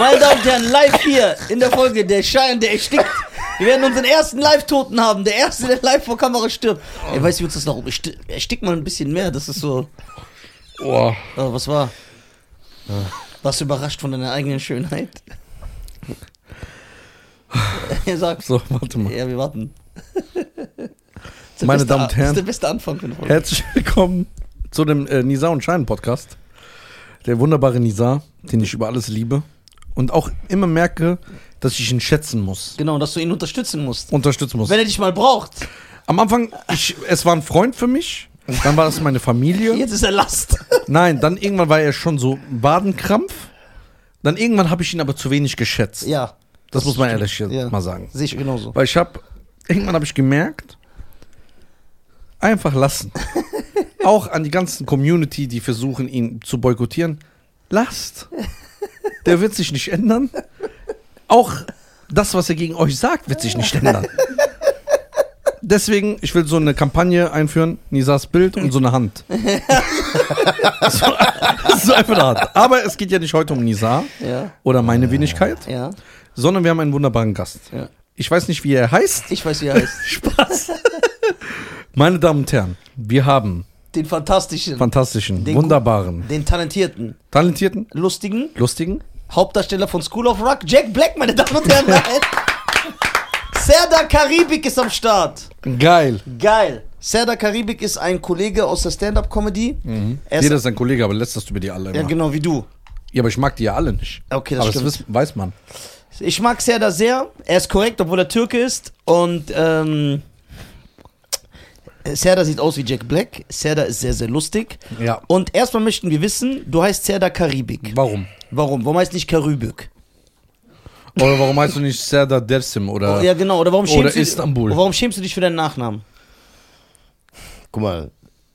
Meine Damen und Herren, live hier in der Folge Der Schein, der erstickt. Wir werden unseren ersten Live-Toten haben. Der erste, der live vor Kamera stirbt. Ey, weißt du, wie uns das noch ersti- erstickt mal ein bisschen mehr. Das ist so. Boah. Oh, was war? Warst du überrascht von deiner eigenen Schönheit? Ja, sag. So, warte mal. Ja, wir warten. Das ist der Meine beste Damen und Herren. Das ist der beste Anfang für eine Folge. Herzlich willkommen zu dem äh, Nisa und Schein Podcast. Der wunderbare Nisa, den ich über alles liebe. Und auch immer merke, dass ich ihn schätzen muss. Genau, dass du ihn unterstützen musst. Unterstützen muss. Wenn er dich mal braucht. Am Anfang, ich, es war ein Freund für mich. Dann war es meine Familie. Jetzt ist er Last. Nein, dann irgendwann war er schon so Wadenkrampf. Dann irgendwann habe ich ihn aber zu wenig geschätzt. Ja, das, muss man ehrlich Ja. mal sagen. sehe ich genauso. Weil ich habe, irgendwann habe ich gemerkt, einfach lassen. Auch an die ganzen Community, die versuchen, ihn zu boykottieren, lasst. Der wird sich nicht ändern. Auch das, was er gegen euch sagt, wird sich nicht ändern. Deswegen, ich will so eine Kampagne einführen, Nisas Bild und so eine Hand. so, so einfach eine Hand. Aber es geht ja nicht heute um Nisa Ja, oder meine Wenigkeit, ja, sondern wir haben einen wunderbaren Gast. ja. Ich weiß nicht, wie er heißt. Ich weiß, wie er heißt. Spaß. Meine Damen und Herren, wir haben Den fantastischen, fantastischen, Den wunderbaren, den talentierten, talentierten, lustigen lustigen. Hauptdarsteller von School of Rock, Jack Black, meine Damen und Herren. Serdar Karibik ist am Start. Geil. Geil. Serdar Karibik ist ein Kollege aus der Stand-Up-Comedy. Er ist, Jeder ist ein Kollege, aber lässt das über die alle ja, immer. genau wie du. Ja, aber ich mag die ja alle nicht. Okay, das aber stimmt. das weiß man. Ich mag Serdar sehr. Er ist korrekt, obwohl er Türke ist. Und ähm, Serdar sieht aus wie Jack Black. Serdar ist sehr, sehr lustig. Ja. Und erstmal möchten wir wissen, du heißt Serdar Karibik. Warum? Warum? Warum heißt nicht Karibik? Oder warum heißt du nicht Serdar Dersim oder... Oh, ja, genau. Oder warum Oder schämst, du, Istanbul. warum schämst du dich für deinen Nachnamen? Guck mal,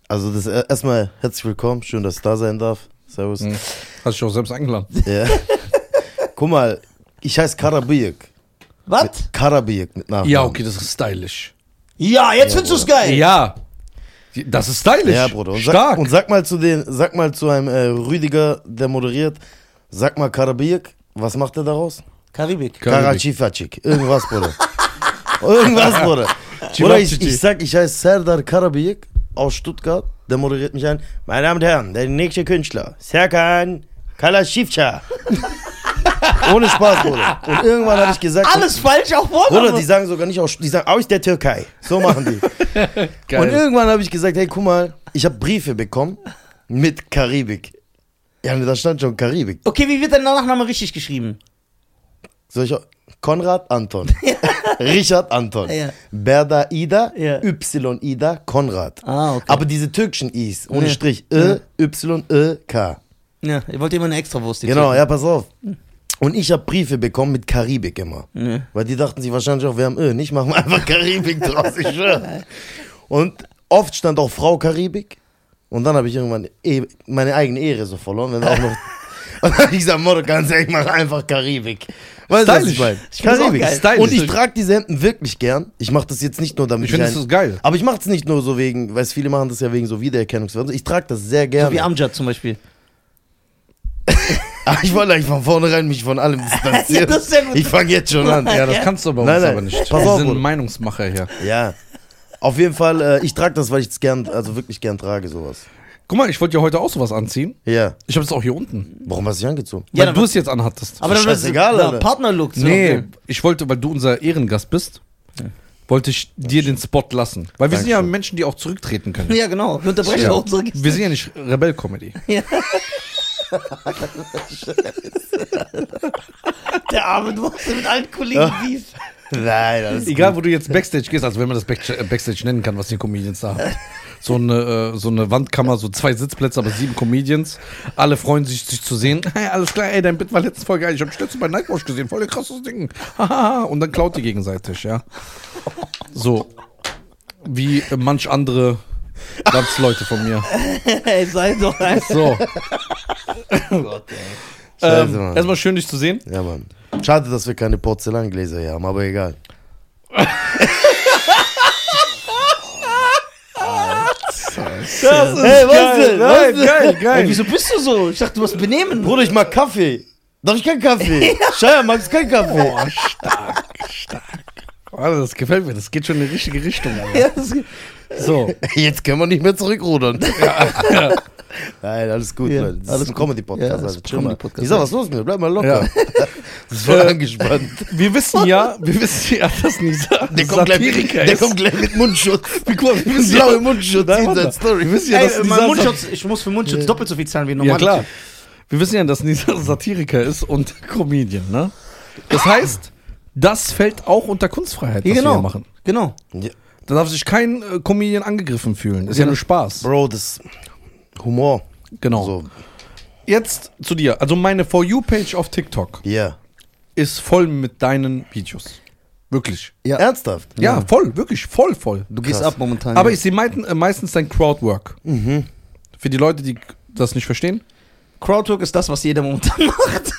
also das äh, erstmal herzlich willkommen, schön, dass ich da sein darf. Servus. Hm. Hast du dich auch selbst eingeladen. Ja. Guck mal, ich heiße Karabiyek. Was? Karabiyek mit Nachnamen. Ja, okay, das ist stylisch. Ja, jetzt findest du es geil. Ja. Das ist stylisch. Ja, Bruder. Und Stark. Sag, und sag mal zu den, sag mal zu einem äh, Rüdiger, der moderiert, sag mal Karabiyek, was macht er daraus? Karibik. Karabik. Karachifacik. Irgendwas, Bruder. Irgendwas, Bruder. Oder ich, ich sag, ich heiße Serdar Karabiyek aus Stuttgart. Der moderiert mich ein. Meine Damen und Herren, der nächste Künstler, Serkan Kalashivcha. Ohne Spaß, Bruder. Und irgendwann habe ich gesagt, Alles falsch, auch Bruder, Vorname. die sagen sogar nicht aus, die sagen aus der Türkei. So machen die. Geil. Und irgendwann habe ich gesagt, hey, guck mal, ich habe Briefe bekommen mit Karibik. Ja, da stand schon Karibik. Okay, wie wird dein Nachname richtig geschrieben? Soll ich auch? Konrad Anton. Richard Anton. Ja. Berda Ida. Ja. Y Ida Konrad. Ah, okay. Aber diese türkischen Is, ohne Ja. Strich. Ö, Y, Ö, K. Ja, ihr wollt immer eine Extrawurst. jetzt Genau, ja, pass auf. Und ich habe Briefe bekommen mit Karibik immer. Ja. Weil die dachten sich wahrscheinlich auch, wir haben Ö, nicht machen wir einfach Karibik draus, ich schwöre. Und oft stand auch Frau Karibik. Und dann habe ich irgendwann eh, meine eigene Ehre so verloren. Wenn auch noch und dann hab ich gesagt, Motto, ganz ehrlich, mach einfach Karibik. Weißt du, was ich meine? Geil. Stylisch. Und ich trage diese Hemden wirklich gern. Ich mache das jetzt nicht nur damit Ich finde, das geil. Aber ich mache es nicht nur so wegen, weil viele machen das ja wegen so Wiedererkennungswert. Ich trage das sehr So gerne. wie Amjad zum Beispiel. Ah, ich wollte eigentlich von vornherein mich von allem distanzieren. Ja, das ist gut. Ich fange jetzt schon an. Ja, das kannst du bei uns Nein, nein, aber nicht. pass Wir auf, sind Bruder. Meinungsmacher hier. Ja. Auf jeden Fall, äh, ich trage das, weil ich es gern, also wirklich gern trage, sowas. Guck mal, ich wollte ja heute auch sowas anziehen. Ja. Ich habe es auch hier unten. Warum hast du dich angezogen? Ja, weil dann- du es jetzt anhattest. Aber dann scheißegal, ja, Alter. Partnerlook. So. nee, ich wollte, weil du unser Ehrengast bist, wollte ich dir den Spot lassen. Weil wir sind ja Dankeschön. Menschen, die auch zurücktreten können. Ja, genau. Wir unterbrechen Ja. auch unsere Gäste. Wir sind ja nicht Rebell-Comedy. Der Arme, du machst ja mit allen Kollegen Beef. Nein, alles Egal, wo du jetzt Backstage gehst, also wenn man das Back äh, Backstage nennen kann, was die Comedians da haben. So eine, äh, so eine Wandkammer, so zwei Sitzplätze, aber sieben Comedians. Alle freuen sich, sich zu sehen. Hey, alles klar, ey, dein Bit war letztes Folge geil. Ich habe dich letztens bei Nightwatch gesehen. Voll ein krasses Ding. Hahaha. Und dann klaut die gegenseitig, ja. So. Wie manch andere Landsleute von mir. Ey, sei doch einfach. So. Scheiße, Ähm, Mann. erstmal schön, dich zu sehen. Ja, Mann. Schade, dass wir keine Porzellangläser hier haben, aber egal. Das ist Hey, was denn? Was Geil, denn? geil, Ey, geil. wieso bist du so? Ich dachte, du musst benehmen. Bruder, ich mag Kaffee. Darf ich keinen Kaffee? Scheier, magst du keinen Kaffee? Boah, stark, stark. Also, das gefällt mir, das geht schon in die richtige Richtung. Alter. Ja, das, So, Jetzt können wir nicht mehr zurückrudern. Nein, alles gut, Ja, Leute. Das alles ist ein. Comedy-Podcast. Ja. Comedy-Podcast, Ich sag, ja. was ist los mit mir? Bleib mal locker. Ja. Das ist voll angespannt. wir wissen ja, wir wissen ja, dass Nisa Der kommt, gleich mit, der kommt gleich mit Mundschutz. Wie, guck mal, wir Mit wissen ja, blauem Mundschutz Nein, in Story. wir wissen ja, Ey, dass mein Nisa Mundschutz, ich muss für Mundschutz doppelt so viel zahlen wie Ja, normal. klar. Wir wissen ja, dass Nisa Satiriker ist und Comedian, ne? Das heißt, das fällt auch unter Kunstfreiheit, was Ja, wir genau. hier machen. Genau. Ja. Da darf sich kein äh, Comedian angegriffen fühlen. Ist ja nur Spaß. Bro, das Humor. Genau. So, Jetzt zu dir. Also meine For You-Page auf TikTok ja. ist voll mit deinen Videos. Wirklich. Ja. Ernsthaft? Ja, voll, wirklich, voll, voll. Du gehst Krass. ab momentan. Aber ja. ich sehe mei- äh, meistens dein Crowdwork. Mhm. Für die Leute, die das nicht verstehen. Crowdwork ist das, was jeder momentan macht.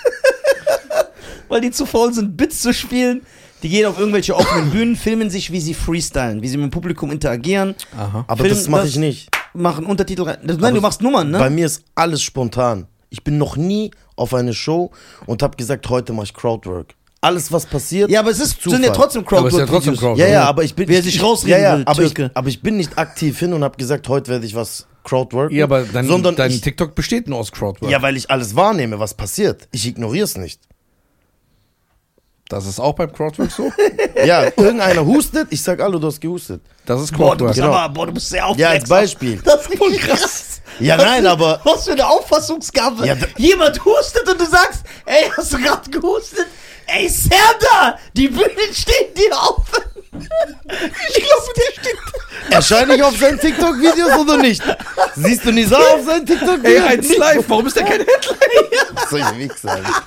Weil die zu faul sind, Bits zu spielen. Die gehen auf irgendwelche offenen Bühnen, filmen sich, wie sie freestylen, wie sie mit dem Publikum interagieren, Aha. Aber Film, das mache ich nicht. machen Untertitel rein. Das, nein, Aber du machst Nummern, ne? Bei mir ist alles spontan. Ich bin noch nie auf eine Show und habe gesagt, heute mache ich Crowdwork. Alles, was passiert. Ja, aber es ist, sind ja Zufall. trotzdem Aber es ist ja trotzdem Crowdwork-Videos. Crowdwork. Ja, ja, aber ich bin. Wer ich, sich ich- rausreden ja, ja, will, aber ich, Türke. aber ich bin nicht aktiv hin und habe gesagt, heute werde ich was Crowdwork. Ja, aber dein, sondern dein ich, TikTok besteht nur aus Crowdwork. Ja, weil ich alles wahrnehme, was passiert. Ich ignoriere es nicht. Das ist auch beim Crowdwork so? Ja, irgendeiner hustet, ich sag, hallo, du hast gehustet. Das ist Boah, du Crowdwork. bist Genau. aber, boah, du bist sehr Ja, aufmerksam. als Beispiel. Das ist richtig krass. Ja, Was nein, für- aber- Was für eine Auffassungsgabe. Ja, Jemand hustet und du sagst, ey, hast du gerade gehustet? Ey, Serda, die Bühne steht dir offen. Ich glaube, der steht. Erscheine ich auf seinen TikTok-Videos oder nicht? Siehst du Nisa auf seinen Ey, TikTok-Videos? eins live, warum ist der kein Headline? Soll ich Alter.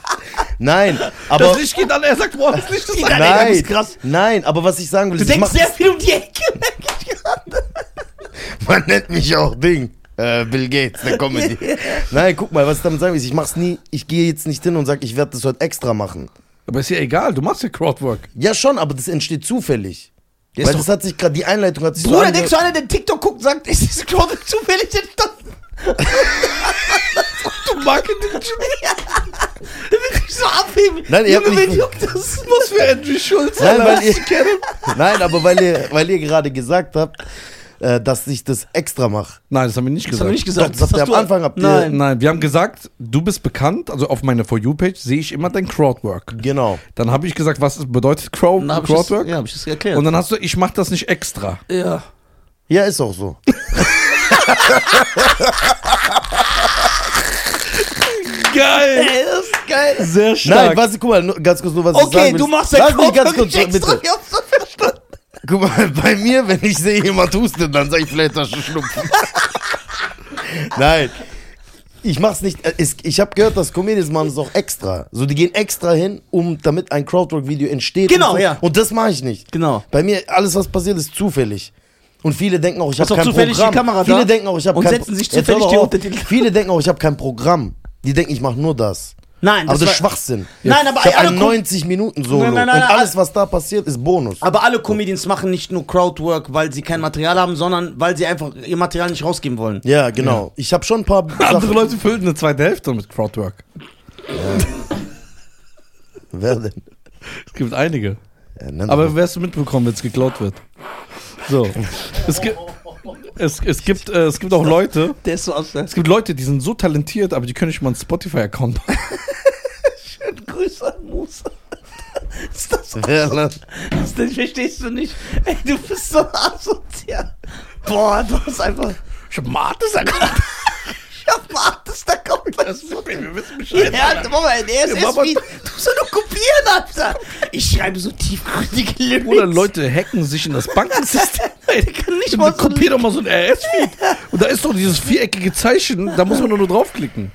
Nein, aber. Das Licht geht an, er sagt, boah, das Licht ist an. Nein, ey, das ist krass. nein, aber was ich sagen will, Du ist, ich denkst sehr viel um die Ecke. merk ich gerade. man nennt mich auch Ding. Äh, Bill Gates, der Comedy. Nein, guck mal, was ich damit sagen will, ist, ich mach's nie, ich gehe jetzt nicht hin und sag, ich werde das heute extra machen. Aber ist ja egal, du machst ja Crowdwork. Ja, schon, aber das entsteht zufällig. Der ist Weil doch- das hat sich gerade, die Einleitung hat sich so Bruder, ange- denkst du, einer, der TikTok guckt, sagt, ist diese Crowdwork zufällig entstanden? Du Marketing. Der will sich so abheben. Nein, ihr habt Junge, nicht- wen juckt das? Was für Andrew Schulz, Nein, Alter, weil ihr, nein, aber weil ihr, weil ihr gerade gesagt habt, äh, dass ich das extra mache. Nein, das haben wir nicht Das gesagt. haben wir nicht gesagt. Doch, das habt ihr am Anfang, habt ihr- Nein. Nein, wir haben gesagt, du bist bekannt, also auf meiner For You-Page sehe ich immer dein Crowdwork. Genau. Dann habe ich gesagt, was bedeutet Crow Dann hab ich das, Crowdwork? ja, hab ich das erklärt. Und dann hast du, ich mache das nicht extra. ja. Ja, ist auch so. Geil! Ey, das ist geil. Sehr stark. Nein, was, guck mal, ganz kurz nur, was ich Okay, sagen will. du machst Lass dein mich ganz Crowdwork kurz, nicht Guck mal, bei mir, wenn ich sehe, jemand hustet, dann sag ich Flattersche schnupfen. Nein. Ich mach's nicht. äh, Es, ich habe gehört, dass Comedians machen es auch extra. So, die gehen extra hin, um damit ein Crowdwork-Video entsteht. Genau, und so. ja. Und das mache ich nicht. Genau. Bei mir, alles, was passiert, ist zufällig. Und viele denken auch, ich habe kein zufällig Programm. die Kamera viele da denken auch, ich habe und kein setzen sich zufällig die. Untertitel. Viele denken auch, ich habe kein Programm. Die denken, ich mache nur das. Nein, Aber das, war- ist Schwachsinn. Nein, aber ich alle ein Com- 90 Minuten Solo. Nein, nein, nein, und alles, was da passiert, ist Bonus. Aber alle Comedians machen nicht nur Crowdwork, weil sie kein Material haben, sondern weil sie einfach ihr Material nicht rausgeben wollen. Ja, genau. Ich habe schon ein paar Andere. Leute füllen eine zweite Hälfte mit Crowdwork. Wer denn? Es gibt einige. Ja, Aber wer es mitbekommen, wenn es geklaut wird. So. Es, gibt es, es, gibt, äh, es gibt auch Leute, Der ist so aus es gibt Leute, die sind so talentiert, aber die können nicht mal einen Spotify-Account machen. Schönen Grüße an Musa. Ist das denn? Das, verstehst du nicht. Ey, du bist so asozial. Boah, du hast einfach. Ich hab Martes Account. Ich Martes, da kommt was. Wir wissen Bescheid. Ja, Alter, Mama, der ist Ja, Mama- wie. Du soll nur kopieren, Alter. Ich schreibe so tiefgründige Lyrics. Oder Leute hacken sich in das Bankensystem. Der kann nicht mal so Kopier doch mal so ein RS-Feed. Und da ist doch dieses viereckige Zeichen, da muss man nur draufklicken.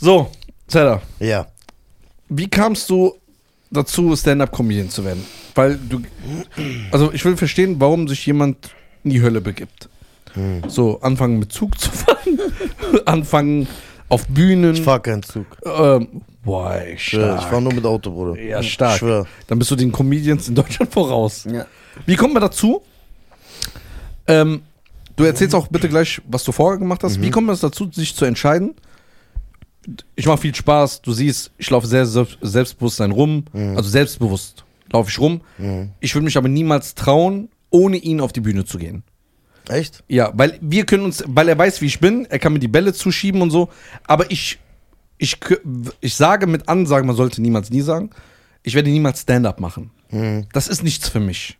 So, Zedda, Ja. wie kamst du dazu, Stand-Up-Comedian zu werden? Weil du, also ich will verstehen, warum sich jemand in die Hölle begibt. So, anfangen mit Zug zu fahren, anfangen auf Bühnen. Ich fahr keinen Zug. ähm, boah, ey, Ich schwör, ich fahr nur mit Auto, Bruder. Ja, stark. Ich schwör. Dann bist du den Comedians in Deutschland voraus. Ja. Wie kommt man dazu? Ähm, du erzählst auch bitte gleich, was du vorher gemacht hast. Wie kommt man dazu, sich zu entscheiden, ich mache viel Spaß. Du siehst, ich laufe sehr selbst- Selbstbewusstsein rum. Also selbstbewusst laufe ich rum. Ich würde mich aber niemals trauen, ohne ihn auf die Bühne zu gehen. Echt? Ja, weil wir können uns, weil er weiß, wie ich bin, er kann mir die Bälle zuschieben und so, aber ich, ich, ich sage mit Ansagen, man sollte niemals nie sagen, ich werde niemals Stand-up machen. Das ist nichts für mich.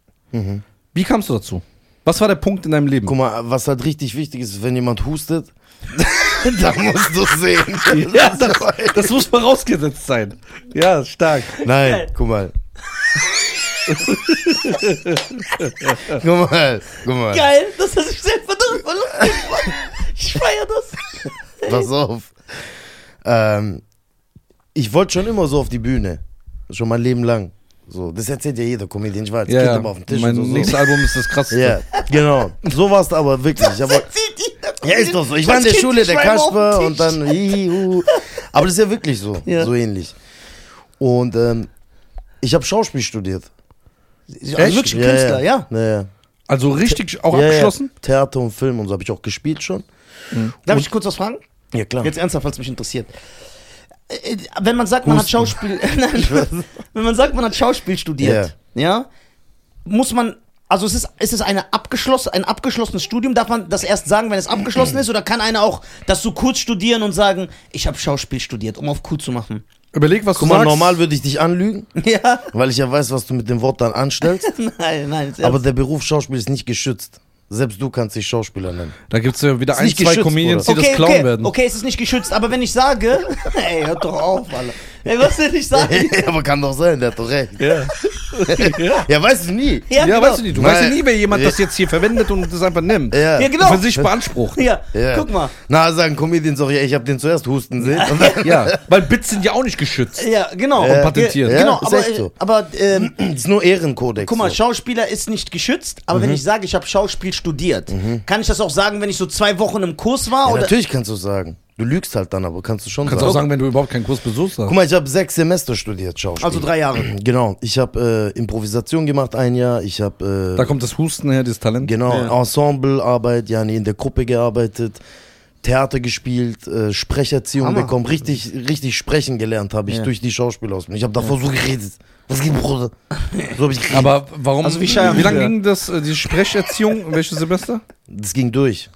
Wie kamst du dazu? Was war der Punkt in deinem Leben? Guck mal, was halt richtig wichtig ist, wenn jemand hustet, dann musst du sehen. ja, das, das muss vorausgesetzt sein. Ja, stark. Nein, guck mal. guck mal, guck mal. Geil, dass er sich selber darüber. Ich feier das. Pass auf. Ähm, ich wollte schon immer so auf die Bühne. Schon mein Leben lang. So, das erzählt ja jeder Comedian. Ich war als Ja, Kind immer auf dem Tisch mein so. nächstes Album ist das krasseste. Ja, genau. So war es aber wirklich. Ich hab, ja, ist doch so. Ich war in der Kind Schule, der Kasper und dann hihi, hu. Aber das ist ja wirklich so. Ja. So ähnlich. Und ähm, ich habe Schauspiel studiert. Also wirklich ein Künstler, ja. ja. ja. Also richtig auch ja, abgeschlossen? Ja. Theater und Film und so habe ich auch gespielt schon. Darf ich kurz was fragen? Ja, klar. Jetzt ernsthaft, falls mich interessiert. Äh, Wenn man sagt, man hat Schauspiel, nein, wenn man sagt, man hat Schauspiel studiert, ja, muss man, also ist es, ist es eine abgeschlossen, ein abgeschlossenes Studium? Darf man das erst sagen, wenn es abgeschlossen ist? Oder kann einer auch das so kurz studieren und sagen, ich habe Schauspiel studiert, um auf cool zu machen? Überleg, was Guck du mal, sagst. normal würde ich dich anlügen, Ja, weil ich ja weiß, was du mit dem Wort dann anstellst. nein, nein. ist aber ernst. der Beruf Schauspiel ist nicht geschützt. Selbst du kannst dich Schauspieler nennen. Da gibt es ja wieder Ist ein, nicht zwei geschützt, Comedians, die das klauen okay, werden. okay, es ist nicht geschützt, aber wenn ich sage, ey, hört doch auf, Alter. Ey, was will ich sagen? aber kann doch sein, der hat doch recht. Ja. Ja, weißt du nie. Ja, genau. weißt du nicht. Du Nein. weißt ja nie, wer jemand das jetzt hier verwendet und das einfach nimmt. Ja. Ja, genau. Für sich beansprucht. Ja, Ja. guck mal. Na, sagen Comedians auch, ja, ich habe den zuerst husten sehen. Und Ja, weil Bits sind ja auch nicht geschützt. Ja, genau. Ja. patentiert. Genau, ist aber, echt so. aber ähm, das ist nur Ehrenkodex. guck mal, so. Schauspieler ist nicht geschützt, aber Mhm. wenn ich sage, ich habe Schauspiel studiert, kann ich das auch sagen, wenn ich so zwei Wochen im Kurs war? ja, oder? natürlich kannst du sagen. Du lügst halt dann, aber kannst du schon Kannst sagen. auch sagen, wenn du überhaupt keinen Kurs besuchst. Guck mal, ich habe sechs Semester studiert, Schauspiel. Also drei Jahre. Genau, ich habe äh, Improvisation gemacht ein Jahr, ich habe Da äh, kommt das Husten her, das Talent. genau Ja. Ensemblearbeit, ja, nee, in der Gruppe gearbeitet, Theater gespielt, äh, Sprecherziehung Hammer. bekommen, richtig richtig sprechen gelernt habe ich Ja. durch die Schauspielausbildung. Ich habe davor so geredet. Was geht, Bruder? So habe ich geredet. Aber warum? Also wie Scheiern wie lange ging das, äh, die Sprecherziehung? Welches Semester? das ging durch.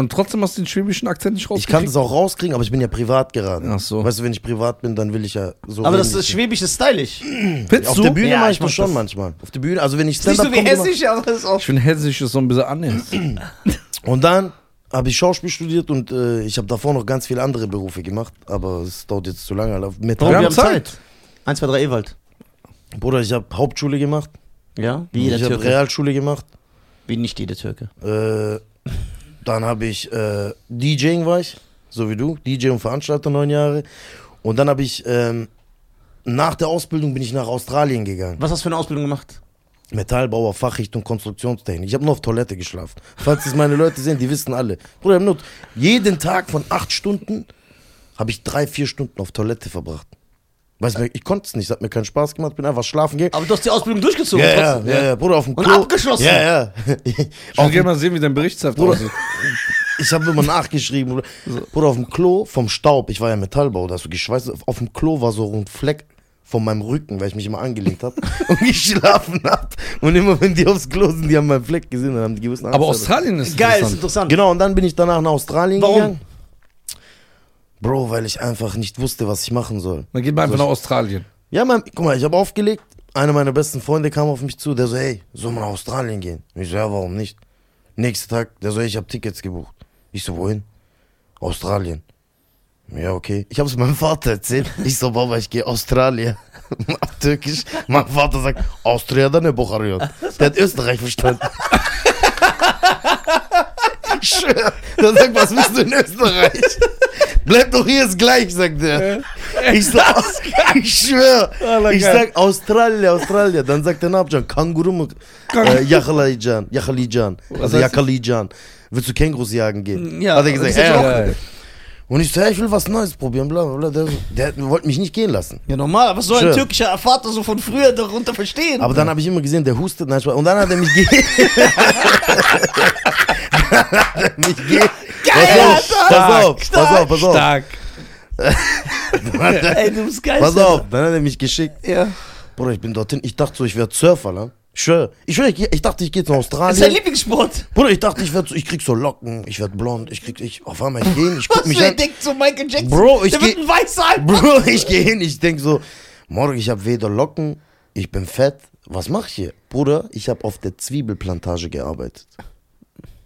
Und trotzdem hast du den schwäbischen Akzent nicht Ich kann rausgekriegt? das auch rauskriegen, aber ich bin ja privat gerade. Ach so. Weißt du, wenn ich privat bin, dann will ich ja so. Aber das ist Schwäbisch ist stylisch. Findest Auf du? der Bühne Ja, mache ich ich mach das schon das. manchmal. Auf der Bühne, also wenn ich Siehst du Stand-up wie Comedy mache- hessisch, aber das ist auch. Ich finde, Hessisch ist so ein bisschen anders. Und dann habe ich Schauspiel studiert und äh, ich habe davor noch ganz viele andere Berufe gemacht, aber es dauert jetzt zu lange. Alter. Metall. Wir haben Zeit. Zeit. 1, 2, 3 Ewald. Bruder, ich habe Hauptschule gemacht, Ja, wie jeder ich habe Türke. Realschule gemacht, Wie nicht jeder Türke. äh, dann habe ich äh, DJing war ich, so wie du, DJ und Veranstalter neun Jahre. Und dann habe ich ähm, nach der Ausbildung bin ich nach Australien gegangen. Was hast du für eine Ausbildung gemacht? Metallbauer, Fachrichtung Konstruktionstechnik. Ich habe nur auf Toilette geschlafen. Falls es meine Leute sehen, die wissen alle. Bruder, ich nur jeden Tag von acht Stunden habe ich drei, vier Stunden auf Toilette verbracht. Weißt du, ich konnte es nicht, es hat mir keinen Spaß gemacht, bin einfach schlafen gegangen. Aber du hast die Ausbildung durchgezogen. Ja, ja, trotzdem, ja, ja, Bruder, auf dem Und Klo. abgeschlossen. Ja, ja. Ich würde gerne mal sehen, wie dein Berichtsheft aussieht. ich habe immer nachgeschrieben. Bruder. Bruder, auf dem Klo vom Staub, ich war ja Metallbau, da hast du geschweißt, auf dem Klo war so ein Fleck von meinem Rücken, weil ich mich immer angelegt habe und geschlafen habe. Und immer, wenn die aufs Klo sind, die haben meinen Fleck gesehen, dann haben die gewusst. Aber ah, Australien ist Geil, ist interessant. interessant. Genau, und dann bin ich danach nach Australien Warum? gegangen. Bro, weil ich einfach nicht wusste, was ich machen soll. Dann geht man einfach So, nach Australien. Ja, mein, guck mal, ich habe aufgelegt. Einer meiner besten Freunde kam auf mich zu, der so, hey, soll man nach Australien gehen? Ich so, ja, warum nicht? Nächster Tag, der so, hey, ich habe Tickets gebucht. Ich so, wohin? Australien. Ja, okay. Ich habe es meinem Vater erzählt. Ich so, Baba, ich gehe Australien. Auf Türkisch. Mein Vater sagt, Austria ne Bukhariot. Der hat Österreich verstanden. Schwör. Der sagt, was bist du in Österreich? Bleib doch hier, ist gleich, sagt er. Ich so, ich schwör. Ich sag Australien, Australien. Dann sagt der Nabjan, Kanguru mu? Äh, Yakalijan, Yakalijan. Also heißt Yakalijan. Willst du Kängurus jagen gehen? Ja, Hat er gesagt, das ist ja. Geil. Und ich so, hey, ich will was Neues probieren, bla bla bla. Der, der wollte mich nicht gehen lassen. Ja, normal. Was soll ein Schön. türkischer Vater so von früher darunter verstehen? Aber dann habe ich immer gesehen, der hustet. Nein, Spaß. und dann hat er mich ge Dann hat er mich ge Geil, pass auf, pass auf, pass auf, pass auf. Stark. Ey, du bist geil. Pass auf, dann hat er mich geschickt. Ja. Bruder, ich bin dorthin, ich dachte so, ich werde Surfer, ne? Ich schwöre. Ich, schwör, ich, ich dachte, ich gehe jetzt nach Das ist dein Australien. Lieblingssport. Bruder, ich dachte, ich, werd so, ich krieg so Locken, ich werd blond, ich krieg, ich, auf einmal, ich geh hin, ich guck Was mich an. denkt so Michael Jackson? Bro, ich Der wird geh- ein Weißer. Alter. Bro, ich gehe hin, ich denk so, morgen, ich habe weder Locken, ich bin fett. Was mach ich hier? Bruder, ich habe auf der Zwiebelplantage gearbeitet.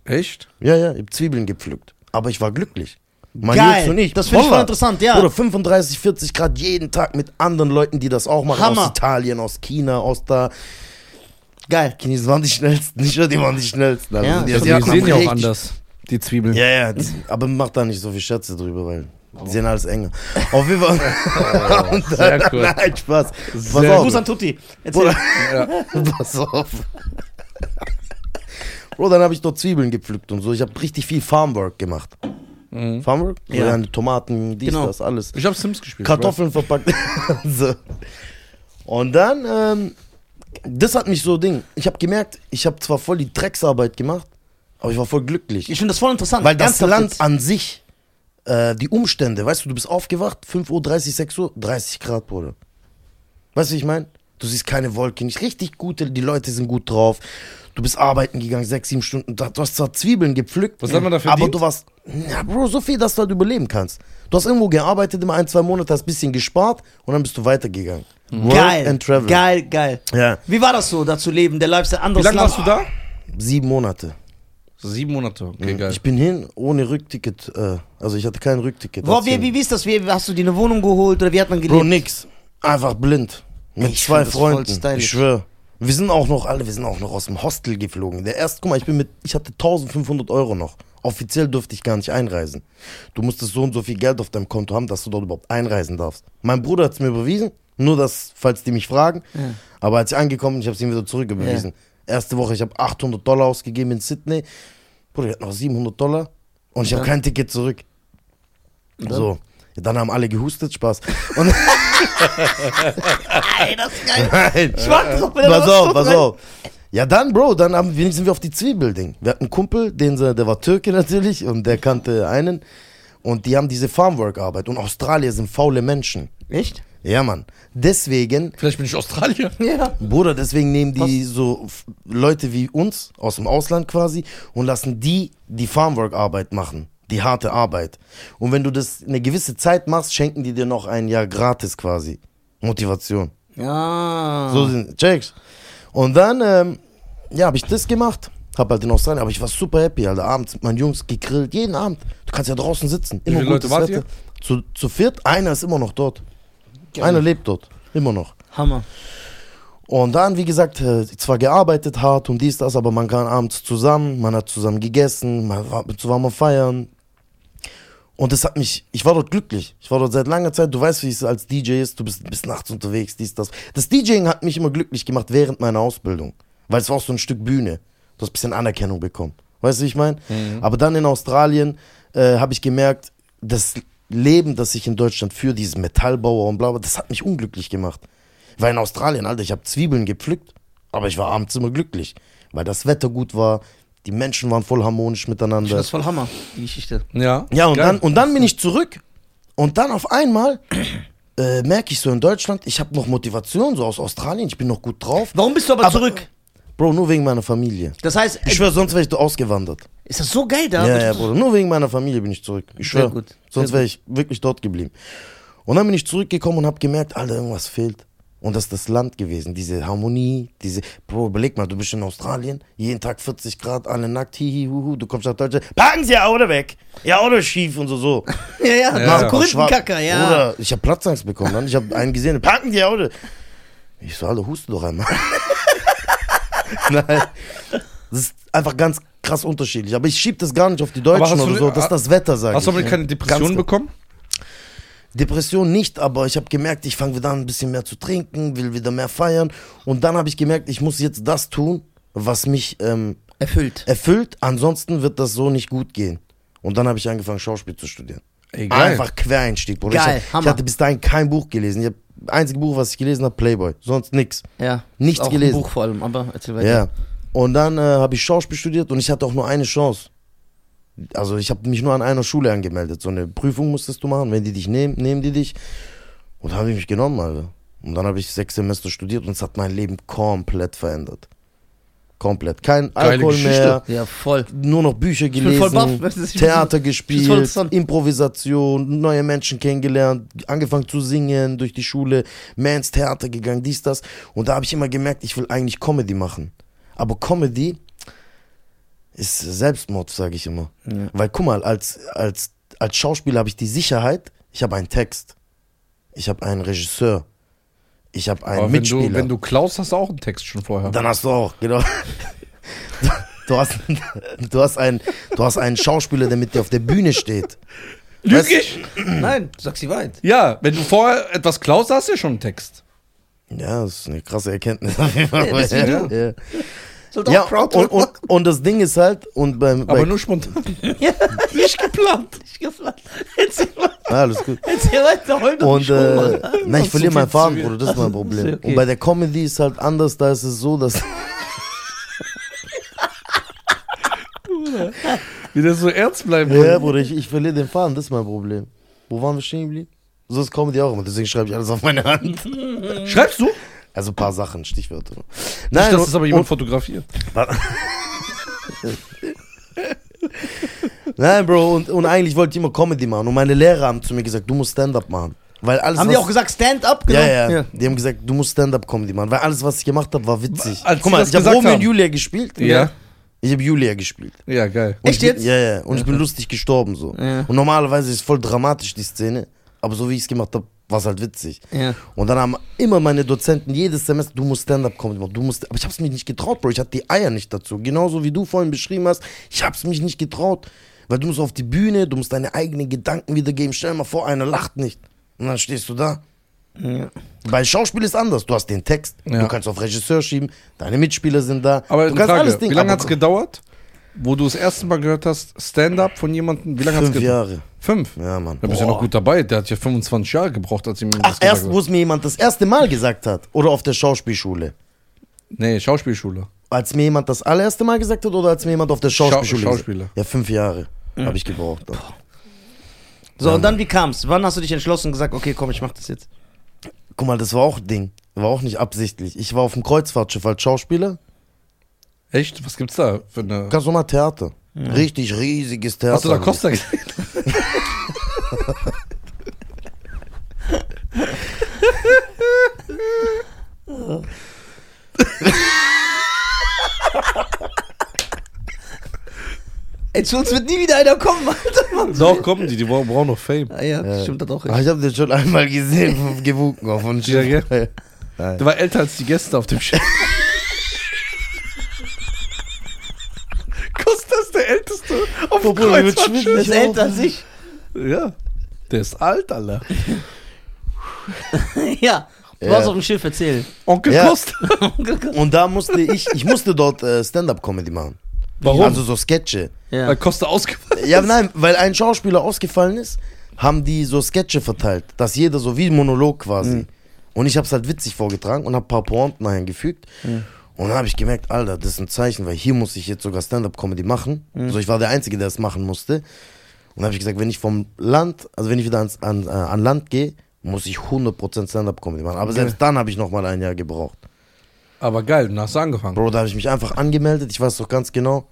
Echt? Ja, ja, ich hab Zwiebeln gepflückt. Aber ich war glücklich. Mein Geil. Jungs und ich. Das finde ich voll interessant, ja. Bruder, 35, 40 Grad jeden Tag mit anderen Leuten, die das auch machen. Hammer. Aus Italien, aus China, aus da. Geil. Chinesen waren die schnellsten. Nicht nur die waren die schnellsten. Also Ja, die, die die sehen ja auch anders, die Zwiebeln. Ja, ja, die, aber mach da nicht so viel Schätze drüber, weil die sehen alles enger. Auf jeden Fall. Und dann- sehr cool. Nein, Spaß. Pass Sehr auf. Gruß an Tutti. Erzähl. Ja. pass auf. Bro, dann habe ich dort Zwiebeln gepflückt und so. Ich habe richtig viel Farmwork gemacht. Farmwork? So, Ja. ja. Tomaten, dies, Genau. das, alles. Ich habe Sims gespielt. Kartoffeln verpackt. so. Und dann, ähm, das hat mich so Ding. Ich habe gemerkt, ich habe zwar voll die Drecksarbeit gemacht, aber ich war voll glücklich. Ich finde das voll interessant. Weil das Land jetzt. an sich, äh, die Umstände, weißt du, du bist aufgewacht, 5 Uhr, 30, 6 Uhr, 30 Grad, Bruder. Weißt du, ich meine? Du siehst keine Wolke, nicht richtig gute, die Leute sind gut drauf. Du bist arbeiten gegangen, 6, 7 Stunden. Du hast zwar Zwiebeln gepflückt, Was hat man dafür aber verdient? du warst, ja, Bro, so viel, dass du halt überleben kannst. Du hast irgendwo gearbeitet, immer ein, zwei Monate, hast ein bisschen gespart und dann bist du weitergegangen. Work Geil. and travel. Geil, geil. Ja, Wie war das so, da zu leben? Der Lifestyle, Wie anderes lange Land. warst du da? sieben Monate. Sieben Monate. Okay, geil. Ich bin hin ohne Rückticket, äh, also ich hatte kein Rückticket. Wo, wie, wie, wie ist das? Wie, hast du dir eine Wohnung geholt oder wie hat man gelebt? Bro, nix. Einfach blind. Mit Ich zwei Freunden. Ich schwöre. Wir sind auch noch alle, wir sind auch noch aus dem Hostel geflogen. Der erste, guck mal, ich bin mit, ich hatte 1500 Euro noch. Offiziell durfte ich gar nicht einreisen. Du musstest so und so viel Geld auf deinem Konto haben, dass du dort überhaupt einreisen darfst. Mein Bruder hat es mir überwiesen, nur das, falls die mich fragen. Aber als ich angekommen bin, ich habe es ihm wieder zurücküberwiesen. Erste Woche, ich habe 800 Dollar ausgegeben in Sydney. Bruder, ich hatte noch 700 Dollar und ich habe dann? kein Ticket zurück. So. Ja, dann haben alle gehustet, Spaß. Und Ey, das ist geil. Nein. Ich warte doch, wenn Pass was auf, pass auf. Ja, dann, Bro, dann haben wir, sind wir auf die Zwiebelding. Wir hatten einen Kumpel, den, sie- der war Türke natürlich und der kannte einen. Und die haben diese Farmwork-Arbeit. Und Australier sind faule Menschen. Echt? Ja, Mann. Deswegen, Vielleicht bin ich Australier. Ja. Bruder, deswegen nehmen die so f- Leute wie uns aus dem Ausland quasi und lassen die die Farmwork-Arbeit machen. Die harte Arbeit. Und wenn du das eine gewisse Zeit machst, schenken die dir noch ein Jahr gratis quasi. Motivation. Ja. So sind, checkst. Und dann, ähm, ja, habe ich das gemacht. Hab halt in Australien, aber ich war super happy, Alter. Abends mit meinen Jungs gegrillt, jeden Abend. Du kannst ja draußen sitzen. Wie viele Leute wart Wetter. Zu, zu viert, einer ist immer noch dort. Einer lebt dort. Immer noch. Hammer. Und dann, wie gesagt, äh, zwar gearbeitet hart und dies, das, aber man kann abends zusammen, man hat zusammen gegessen, man war zusammen feiern. Und das hat mich, ich war dort glücklich. Ich war dort seit langer Zeit, du weißt, wie es als DJ ist, du bist bis nachts unterwegs, dies, das. Das DJing hat mich immer glücklich gemacht während meiner Ausbildung. Weil es war auch so ein Stück Bühne. Du hast ein bisschen Anerkennung bekommen. Weißt du, wie ich meine? Aber dann in Australien äh, habe ich gemerkt, das Leben, das ich in Deutschland für diesen Metallbauer und bla, bla, das hat mich unglücklich gemacht. Weil in Australien, Alter, ich habe Zwiebeln gepflückt, aber ich war abends immer glücklich. Weil das Wetter gut war, die Menschen waren voll harmonisch Ich miteinander. das voll Hammer, die Geschichte. Ja. Ja, und Geil. dann, und dann bin ich zurück und dann auf einmal äh, merke ich so in Deutschland, ich habe noch Motivation, so aus Australien, ich bin noch gut drauf. Warum bist du aber, Aber- zurück? Bro, nur wegen meiner Familie. Das heißt, Ich schwör, sonst wäre ich ausgewandert. ist das so geil da? Ja, ja, Bruder, nur wegen meiner Familie bin ich zurück. Ich Sehr schwör, gut, sehr sonst wäre ich wirklich dort geblieben. Und dann bin ich zurückgekommen und habe gemerkt, Alter, irgendwas fehlt. Und das ist das Land gewesen, diese Harmonie, diese, Bro, überleg mal, du bist in Australien, jeden Tag 40 Grad, alle nackt, hihi, huhu, du kommst nach Deutschland, packen Sie Ihr Auto weg, Ihr Auto schief und so, so. Ja, ja, Ja. ja. Korinthenkacker, ja. Bruder, ich habe Platzangst bekommen, dann. ich habe einen gesehen, packen Sie Ihr Auto. Ich so, Alter, huste doch einmal. Nein, das ist einfach ganz krass unterschiedlich, aber ich schieb das gar nicht auf die Deutschen hast du- oder so, das ist das Wetter, sag Hast du ich. aber keine Ganz Depression bekommen? Depression nicht, aber ich habe gemerkt, ich fange wieder an, ein bisschen mehr zu trinken, will wieder mehr feiern. Und dann habe ich gemerkt, ich muss jetzt das tun, was mich ähm, Erfüllt. erfüllt. Ansonsten wird das so nicht gut gehen. Und dann habe ich angefangen, Schauspiel zu studieren. Ey, geil. Einfach Quereinstieg, Bruder. Geil, ich, hab, ich hatte bis dahin kein Buch gelesen. Ich hab, einzige Buch, was ich gelesen habe, Playboy. Sonst nix. Ja. Nichts auch gelesen. Ein Buch vor allem, aber erzähl weiter. Ja. Und dann äh, habe ich Schauspiel studiert und ich hatte auch nur eine Chance. Also ich habe mich nur an einer Schule angemeldet. So eine Prüfung musstest du machen. Wenn die dich nehmen, nehmen die dich. Und da habe ich mich genommen, Alter. Und dann habe ich sechs Semester studiert und es hat mein Leben komplett verändert. Komplett. Kein Geile Alkohol Geschichte. mehr, Ja, voll. nur noch Bücher bin voll gelesen, baff. Das ist- Theater gespielt, interessant. Improvisation, neue Menschen kennengelernt, angefangen zu singen durch die Schule, mehr ins Theater gegangen, dies, das. Und da habe ich immer gemerkt, ich will eigentlich Comedy machen. Aber Comedy ist Selbstmord, sage ich immer. Ja. Weil guck mal, als, als, als Schauspieler habe ich die Sicherheit, ich habe einen Text, ich habe einen Regisseur, ich habe einen Aber wenn Mitspieler. du, wenn du klaust, hast du auch einen Text schon vorher. Dann hast du auch, genau. Du hast, du, hast einen, du hast einen Schauspieler, der mit dir auf der Bühne steht. Lüg ich? Nein, sag sie weit. Ja, wenn du vorher etwas klaust, hast du ja schon einen Text. Ja, das ist eine krasse Erkenntnis. Ja, das ist wie du. ja. Sollte ja auch proud und, und, und das Ding ist halt, und beim, Aber bei, nur spontan. Ja, nicht geplant. Nicht geplant. Erzähl, mal- Ah, alles gut. erzähl weiter, doch Und äh, nein, ich verliere meinen Faden, Bruder, das ist mein Problem. Ist okay. Und bei der Comedy ist halt anders, da ist es so, dass Wie der so ernst bleiben ja. Bruder, ich, ich verliere den Faden, das ist mein Problem. Wo waren wir stehen geblieben? So ist Comedy auch immer, deswegen schreibe ich alles auf meine Hand. Schreibst du? Also ein paar Sachen, Stichwörter. Nicht, Nein, dass und- es aber jemand fotografiert. Nein, Bro, und, und eigentlich wollte ich immer Comedy machen. Und meine Lehrer haben zu mir gesagt, du musst Stand-up machen. Weil alles, Haben was, die auch gesagt, Stand-up? ja, Genau. ja, Die haben gesagt, du musst Stand-up-Comedy machen. Weil alles, was ich gemacht habe, war witzig. Als Guck mal, ich habe Romeo und. Julia gespielt. Ja. Ich habe Julia gespielt. Ja, geil. Und Echt ich bin, jetzt? Ja, ja. Und ich bin lustig gestorben so. Ja. Und normalerweise ist es voll dramatisch, die Szene. Aber so wie ich es gemacht habe, war es halt witzig. Ja. Und dann haben immer meine Dozenten jedes Semester, du musst Stand-up-Comedy machen, du musst, aber ich hab's mich nicht getraut, Bro, ich hatte die Eier nicht dazu. Genauso wie du vorhin beschrieben hast, ich hab's mich nicht getraut. Weil du musst auf die Bühne, du musst deine eigenen Gedanken wiedergeben. Stell dir mal vor, einer lacht nicht. Und dann stehst du da. Ja. Bei Schauspiel ist anders. Du hast den Text, Ja. du kannst auf Regisseur schieben, deine Mitspieler sind da. Aber du eine Frage, Ding- wie lange hat es gedauert, wo du das erste Mal gehört hast, Stand-up von jemandem? Wie lange hat es Fünf gedauert? Jahre. Fünf? Ja, Mann. Da bist du ja noch gut dabei. Der hat ja 25 Jahre gebraucht, als ihm das Ach, gesagt erst, wo es mir jemand das erste Mal gesagt hat. Oder auf der Schauspielschule. Nee, Schauspielschule. Als mir jemand das allererste Mal gesagt hat oder als mir jemand auf der Schauspielschule Schau- gesagt Schauspieler. Ja, fünf Jahre habe ich gebraucht. So, und dann wie kam's? Wann hast du dich entschlossen und gesagt, okay, komm, ich mach das jetzt? Guck mal, das war auch ein Ding. War auch nicht absichtlich. Ich war auf dem Kreuzfahrtschiff als Schauspieler. Echt? Was gibt's da für eine. Ganz normal Theater. Richtig riesiges Theater. Hast du da Costa gesehen? Ey, zu uns wird nie wieder einer kommen, Alter. Mann. Doch, kommen die, die brauchen brauchen noch Fame. Ah, ja, stimmt das auch. Ah, ich habe den schon einmal gesehen, vom gewunken auf dem Ja, Schiff. gell? Der war älter als die Gäste auf dem Schiff. Costa ist der Älteste auf dem er Kreuzfahrtschiff. Das ist älter als ich. Ja. Der ist alt, Alter. ja. Du Ja. warst auf dem Schiff, erzähl. Onkel Ja. Costa. Und da musste ich, ich musste dort äh, Stand-Up-Comedy machen. Warum? Also so Sketche. Ja. Weil Costa ausgefallen Ja, nein, weil ein Schauspieler ausgefallen ist, haben die so Sketche verteilt, dass jeder so wie ein Monolog quasi. Und ich habe es halt witzig vorgetragen und habe ein paar Pointen eingefügt. Und dann habe ich gemerkt, Alter, das ist ein Zeichen, weil hier muss ich jetzt sogar Stand-up-Comedy machen. Also ich war der Einzige, der es machen musste. Und dann habe ich gesagt, wenn ich vom Land, also wenn ich wieder ans, an, äh, an Land gehe, muss ich 100% Stand-up-Comedy machen. Aber selbst dann habe ich nochmal ein Jahr gebraucht. Aber geil, dann hast du angefangen. Bro, da habe ich mich einfach angemeldet. Ich weiß doch ganz genau.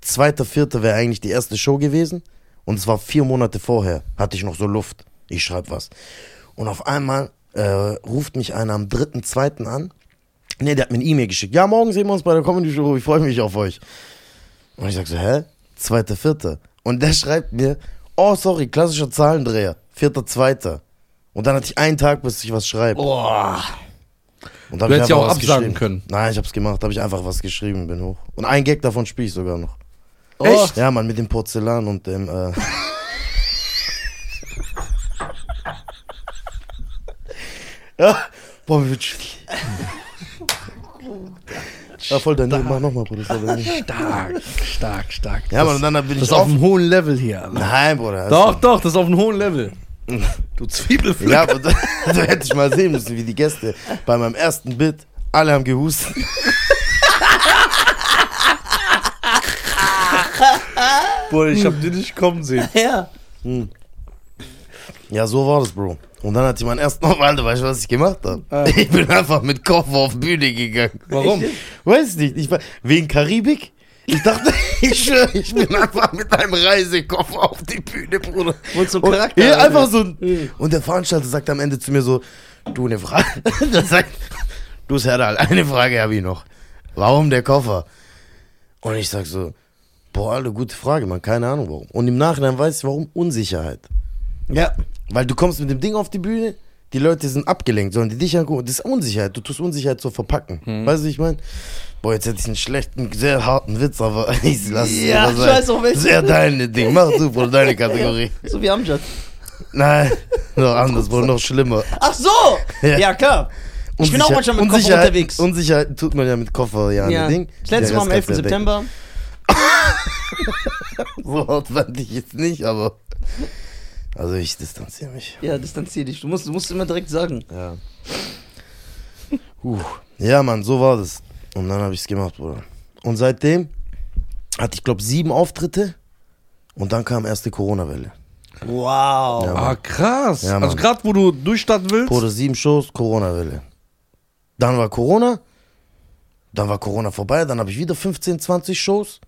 Zweiter, vierter wäre eigentlich die erste Show gewesen. Und es war vier Monate vorher. Hatte ich noch so Luft. Ich schreibe was. Und auf einmal äh, ruft mich einer am dritten, zweiten an. Nee, der hat mir eine E-Mail geschickt. Ja, morgen sehen wir uns bei der Comedy Show. Ich freue mich auf euch. Und ich sag so, hä? Zweiter, vierter. Und der schreibt mir, oh, sorry, klassischer Zahlendreher. Vierter, zweiter. Und dann hatte ich einen Tag, bis ich was schreibe. Boah. Und da hab Du ich hättest ja auch was absagen können. Nein, ich hab's gemacht, habe ich einfach was geschrieben, bin hoch. Und ein Gag davon spiele ich sogar noch. Echt? Ja, Mann, mit dem Porzellan und dem. Äh ja, boah, mir wird. Ja, voll daneben, mach nochmal, Bruder. das. Stark, stark, stark. Ja, und dann bin Das ich ist auf einem hohen Level hier. Alter. Nein, Bruder. das- Doch, doch, das ist auf einem hohen Level. Du Zwiebelfleck. Ja, aber da, da hätte ich mal sehen müssen, wie die Gäste bei meinem ersten Bit, alle haben gehustet. Bruder, ich hab die nicht kommen sehen. Ja. Ja, so war das, Bro. Und dann hatte ich meinen ersten Aufwand, weißt du, was ich gemacht habe? Ah. Ich bin einfach mit Koffer auf Bühne gegangen. Warum? Weiß nicht, ich war, wegen Karibik? Ich dachte, ich schwöre, ich bin einfach mit einem Reisekoffer auf die Bühne, Bruder. Wolltest so Und- Charakter Ja, haben, einfach ja. so. ein- Und der Veranstalter sagt am Ende zu mir so, du, eine Frage. Der sagt, du Serdal, eine Frage habe ich noch. Warum der Koffer? Und ich sag so, boah, Alter, gute Frage, man, keine Ahnung warum. Und im Nachhinein weiß ich, warum Unsicherheit. Ja. Weil du kommst mit dem Ding auf die Bühne, die Leute sind abgelenkt, sollen die dich angucken. Das ist Unsicherheit. Du tust Unsicherheit so verpacken. Hm. Weißt du, ich meine? Boah, jetzt hätte ich einen schlechten, sehr harten Witz, aber ich lass es Ja, ich weiß auch welchen. Sehr deine Ding. Mach du, Bruder, deine Kategorie. So wie Amjad. Nein, noch anders, Bruder, noch schlimmer. Ach so! Ja. Ja, klar. Ich bin auch manchmal mit Koffer Unsicherheit- unterwegs. Unsicherheit tut man ja mit Koffer, ja, Ja. Ding. Das letzte Mal am Rest 11. kannst du ja September. So hart fand ich jetzt nicht, aber. Also ich distanziere mich. Ja, distanzier dich. Du musst, du musst immer direkt sagen. Ja. Huh. Ja, Mann, so war das. Und dann habe ich es gemacht, Bruder. Und seitdem hatte ich, glaube sieben Auftritte. Und dann kam erste Corona-Welle. Wow. Ja. Ah, krass. Ja, also gerade wo du durchstarten willst. Bruder, sieben Shows, Corona-Welle. Dann war Corona. Dann war Corona vorbei. Dann habe ich wieder 15, 20 Shows.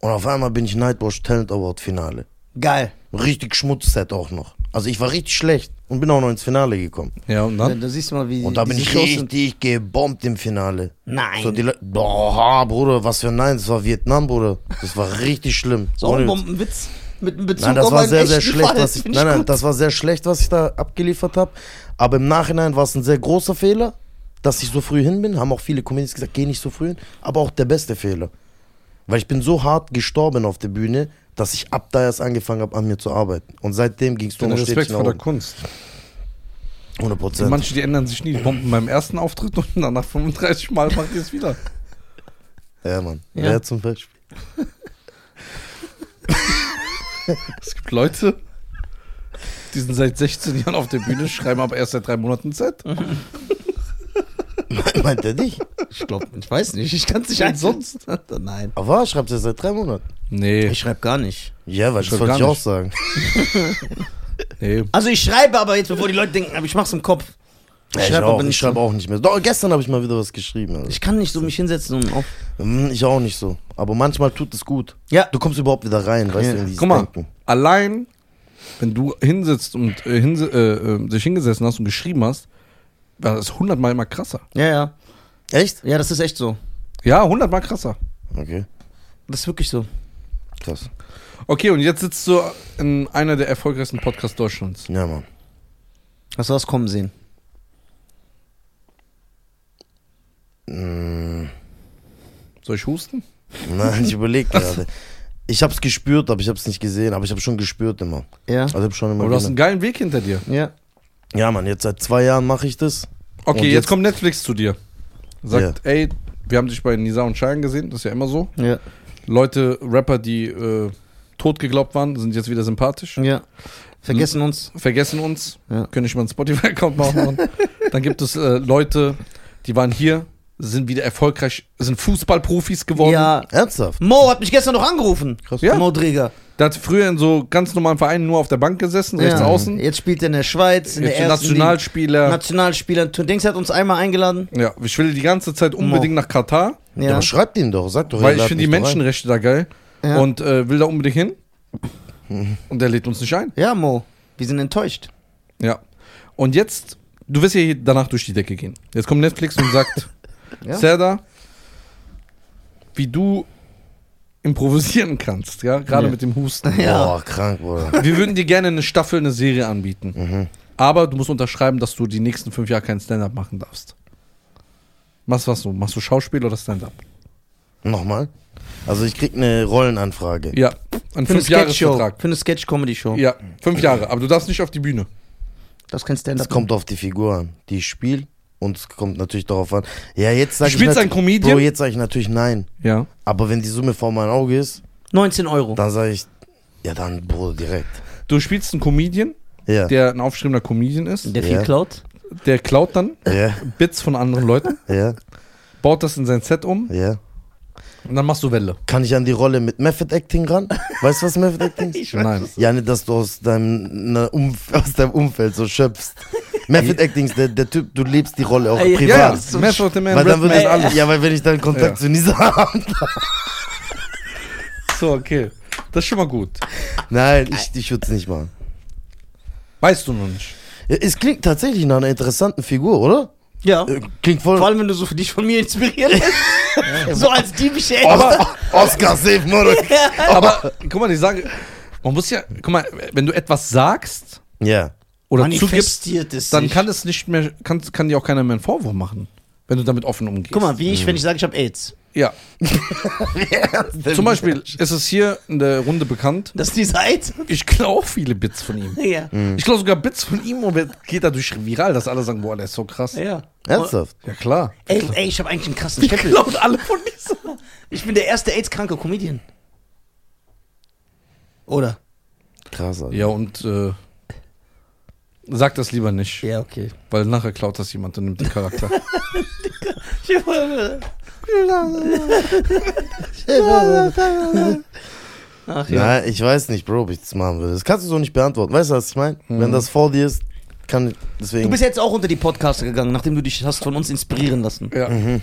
Und auf einmal bin ich Nightwatch Talent Award Finale. Geil. Richtig Schmutzset auch noch. Also ich war richtig schlecht und bin auch noch ins Finale gekommen. Ja, und Da, dann? da siehst du mal, wie Und da bin ich richtig gebombt im Finale. Nein. So die Le Boah, Bruder, was für ein Nein, das war Vietnam, Bruder. Das war richtig schlimm. so ein Bombenwitz. Mit einem Bezug Nein, das auf war sehr, sehr schlecht, Fall. was ich, nein, nein, gut. das war sehr schlecht, was ich da abgeliefert habe. Aber im Nachhinein war es ein sehr großer Fehler, dass ich so früh hin bin. Haben auch viele Comedians gesagt, geh nicht so früh hin. Aber auch der beste Fehler. Weil ich bin so hart gestorben auf der Bühne, dass ich ab da erst angefangen habe, an mir zu arbeiten. Und seitdem ging es nur noch Respekt vor der. Kunst. 100 Prozent. Manche, die ändern sich nie. Die bomben beim ersten Auftritt und dann nach 35 Mal macht ihr es wieder. Ja, Mann. Ja. Wer zum Beispiel? Es gibt Leute, die sind seit 16 Jahren auf der Bühne, schreiben aber erst seit drei Monaten Set. Meint er dich? Ich glaube, ich weiß nicht. Ich kann es nicht sonst. Nein. Aber schreibt er seit drei Monaten. Nee, Ich schreibe gar nicht. Ja, weil Ich das wollte ich auch nicht. sagen. nee. Also ich schreibe aber jetzt, bevor die Leute denken, aber ich mach's im Kopf. Ich, schreib schreibe auch, aber ich nicht schreibe auch nicht mehr. Doch, gestern habe ich mal wieder was geschrieben. Also. Ich kann nicht so mich hinsetzen und auf. Hm, Ich auch nicht so. Aber manchmal tut es gut. Ja. Du kommst überhaupt wieder rein, weißt Ja. du, in dieses Guck mal, Denken. allein, wenn du hinsitzt und äh, hinse äh, äh, dich hingesessen hast und geschrieben hast, war das hundertmal immer krasser. Ja, ja. Echt? Ja, das ist echt so. Ja, hundertmal krasser. Okay, Das ist wirklich so. krass. Okay, und jetzt sitzt du in einer der erfolgreichsten Podcasts Deutschlands. Ja, Mann. Hast du was kommen sehen? Mm, Soll ich husten? nein, ich überlege gerade. Ich habe es gespürt, aber ich habe es nicht gesehen. Aber ich habe schon gespürt immer. Ja. Also ich hab schon immer Aber du hast einen geilen Weg hinter dir. Ja. Ja, Mann, jetzt seit zwei Jahren mache ich das. Okay, jetzt, jetzt- kommt Netflix zu dir. Sagt, ey, wir haben dich bei Nisa und Schein gesehen, das ist ja immer so. Ja. Leute, Rapper, die äh, tot geglaubt waren, sind jetzt wieder sympathisch. Ja. Vergessen uns. Vergessen uns, Ja. können ich mal einen Spotify-Account machen. Dann gibt es äh, Leute, die waren hier, sind wieder erfolgreich, sind Fußballprofis geworden. Ja. Ernsthaft? Mo hat mich gestern noch angerufen. Krass. Ja. Mo Dreger. Der hat früher in so ganz normalen Vereinen nur auf der Bank gesessen, rechts ja. außen. Jetzt spielt er in der Schweiz, in Jetzt der ersten Nationalspieler. Liga. Nationalspieler. Dings hat uns einmal eingeladen. ja, ich will die ganze Zeit unbedingt nach Katar, Ja, Ja. aber schreibt ihn doch, sag doch. weil er ich finde die mich doch Menschenrechte da geil Ja. und äh, will da unbedingt hin. Und der lädt uns nicht ein. Ja, Mo. Wir sind enttäuscht. Ja. Und jetzt, du wirst ja hier danach durch die Decke gehen. Jetzt kommt Netflix und sagt, Ja. Serdar, wie du improvisieren kannst, ja, gerade Ja. mit dem Husten. Ja. Boah, krank, Bruder. Wir würden dir gerne eine Staffel, eine Serie anbieten. Mhm. Aber du musst unterschreiben, dass du die nächsten fünf Jahre kein Stand-up machen darfst. Was was du? Machst du Schauspiel oder Stand-up? Nochmal? Also ich krieg eine Rollenanfrage. Ja, ein Für eine Sketch-Show. Fünf-Jahres-Vertrag. Für eine Sketch-Comedy-Show. Ja, fünf Jahre. Aber du darfst nicht auf die Bühne. Das ist kein Es Stand-up. kommt auf die Figur an, die ich spiele. Und es kommt natürlich darauf an. Ja, jetzt sag Du spielst ich einen nat- Comedian? Bro, jetzt sage ich natürlich nein. Ja. Aber wenn die Summe vor meinem Auge ist, 19 Euro. dann sage ich, ja dann, Bruder, direkt. Du spielst einen Comedian, Ja. der ein aufstrebender Comedian ist. Der viel Ja. klaut. Der klaut dann Ja, Bits von anderen Leuten, ja, baut das in sein Set um ja. Und dann machst du Welle. Kann ich an die Rolle mit Method Acting ran? Weißt du, was Method Acting ist? Ich weiß Nein. Ja, nicht, dass du aus deinem, ne, Umf aus deinem Umfeld so schöpfst. Method Acting ist der, der Typ, du lebst die Rolle auch Ey, privat. Ja, so Method Man, Weil dann Redman, ich, alles. ja, weil wenn ich dann Kontakt Ja. zu Nisa habe. So, okay. Das ist schon mal gut. Nein, ich, ich würde es nicht machen. Weißt du noch nicht. Ja, Es klingt tatsächlich nach einer interessanten Figur, oder? Ja. Äh, Klingt voll. Vor allem, wenn du so für dich von mir inspiriert bist. so als diebische Oscar, Oscar Safe Murray. Aber guck mal, ich sage, man muss ja, guck mal, wenn du etwas sagst Ja. oder zugibst, dann sich. kann es nicht mehr, kann, kann dir auch keiner mehr einen Vorwurf machen, wenn du damit offen umgehst. Guck mal, wie ich, wenn ich sage, ich habe AIDS. Ja. Zum Beispiel ist es hier in der Runde bekannt, Das ist dieser AIDS? ich klaue auch viele Bits von ihm. Ja. Ich glaube sogar Bits von ihm und geht dadurch viral, dass alle sagen, boah, der ist so krass. Ja, Ja. Ernsthaft? klar. Ey, ey, ich habe eigentlich einen krassen Stempel. Klaut alle von diesem. Ich bin der erste AIDS-kranke Comedian. Oder? Krass, Alter. Ja, und äh, sag das lieber nicht, Ja, okay. weil nachher klaut das jemand und nimmt den Charakter. Ach ja. Nein, ich weiß nicht, Bro, ob ich das machen würde. Das kannst du so nicht beantworten. Weißt du, was ich meine? Wenn das vor dir ist, kann deswegen. Du bist jetzt auch unter die Podcaster gegangen, nachdem du dich hast von uns inspirieren lassen. ja.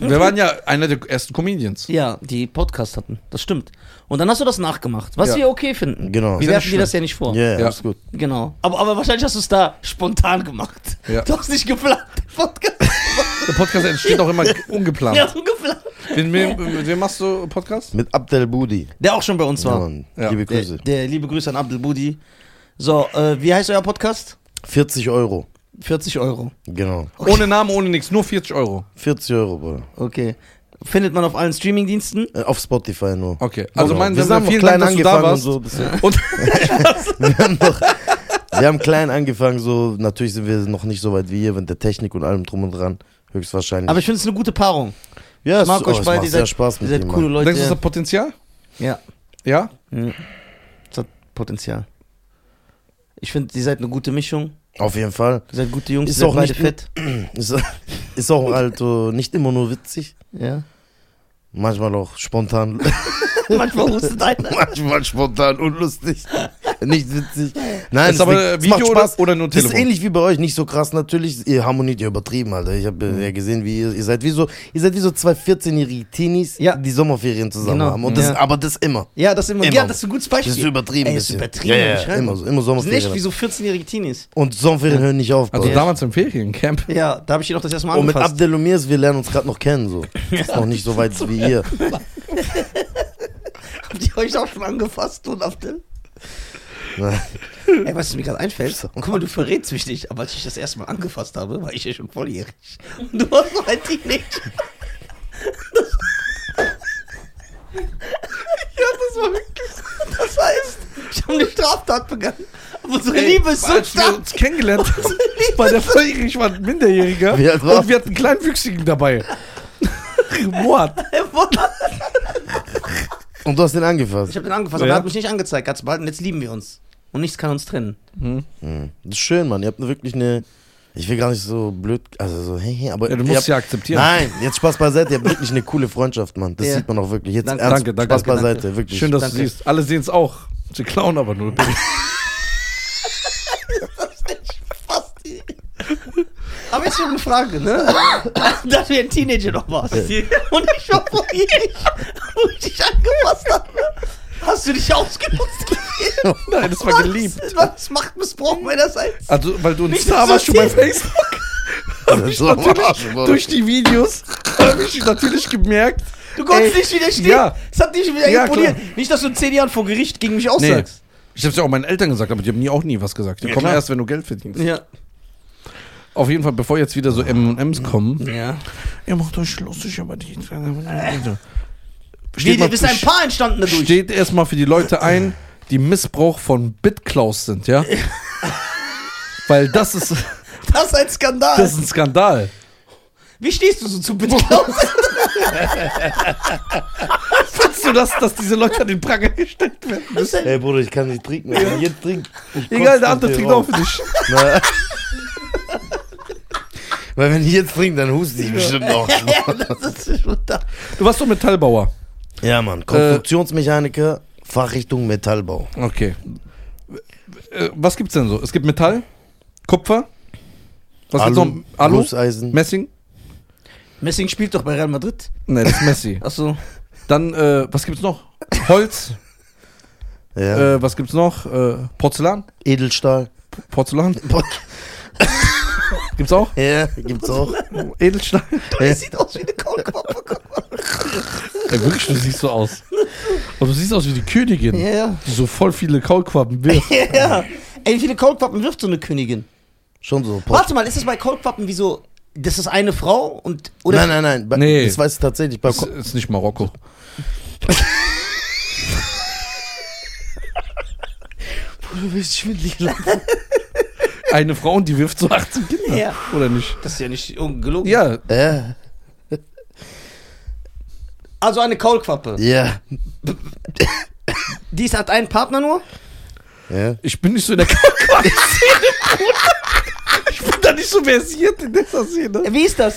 Wir waren ja einer der ersten Comedians. Ja, die Podcast hatten. Das stimmt. Und dann hast du das nachgemacht, was Ja. wir okay finden. Genau. Wir Ist ja werfen nicht dir das ja nicht vor. Ja, yeah, Ja. alles gut. Genau. Aber, aber wahrscheinlich hast du es da spontan gemacht. Ja. Du hast nicht geplant, den Podcast. Der Podcast entsteht auch immer ungeplant. Ja, ungeplant. Mit, wem, mit wem machst du Podcast? Mit Abdel Budi. Der auch schon bei uns Ja, war. Mann. Ja. Liebe der, Grüße. der liebe Grüße an Abdel Budi. So, äh, wie heißt euer Podcast? 40 Euro. 40 Euro. Genau. Ohne Namen, ohne nichts, nur 40 Euro. 40 Euro, Bruder. Okay. Findet man auf allen Streamingdiensten. Äh, Auf Spotify nur. Okay, also Genau. mein, wir wir haben vielen klein Dank, dass du da angefangen und so. deswegen- Und wir, haben noch, wir haben klein angefangen, so. Natürlich sind wir noch nicht so weit wie ihr, mit der Technik und allem drum und dran. Höchstwahrscheinlich. Aber ich finde es eine gute Paarung. ja, Ich mag es, euch oh, es beide, macht ihr sehr seid, Spaß ihr mit seid ihm. coole. Leute. denkst du, das hat Potenzial? ja, Ja? das hat Potenzial. Ich finde, ihr seid eine gute Mischung. Auf jeden Fall. Ihr seid gute Jungs, Ist ihr seid auch beide nicht- fett. Ist, ist auch halt so nicht immer nur witzig. Ja. Manchmal auch spontan. Manchmal hustet einer. manchmal spontan und lustig. Nicht witzig. Nein, Ist aber es Video macht oder- Spaß. oder nur Das ist Telefon? ähnlich wie bei euch, nicht so krass natürlich. Ihr harmoniert ja übertrieben, Alter. Ich habe Mhm. ja gesehen, wie ihr, ihr seid wie so, ihr seid wie so zwei 14-jährige Teenies, Ja. die Sommerferien zusammen Genau. haben. Und das, Ja. aber das immer. Ja, das immer. Immer. Ja, das ist ein gutes Beispiel. Das ist übertrieben. Ey, das ist bisschen. übertrieben. Ja, ja, beschreibung. immer, so- immer Das Sommerferien. echt wie so 14-jährige Teenies. Und Sommerferien hören nicht auf. Also damals im Feriencamp. Ja, da habe ich ihn auch das erste Mal und mit angefasst. Und mir, ist, wir lernen uns gerade noch kennen. So. Ist noch nicht so weit wie ihr. Habt ihr euch auch schon angefasst, du Abdel? Ey, weißt du, was mir gerade einfällt? Guck mal, du verrätst mich nicht, aber als ich das erste Mal angefasst habe, war ich ja schon volljährig. Und du warst noch ein Teenager. ja, das war wirklich. Das heißt, ich habe eine Straftat begangen. Aber unsere Liebe ist so als wir stark. uns kennengelernt haben, war der volljährig, war ein Minderjähriger. Wie alt Und wir hatten einen Kleinwüchsigen dabei. Mord. Und du hast den angefasst. Ich habe den angefasst, aber Ja. er hat mich nicht angezeigt. Ganz bald und jetzt lieben wir uns. Und nichts kann uns trennen. Das ist schön, Mann. Ihr habt wirklich eine. Ich will gar nicht so blöd. Also so, hey, hey, aber. Ja, du ihr musst habt, ja akzeptieren. Nein, jetzt Spaß beiseite. Ihr habt wirklich eine coole Freundschaft, Mann. Das Ja. sieht man auch wirklich. Jetzt Danke. ernst, Danke, danke, Spaß danke, beiseite, danke. wirklich. Schön, dass Danke. du siehst. Alle sehen es auch. Sie klauen aber nur. Fast. Aber jetzt noch eine Frage, ne? Dass du ein Teenager noch warst. Und ich war volljährig, wo ich dich angefasst habe. Hast du dich ausgenutzt gefühlt? Nein, das war geliebt. Was macht Missbrauch meinerseits? Also, weil du ein Nicht Star warst schon bei. Facebook. Das am Arsch, Bruder. Durch die Videos habe ich natürlich gemerkt. Du konntest Ey, nicht widerstehen. ja. Es hat dich wieder Ja, imponiert. klar. Nicht, dass du in zehn Jahren vor Gericht gegen mich Nee. aussagst. Ich hab's ja auch meinen Eltern gesagt, aber die haben nie auch nie was gesagt. Die Ja, kommen klar. erst, wenn du Geld verdienst. Ja. Auf jeden Fall, bevor jetzt wieder so M&M's kommen. Ja. Ihr macht euch lustig, aber die... Wie, Steht du bist ein Paar entstanden dadurch. steht erstmal für die Leute ein, die Missbrauch von BitClaus sind, ja? Weil das ist, Das ist ein Skandal. das ist ein Skandal. Wie stehst du so zu BitCloud? Findest du das, dass diese Leute an den Pranger gestellt werden müssen? Ey, Bruder, ich kann nicht trinken. Wenn jetzt trinkt. Egal, der andere trinkt auch für dich. Weil wenn ich jetzt trinke, dann huste ich bestimmt noch. Du warst doch Metallbauer. Ja, Mann. Konstruktionsmechaniker, Fachrichtung Metallbau. Okay. Äh, Was gibt's denn so? Es gibt Metall, Kupfer, was gibt's noch? Alu, Gusseisen. Messing? Messing spielt doch bei Real Madrid. Ne, das ist Messi. Achso. Dann, äh, was gibt's noch? Holz. Ja. Äh, was gibt's noch? Äh, Porzellan? Edelstahl. Porzellan? Gibt's auch? Ja, gibt's auch. Edelstahl? Das sieht aus wie eine Kaulquappe. Ja, wirklich, du siehst so aus. Aber du siehst aus wie die Königin, Ja, ja. die so voll viele Kaulquappen wirft. Ja, ja. Ey, wie viele Kaulquappen wirft so eine Königin? Schon so. Port Warte mal, ist das bei Kaulquappen wie so, das ist eine Frau und, oder? nein, nein, nein. Bei- Nee. Das weiß ich tatsächlich. Bei Das ist nicht Marokko. du willst schwindelig lachen. Eine Frau und die wirft so 18 Kinder. Ja. Oder nicht? Das ist ja nicht gelogen. Ja, Ja. Also eine Kaulquappe. Ja. Die hat einen Partner nur? Ja. ich bin nicht so in der Kaulquappen-Szene, Bruder. Ich bin da nicht so versiert in dieser Szene. Wie ist das?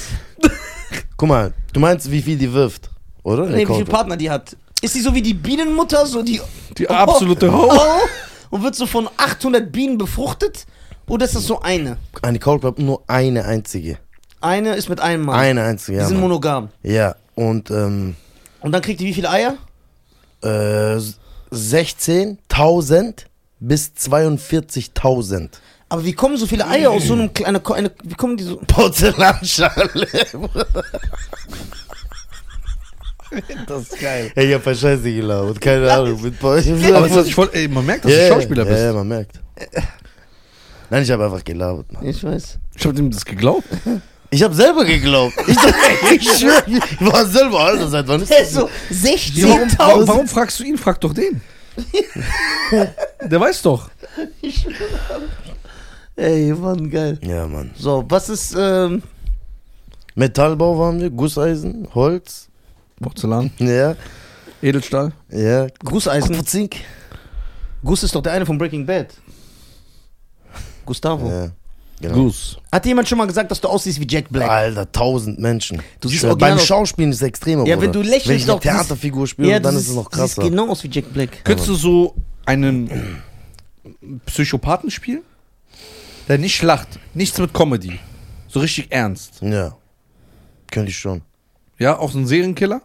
Guck mal, du meinst, wie viel die wirft, oder? Nee, wie viele Partner die hat? Ist die so wie die Bienenmutter, so die. Die absolute Ho. Oh, und wird so von 800 Bienen befruchtet? Oder ist das so eine? Eine Kaulquappe, nur eine einzige. Eine ist mit einem Mann. Eine einzige, Die ja. sind Mann. monogam. Ja, und ähm, Und dann kriegt die wie viele Eier? äh, 16.000 bis 42.000. Aber wie kommen so viele Eier aus so einem kleinen. Eine, wie kommen die so. Porzellanschale. Das ist geil. Ey, ich hab bei Scheiße gelaufen. Keine Ahnung. Mit Aber es ist, ich voll, ey, man merkt, dass du Schauspieler ja, bist. Ja, man merkt. Nein, ich habe einfach gelabert. Mann. Ich weiß. Ich hab dem das geglaubt. Ich habe selber geglaubt. Ich, ich war selber, Alter, seit wann ist das? so Ja, warum, warum, 16.000. warum fragst du ihn? Frag doch den. Der weiß doch. Ey, Mann, geil. Ja, Mann. So, was ist. Ähm, Metallbau waren wir, Gusseisen, Holz. Porzellan, Ja, Edelstahl. ja. Gusseisen. Zink. Gus ist doch der eine von Breaking Bad. Gustavo. Ja, genau. Goose. Hat dir jemand schon mal gesagt, dass du aussiehst wie Jack Black? Alter, tausend Menschen. Du siehst schwör, original beim aus- Schauspielen ist es extremer, Ja, wenn du lächelst, Wenn ich eine Theaterfigur spiele, dann du ist es noch siehst- siehst krasser. genau aus wie Jack Black. Könntest du so einen Psychopathen spielen? Der nicht lacht. Nichts mit Comedy. So richtig ernst. Ja, könnte ich schon. Ja, auch so ein Serienkiller?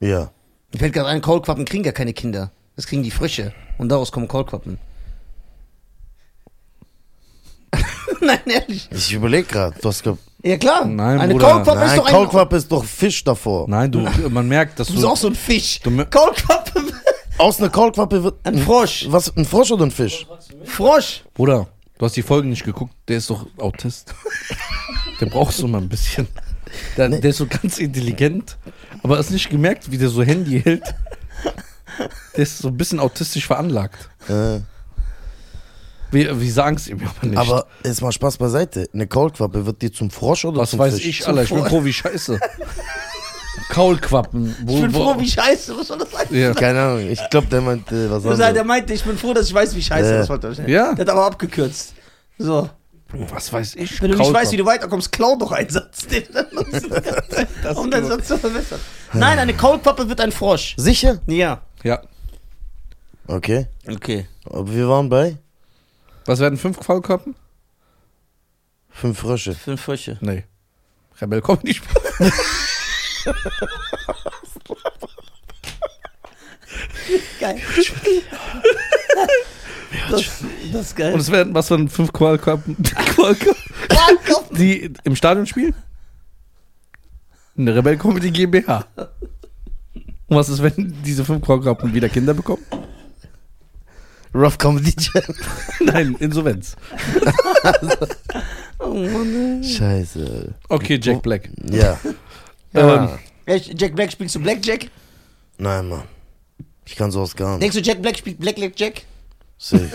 Ja. Mir fällt gerade ein, Kaulquappen kriegen gar keine Kinder. Das kriegen die Frösche. Und daraus kommen Kaulquappen. Nein, ehrlich. Ich überlege gerade. Du hast ge Ja klar. Nein, Eine Bruder. Kaulquappe ist Nein, doch ein... Kaulquappe ist doch Fisch davor. Nein, du, man merkt, dass Du bist du. auch so ein Fisch. Du- Kaulquappe. Aus einer Kaulquappe wird Ein Frosch. Was, ein Frosch oder ein Fisch? Frosch. Bruder, du hast die Folgen nicht geguckt. Der ist doch Autist. Der braucht so mal ein bisschen. Der, der ist so ganz intelligent, aber hast nicht gemerkt, wie der so Handy hält. Der ist so ein bisschen autistisch veranlagt. Äh, Wir, wir sagen es ihm aber nicht. aber jetzt mal Spaß beiseite. Eine Kaulquappe wird dir zum Frosch oder Was zum weiß Fisch? ich, Alter, ich bin froh wie scheiße. Kaulquappen. Wo, Ich bin froh, wie scheiße. Was soll das sein? Ja. Keine Ahnung. Ich glaube, der meint äh, was sagst, der anderes. meinte, ich bin froh, dass ich weiß, wie scheiße das war. Ja. Der hat aber abgekürzt. So. Was weiß ich? Wenn du nicht weißt, wie du weiterkommst, klau doch einen Satz. Den dann nutzt, um den Satz zu verbessern. Nein, eine Kaulquappe wird ein Frosch. Sicher? Ja. Ja. Okay. Okay. Aber wir waren bei Was werden fünf Kaulquappen? fünf Frösche. Fünf Frösche. Nee. Rebell Comedy Spiel. Geil. Das, das ist geil. Und es werden, was werden fünf Kaulquappen, Kaulquappen die im Stadion spielen? Eine Rebell Comedy GmbH. Und was ist, wenn diese fünf Kaulquappen wieder Kinder bekommen? Rough Comedy Jam. Nein, Insolvenz. Oh Mann, Scheiße. Okay, Jack Black. Ja. Ähm, ey. Ey, Jack Black spielst du Blackjack? Nein, Mann. Ich kann sowas gar nicht. Denkst du, Jack Black spielt Blackjack Jack? Safe.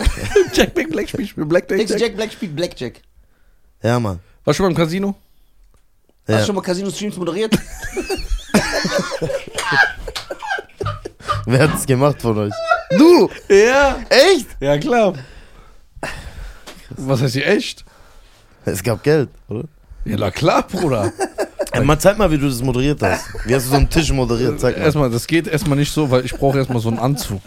Jack Black Black spielt spielt Black Jack. Denkst du, Jack. Jack Black spielt Blackjack? Ja, Mann. Warst du schon beim Casino? Hast Ja. du schon mal Casino-Streams moderiert? Wer hat es gemacht von euch? Du! Ja. Echt? Ja, klar. Was heißt hier echt? Es gab Geld, oder? Ja, na klar, Bruder. Ey, mal zeig mal, wie du das moderiert hast. Wie hast du so einen Tisch moderiert? Zeig mal. Erstmal, das geht erstmal nicht so, weil ich brauche erstmal so einen Anzug.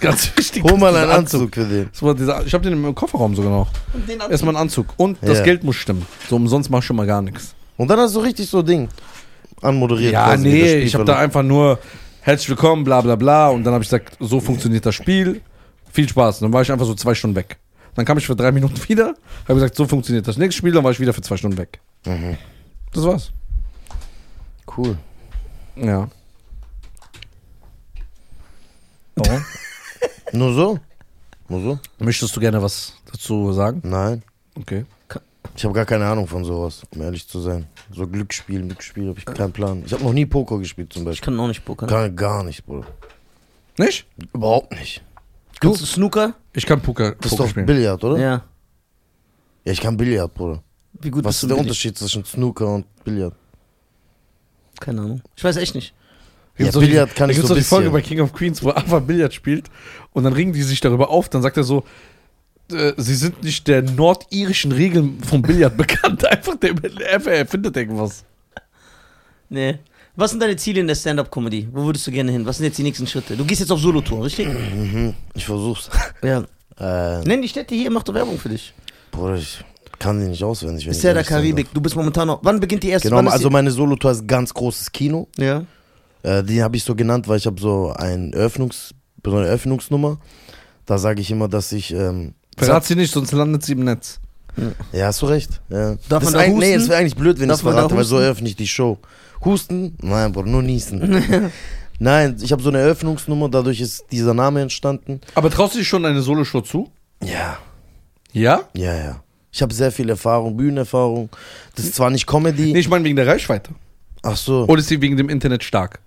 Ganz wichtig. Hol mal einen Anzug für den. Das war dieser, ich habe den im Kofferraum sogar noch. Und den Erstmal einen Anzug. Und das Ja. Geld muss stimmen. So umsonst mach ich schon mal gar nichts. Und dann hast du richtig so Ding anmoderiert. Ja, quasi, wie das nee, Spiel ich habe da verläuft. einfach nur herzlich willkommen, bla bla bla. Und dann habe ich gesagt, so funktioniert das Spiel. Viel Spaß. Dann war ich einfach so zwei Stunden weg. Dann kam ich für drei Minuten wieder, habe gesagt, so funktioniert das nächste Spiel, dann war ich wieder für zwei Stunden weg. Mhm. Das war's. Cool. Ja. Nur so? Nur so? Möchtest du gerne was dazu sagen? Nein. Okay. Ich habe gar keine Ahnung von sowas, um ehrlich zu sein. So Glücksspiel, Glücksspiel habe ich keinen Plan. Ich habe noch nie Poker gespielt zum Ich Beispiel. kann auch nicht pokern. Gar, gar nicht, Bruder. Nicht? Überhaupt nicht. Kannst du Snooker? Ich kann Poker, Das ist Poker doch spielen. Billard, oder? Ja. Ja. ich kann Billard, Bruder. Wie gut Was bist ist du der? Unterschied zwischen Snooker und Billard? Keine Ahnung. Ich weiß echt nicht. Ja, Gibt's doch die- Billard kann ich so doch ein die Folge bisschen. bei King of Queens, wo Ava Billard spielt und dann ringen die sich darüber auf. Dann sagt er so, äh, sie sind nicht der nordirischen Regeln vom Billard bekannt. Einfach der er erfindet irgendwas. Nee. Was sind deine Ziele in der Stand-Up-Comedy? Wo würdest du gerne hin? Was sind jetzt die nächsten Schritte? Du gehst jetzt auf Solo-Tour, richtig? Mhm, ich versuch's. ja. Äh, Nenn die Städte hier, mach doch Werbung für dich. Bruder, ich kann die nicht auswendig. wenn ich Bisher der Karibik. Du bist momentan noch. Wann beginnt die erste? Genau, ist also meine Solotour ist ganz großes Kino. die? Ja. Äh, die habe ich so genannt, weil ich habe so ein Eröffnungs, so eine Eröffnungsnummer. Da sage ich immer, dass ich. Ähm, Verrat sie nicht, sonst landet sie im Netz. ja, hast du recht. Ja. Darf das man ein, nee, es wäre eigentlich blöd, wenn ich es verrate, weil so eröffne ich die Show. Husten? Nein, Bruder, nur niesen. Nein, ich habe so eine Eröffnungsnummer, dadurch ist dieser Name entstanden. Aber traust du dich schon eine Soloshow zu? Ja, Ja? ja, ja. Ich habe sehr viel Erfahrung, Bühnenerfahrung. Das ist zwar nicht Comedy. Nee, ich meine wegen der Reichweite. Ach so. Oder ist sie wegen dem Internet stark?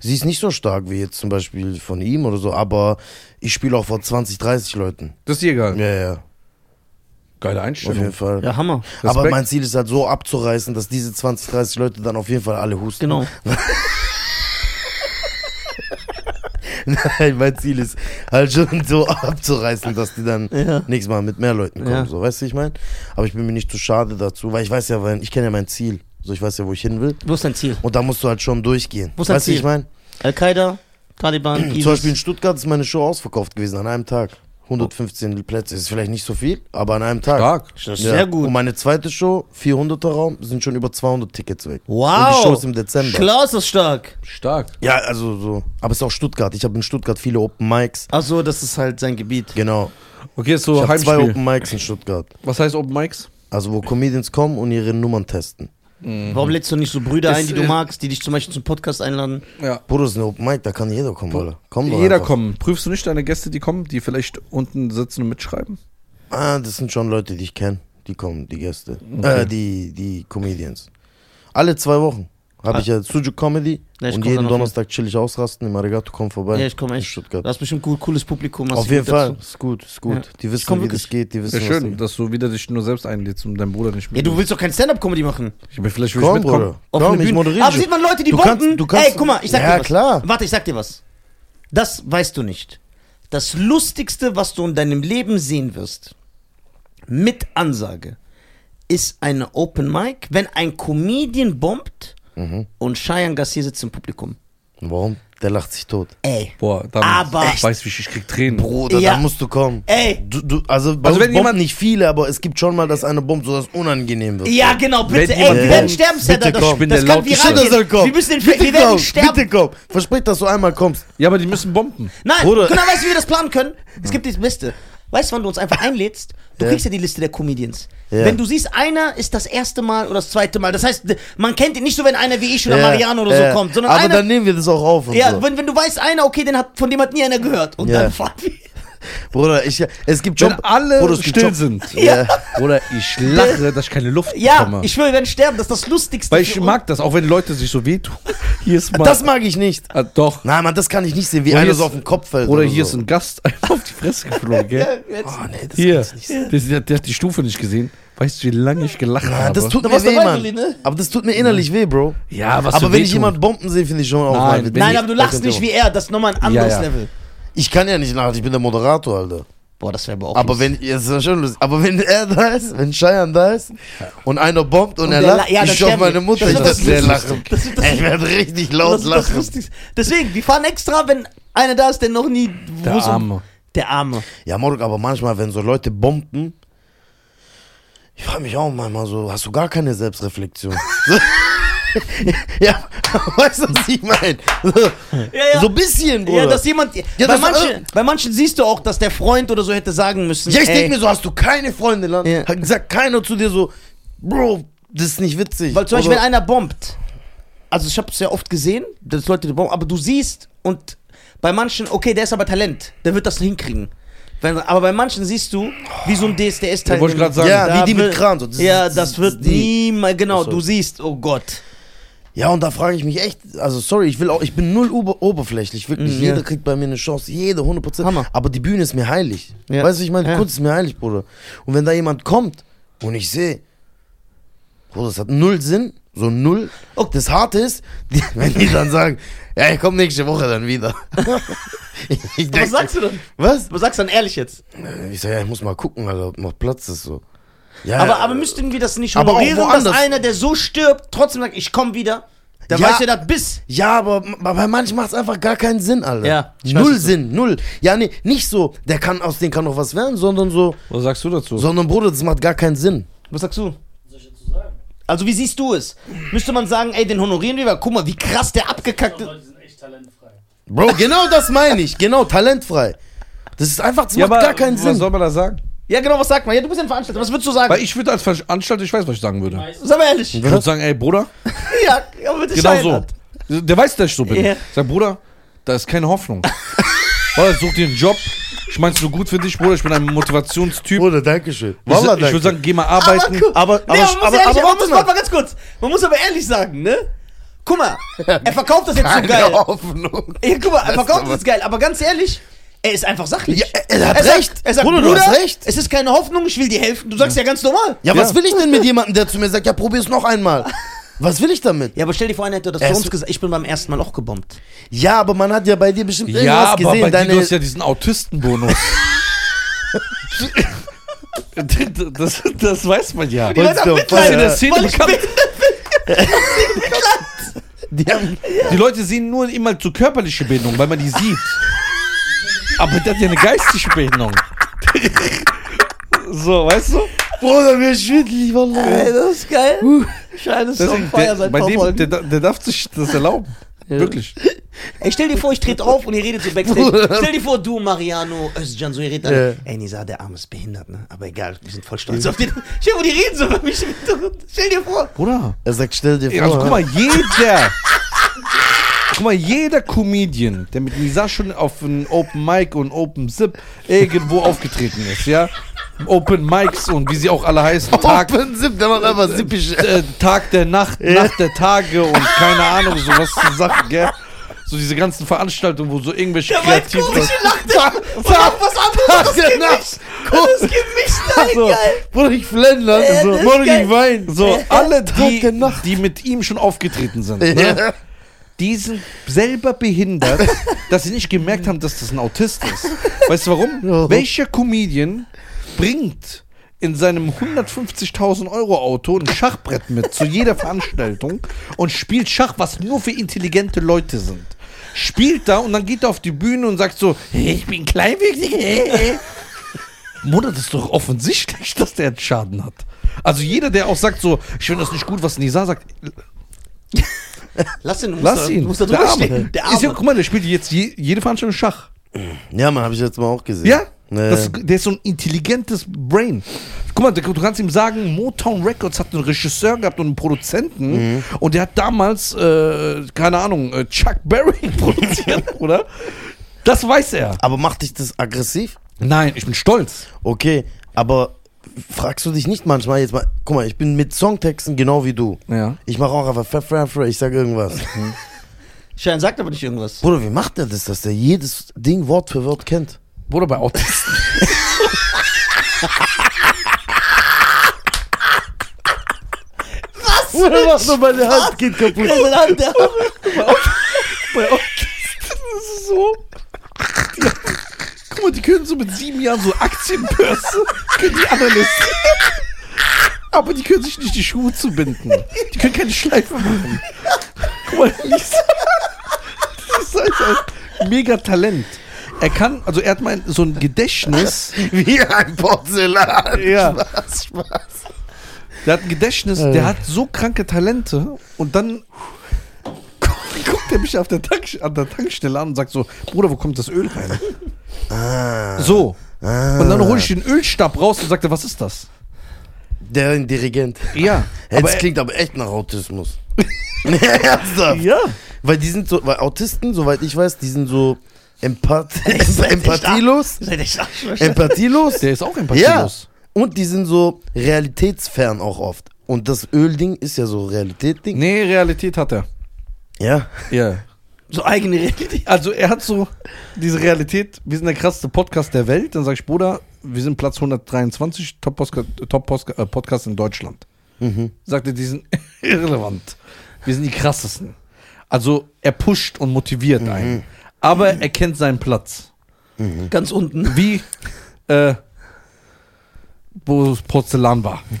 Sie ist nicht so stark wie jetzt zum Beispiel von ihm oder so, aber ich spiele auch vor 20, 30 Leuten. Das ist dir egal. Ja, ja, Geile auf Einstellung. jeden Fall. Ja, Hammer. Aber Respekt. mein Ziel ist halt so abzureißen, dass diese 20, 30 Leute dann auf jeden Fall alle husten. Genau. Nein, mein Ziel ist halt schon so abzureißen, dass die dann Ja. nächstes Mal mit mehr Leuten kommen. Ja. So, weißt du, ich meine? Aber ich bin mir nicht zu schade dazu, weil ich weiß ja, weil ich kenne ja mein Ziel. So, ich weiß ja, wo ich hin will. Wo ist dein Ziel? Und da musst du halt schon durchgehen. Wo ist dein weißt du, Ziel? ich meine? Al-Qaida, Taliban, ISIS. Zum Beispiel in Stuttgart ist meine Show ausverkauft gewesen an einem Tag. 115 Plätze. Ist vielleicht nicht so viel, aber an einem Tag. Stark. Das ist Ja. sehr gut. Und meine zweite Show, 400er Raum, sind schon über 200 Tickets weg. Wow. Und die Show ist im Dezember. Klar ist das stark. Stark. Ja, also so. Aber es ist auch Stuttgart. Ich habe in Stuttgart viele Open Mics. Ach so, das ist halt sein Gebiet. Genau. Okay, ist Ich so habe zwei Heimspiel. Open Mics in Stuttgart. Was heißt Open Mics? Also wo Comedians kommen und ihre Nummern testen. Warum lädst du nicht so Brüder Ist, ein, die du äh, magst, die dich zum Beispiel zum Podcast einladen? Ja. Bruder, das ist eine Open Mic, da kann jeder kommen, Alter. Komm Jeder einfach. kommen. Prüfst du nicht deine Gäste, die kommen, die vielleicht unten sitzen und mitschreiben? Ah, das sind schon Leute, die ich kenne. Die kommen, die Gäste. Okay. Äh, die, die Comedians. Alle zwei Wochen habe Ah. ich ja Sujuk Comedy. Ja, ich und jeden Donnerstag chill ich ausrasten. Im Arigato komm vorbei. Ja, ich komme In echt. Stuttgart. Du hast bestimmt gut, cooles Publikum. Auf jeden Fall. dazu- Ist gut, ist gut. Ja. Die Ich wissen, wie wirklich. das geht. Die wissen, was schön, dass du wieder dich nur selbst einlädst und dein Bruder nicht Ja, du willst doch kein Stand-Up-Comedy machen. Ich will vielleicht will ich Komm, mitkommen. Bruder. Auf Komm, ich moderiere. Aber sieht man Leute, die Du bomben? kannst- du kannst- Ey, guck mal, ich sag Ja, dir was. klar. Warte, ich sag dir was. Das weißt du nicht. Das Lustigste, was du in deinem Leben sehen wirst, mit Ansage, ist eine Open Mic, wenn ein Comedian bombt Mhm. und Cheyenne Garcia sitzt im Publikum. Warum? Der lacht sich tot. Ey. Boah, dann Aber- ich weiß, wie ich, ich krieg Tränen. Bruder, Ja. da musst du kommen. Ey. Du, du, also bei Also wenn jemand- nicht viele, aber es gibt schon mal, dass eine bombt, so dass es unangenehm wird. Ja, genau, bitte. Wenn Ey, jemand wir werden bombt, sterben, bitte Das, komm. Ich bin das der kann viral gehen. soll kommen. Wir, müssen den, bitte wir werden komm, sterben. Bitte komm. Versprich, dass du einmal kommst. Ja, aber die müssen bomben. Nein, Bruder. genau, weißt du, wie wir das planen können? Es gibt die Beste. Weißt du, wann du uns einfach einlädst? Du kriegst ja die Liste der Comedians. Wenn du siehst, einer ist das erste Mal oder das zweite Mal. Das heißt, man kennt ihn nicht so, wenn einer wie ich oder Mariano oder so kommt, sondern Aber einer. dann nehmen wir das auch auf ja, so. wenn, wenn du weißt, einer, okay, den hat, von dem hat nie einer gehört. Und dann fahren wir. Bruder, ich, es gibt Wenn schon... alle Bruder, still schon- sind. Ja. Oder ich lache, dass ich keine Luft Ja, bekomme. ich schwöre, wir werden sterben. Das ist das Lustigste. Weil ich mag das, auch wenn Leute sich so wehtun. Hier ist mal. Das mag ich nicht. ah, doch. Nein, Mann, das kann ich nicht sehen, wie Oder einer hier so ist- auf den Kopf fällt. Oder hier ist so. ein Gast einfach auf die Fresse geflogen, gell? Ja. Oh, nee, das Hier, kann ich nicht sehen. der, der, hat die Stufe nicht gesehen. Weißt du, wie lange ich gelacht Ah, habe? das tut Da mir weh, Mann. Ne? Aber das tut mir innerlich weh, Bro. ja, was Aber wenn ich wehtun. jemand bomben sehe, finde ich schon auch Nein, mal wenn Nein, ich- aber du lachst nicht wie er. Das ist nochmal ein anderes Ja, ja. Level. Ich kann ja nicht lachen, ich bin der Moderator, Alter. Boah, das wäre aber auch Aber lustig. wenn, jetzt ist das schon lustig, aber wenn er da ist, wenn Cheyenne da ist und einer bombt und, Und er lacht, la- ja, ich schau meine. Mutter, Das ich das sehr lachen. Das das- Ich werde richtig das laut das lachen. Lustigste. Deswegen, wir fahren extra, wenn einer da ist, der noch nie. Der Arme. Der Arme. Ja, Morg, aber manchmal, wenn so Leute bomben, ich frage mich auch manchmal so, hast du gar keine Selbstreflexion? ja, weißt du, was ich meine? So, Ja, ja. so ein bisschen, Bruder. Ja, dass jemand. bei, das- manchen, bei manchen siehst du auch, dass der Freund oder so hätte sagen müssen. Ja, ich denke mir so, hast du keine Freundin? Dann Ja. hat gesagt keiner zu dir so, Bro, das ist nicht witzig. Weil zum Beispiel, wenn einer bombt, also ich habe es ja oft gesehen, dass Leute die bomben, aber du siehst und bei manchen, okay, der ist aber Talent, der wird das hinkriegen. Wenn, aber bei manchen siehst du, wie so ein DSDS-Teil. Ja, wollte ich grad sagen. Ja, wie die mit Kran, so, das ja, das wird niemals, genau, so. du siehst, oh Gott. Ja, und da frage ich mich echt, also sorry, ich will auch, ich bin null ober oberflächlich, wirklich. Mhm, ja. Jeder kriegt bei mir eine Chance, jede 100%. Hammer. Aber die Bühne ist mir heilig. Ja. Weißt du, ich meine, Ja. Kunst ist mir heilig, Bruder. Und wenn da jemand kommt und ich sehe, Bruder, das hat null Sinn, so null. Oh. Das Harte ist, die, wenn die dann sagen, ja, ich komme nächste Woche dann wieder. ich, ich Was denk, sagst du denn? Was? Was sagst du dann ehrlich jetzt? Ich sag, ja, ich muss mal gucken, Alter, ob noch Platz ist so. Ja, Aber, aber müssten wir das nicht Aber honorieren, dass woanders. einer, der so stirbt, trotzdem sagt, ich komme wieder? Der Ja. weiß ja das bis. Ja, aber bei manchen macht es einfach gar keinen Sinn, Alter. Ja, weiß, null was du- Sinn, null. Ja, nee, nicht so, der kann, aus dem kann noch was werden, sondern so, Was sagst du dazu? sondern Bruder, das macht gar keinen Sinn. Was sagst du? Was soll ich dazu sagen? Also wie siehst du es? Müsste man sagen, ey, den honorieren wir, weil guck mal, wie krass der abgekackt ist. Leute sind echt talentfrei. Bro, genau das meine ich, genau, talentfrei. Das ist einfach, das macht gar keinen was Sinn. soll man da sagen? Ja, genau, was sagt man? Ja, du bist ein Veranstalter, was würdest du sagen? Weil ich würde als Veranstalter, ich weiß, was ich sagen würde. Sag mal ehrlich. Ich würde sagen, ey, Bruder, ja, aber bitte genau so. Der weiß, dass ich so bin. Ja. Sag, Bruder, da ist keine Hoffnung. Bruder, such dir einen Job. Ich mein's nur gut für dich, Bruder. Ich bin ein Motivationstyp. Bruder, danke schön. Ich, ich würde sagen, geh mal Aber, arbeiten. guck, Aber- nee, aber- aber- ehrlich, aber mal. warte mal ganz kurz. Man muss aber ehrlich sagen, ne? Guck mal, er verkauft das jetzt so geil. Hoffnung. Ja, guck mal, er Das verkauft ist das jetzt geil, aber ganz ehrlich, er ist einfach sachlich. Ja, er hat sagt- recht. Er sagt, Bruder, Bruder, du hast recht. es ist keine Hoffnung, ich will dir helfen. Du sagst ja ganz normal. Ja, was Ja. will ich denn mit jemandem, der zu mir sagt, ja, probier's noch einmal? Was will ich damit? Ja, aber stell dir vor, einer hätte das Er ist- uns gesagt. Ich bin beim ersten Mal auch gebombt. Ja, aber man hat ja bei dir bestimmt irgendwas Ja, aber gesehen. bei dir, deine, du hast ja diesen Autistenbonus. das, das weiß man ja. Die Leute haben Mitleid, in der Szene bekannt. die haben, Die Leute sehen nur immer zu körperliche Behinderung, weil man die sieht. Aber der hat ja eine geistige Behinderung. so, weißt du? Bruder, mir schwindelig, Wallah. Ey, das ist geil. On Deswegen, fire der, seit bei paar dem, der, der darf sich das erlauben. Wirklich. Ey, stell dir vor, ich trete auf und ihr redet so backstage. stell dir vor, du, Mariano, Özcan, so ihr redet alle. Ja. Ey, Nisa, der Arm ist behindert, ne? Aber egal, wir sind voll stolz auf den. Stell dir vor, die reden so über mich im Hintergrund. Stell dir vor. Bruder. Er sagt, stell dir vor. Also guck mal, jeder. Guck mal, jeder Comedian, der mit Nisa schon auf einem Open Mic und Open Zip irgendwo aufgetreten ist, ja? Open Mics und wie sie auch alle heißen, Tag, Open Zip, der macht einfach sippisch. äh, Tag der Nacht, Nacht der Tage und keine Ahnung, sowas zu Sachen, gell? So diese ganzen Veranstaltungen, wo so irgendwelche Der kreativ komische Lacht. Und auch was anderes. Das der gemischt. Das gemischt, nein, So. geil. Bruder, ich flender. Äh, so, geil. ich wein. So, alle, Tag die, der Nacht. die mit ihm schon aufgetreten sind, ne? Die sind selber behindert, dass sie nicht gemerkt haben, dass das ein Autist ist. Weißt du warum? Ja. Welcher Comedian bringt in seinem 150.000 Euro Auto ein Schachbrett mit zu jeder Veranstaltung und spielt Schach, was nur für intelligente Leute sind? Spielt da und dann geht er auf die Bühne und sagt so, hey, ich bin kleinwüchsig. hey, hey. Mutter, das ist doch offensichtlich, dass der einen Schaden hat. Also jeder, der auch sagt so, ich finde das nicht gut, was Nisa sagt, Lass ihn, du musst lass da, ihn. Du musst da Der drüber Arme. stehen. Der Ist ja, Arme. guck mal, der spielt jetzt je, jede Veranstaltung Schach. ja, man, hab ich jetzt mal auch gesehen. Ja? Nee. Das, der ist so ein intelligentes Brain. Guck mal, du kannst ihm sagen, Motown Records hat einen Regisseur gehabt und einen Produzenten Mhm. und der hat damals, äh, keine Ahnung, äh, Chuck Berry produziert, oder? Das weiß er. aber macht dich das aggressiv? Nein, ich bin stolz. Okay, aber fragst du dich nicht manchmal jetzt mal, guck mal, ich bin mit Songtexten genau wie du. Ja. Ich mache auch einfach ich sage irgendwas. Schein sagt aber nicht irgendwas. Bruder, wie macht er das, dass der jedes Ding Wort für Wort kennt? Bruder, bei Autisten. Bruder, mach doch meine Hand geht kaputt. Der ist an der bei Autisten ist es so. Guck mal, die können so mit sieben Jahren so Aktienbörse, können die analysieren. Aber die können sich nicht die Schuhe zubinden. Die können keine Schleife machen. Guck mal, Lisa. Das ist halt ein mega Talent. Er kann, also er hat mal so ein Gedächtnis. Wie ein Porzellan. Ja. Spaß, Spaß. Der hat ein Gedächtnis, der hat so kranke Talente und dann guckt er mich auf der Tank, an der Tankstelle an und sagt so, Bruder, wo kommt das Öl rein? Ah. So. Und dann hole ich den Ölstab raus und sagte, was ist das? Der Dirigent. Ja. Hey, aber das klingt aber echt nach Autismus. Ernsthaft? ja. Weil die sind so, weil Autisten, soweit ich weiß, die sind so empath empathielos. Empathielos. Der ist auch Ja. empathielos. Und die sind so realitätsfern auch oft. Und das Ölding ist ja so Realitätding. Nee, Realität hat er. Ja. Ja. So eigene Realität. Also er hat so diese Realität, wir sind der krasseste Podcast der Welt. Dann sag ich, Bruder, wir sind Platz 123, Top, Postka Top äh, Podcast in Deutschland. Mhm. Sagt er, die sind irrelevant. Wir sind die krassesten. Also er pusht und motiviert einen. Aber er kennt seinen Platz. Ganz unten. Wie äh, wo das Porzellan war.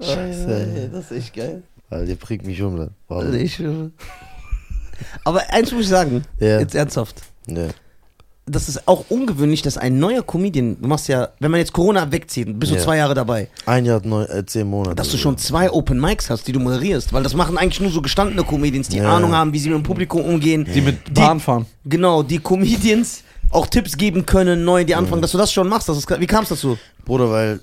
Scheiße, das ist echt geil. Weil der bringt mich um. Dann. Also ich, Aber eins muss ich sagen, Ja. jetzt ernsthaft. Ja. Das ist auch ungewöhnlich, dass ein neuer Comedian, du machst ja, wenn man jetzt Corona wegzieht, bist du Ja. zwei Jahre dabei, Ein Jahr, neun, äh, zehn Monate. dass du schon zwei Open Mics hast, die du moderierst. Weil das machen eigentlich nur so gestandene Comedians, die. Ahnung haben, wie sie mit dem Publikum umgehen. Die mit Bahn fahren. Genau, die Comedians auch Tipps geben können, neu, die anfangen, dass du das schon machst. Das ist, wie kam es dazu? Bruder, weil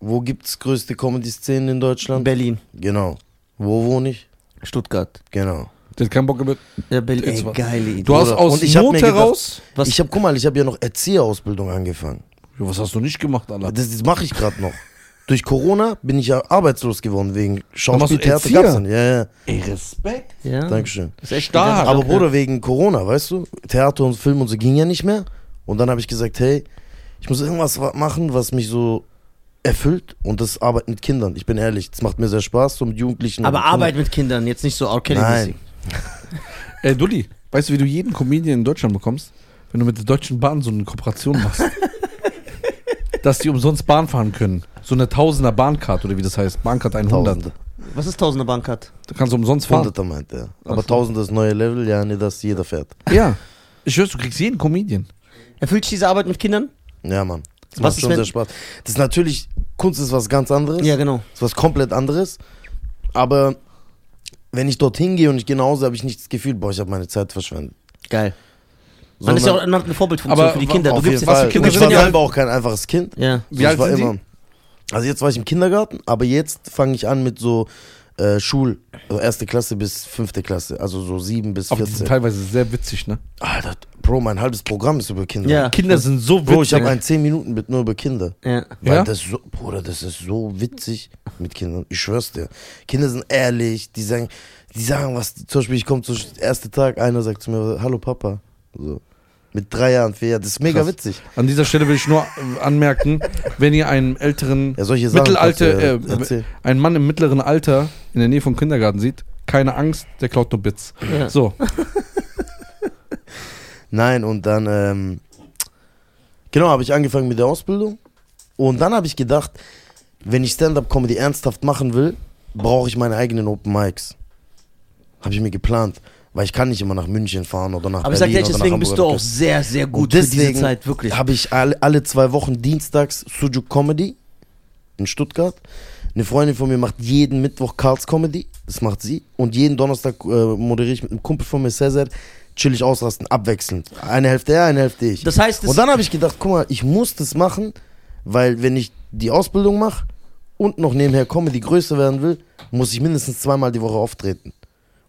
wo gibt's größte Comedy-Szenen in Deutschland? Berlin, genau. Wo wohne ich? Stuttgart. Genau. Der hat keinen Bock mehr. Ja, Jetzt ey, geile Idee. Du hast aus und ich hab Not gedacht- heraus. Was- Ich habe, guck mal, ich habe ja noch Erzieherausbildung angefangen. Ja, was hast du nicht gemacht, Alter? Das, das mache ich gerade noch. Durch Corona bin ich ja arbeitslos geworden wegen Schauspieltheater. Gab's nicht. Ja, ja. Ey, Respekt. ja, Dankeschön. Das ist echt Stark. Aber Bruder, wegen Corona, weißt du, Theater und Film und so ging ja nicht mehr. Und dann habe ich gesagt, hey, ich muss irgendwas wa- machen, was mich so erfüllt. Und das Arbeit mit Kindern. Ich bin ehrlich, das macht mir sehr Spaß, so mit Jugendlichen. Aber Arbeit mit Kindern, jetzt nicht so R. Kelly-mäßig. Nein. Ey, Dulli, weißt du, wie du jeden Comedian in Deutschland bekommst? Wenn du mit der Deutschen Bahn so eine Kooperation machst. dass die umsonst Bahn fahren können. So eine Tausender Bahncard oder wie das heißt. Bahncard 100. Tausende. Was ist Tausender Bankart? Da kannst du umsonst fahren. Hunderter meint er. Aber Tausende ist neue Level, ja, nee, das jeder fährt. Ja. Ich schwör's, du kriegst jeden Comedian. Erfüllt dich diese Arbeit mit Kindern? Ja, Mann. Das Was macht ist, schon sehr Spaß. Das ist natürlich, Kunst ist was ganz anderes. Ja, genau. ist was komplett anderes. Aber wenn ich dorthin gehe und ich gehe nach Hause, habe ich nicht das Gefühl, boah, ich habe meine Zeit verschwendet. Geil. Man ist ja auch man hat eine Vorbildfunktion Aber für die Kinder. Du gibst was für Kinder ich war selber auch kein einfaches Kind. ja. Wie So, alt ich war sind immer. Also jetzt war ich im Kindergarten, aber jetzt fange ich an mit so äh, Schul, also erste Klasse bis fünfte Klasse, also so sieben bis Aber die sind 14. teilweise sehr witzig, ne? Alter, Bro, mein halbes Programm ist über Kinder. Ja. Kinder sind so witzig. Bro, ich habe ein 10 Minuten mit nur über Kinder. ja. Weil Ja? das so, Bruder, das ist so witzig mit Kindern. Ich schwör's dir. Kinder sind ehrlich, die sagen, die sagen was, zum Beispiel, ich komme zum ersten Tag, einer sagt zu mir, hallo Papa. So. Mit drei Jahren, vier Jahren. Das ist mega Krass. witzig. An dieser Stelle will ich nur anmerken, wenn ihr einen älteren, Ja, solche Sachen. Kannst ja äh, einen Mann im mittleren Alter in der Nähe vom Kindergarten sieht, keine Angst, der klaut nur Bits. Ja. So, Nein, und dann, ähm, genau, habe ich angefangen mit der Ausbildung. Und dann habe ich gedacht, wenn ich Stand-Up-Comedy ernsthaft machen will, brauche ich meine eigenen Open Mics. Habe ich mir geplant. Weil ich kann nicht immer nach München fahren oder nach Aber ich sag Berlin dir, deswegen bist du auch sehr, sehr gut für diese Zeit, wirklich. habe ich alle, alle zwei Wochen dienstags Sujuk Comedy in Stuttgart. Eine Freundin von mir macht jeden Mittwoch Karls Comedy, das macht sie. Und jeden Donnerstag äh, moderiere ich mit einem Kumpel von mir, Cesar, chill ich ausrasten, abwechselnd. Eine Hälfte er, eine Hälfte ich. Das heißt, es, und dann habe ich gedacht, guck mal, ich muss das machen, weil wenn ich die Ausbildung mache und noch nebenher Comedy größer werden will, muss ich mindestens zweimal die Woche auftreten.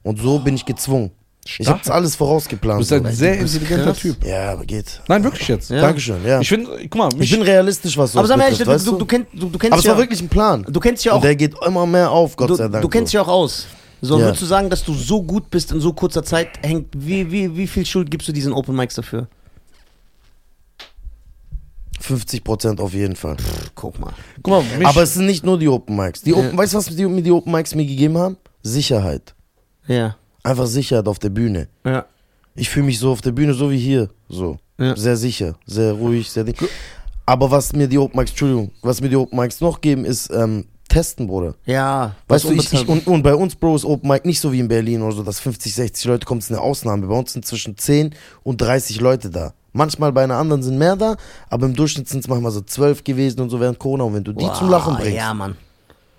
Und so bin ich gezwungen. Ich habe das alles du vorausgeplant. bist ein so. sehr intelligenter krass. Typ. Ja, aber geht. Nein, wirklich jetzt. Ja. Dankeschön, ja. Ich finde, guck mal, Ich bin realistisch, was aber sag mal ehrlich, du, weißt du, du, kennst, du, du kennst Aber es ja, war wirklich ein Plan. du kennst ja auch, Und der geht immer mehr auf, Gott du, sei Dank. du kennst ja auch aus. So, Ja. würdest du sagen, dass du so gut bist in so kurzer Zeit, hängt, wie, wie, wie viel Schuld gibst du diesen Open Mics dafür? 50 Prozent auf jeden Fall. Guck mal. guck mal, mich, Aber es sind nicht nur die Open Mics. Die Ja. Open, Weißt du, was die, mir die Open Mics mir gegeben haben? Sicherheit. Ja, Einfach Sicherheit auf der Bühne. ja. Ich fühle mich so auf der Bühne, so wie hier. So. Ja. Sehr sicher, sehr ruhig, sehr. Aber was mir die Open Mics, Entschuldigung, was mir die Open Mics noch geben, ist ähm, Testen, Bruder. Ja, Weißt du, ich, ich, und, und bei uns, Bro, ist Open Mic nicht so wie in Berlin oder so, dass 50, 60 Leute kommen, ist eine Ausnahme. Bei uns sind zwischen 10 und 30 Leute da. Manchmal bei einer anderen sind mehr da, aber im Durchschnitt sind es manchmal so 12 gewesen und so während Corona. Und wenn du die Boah, zum Lachen bringst, Ja, Mann.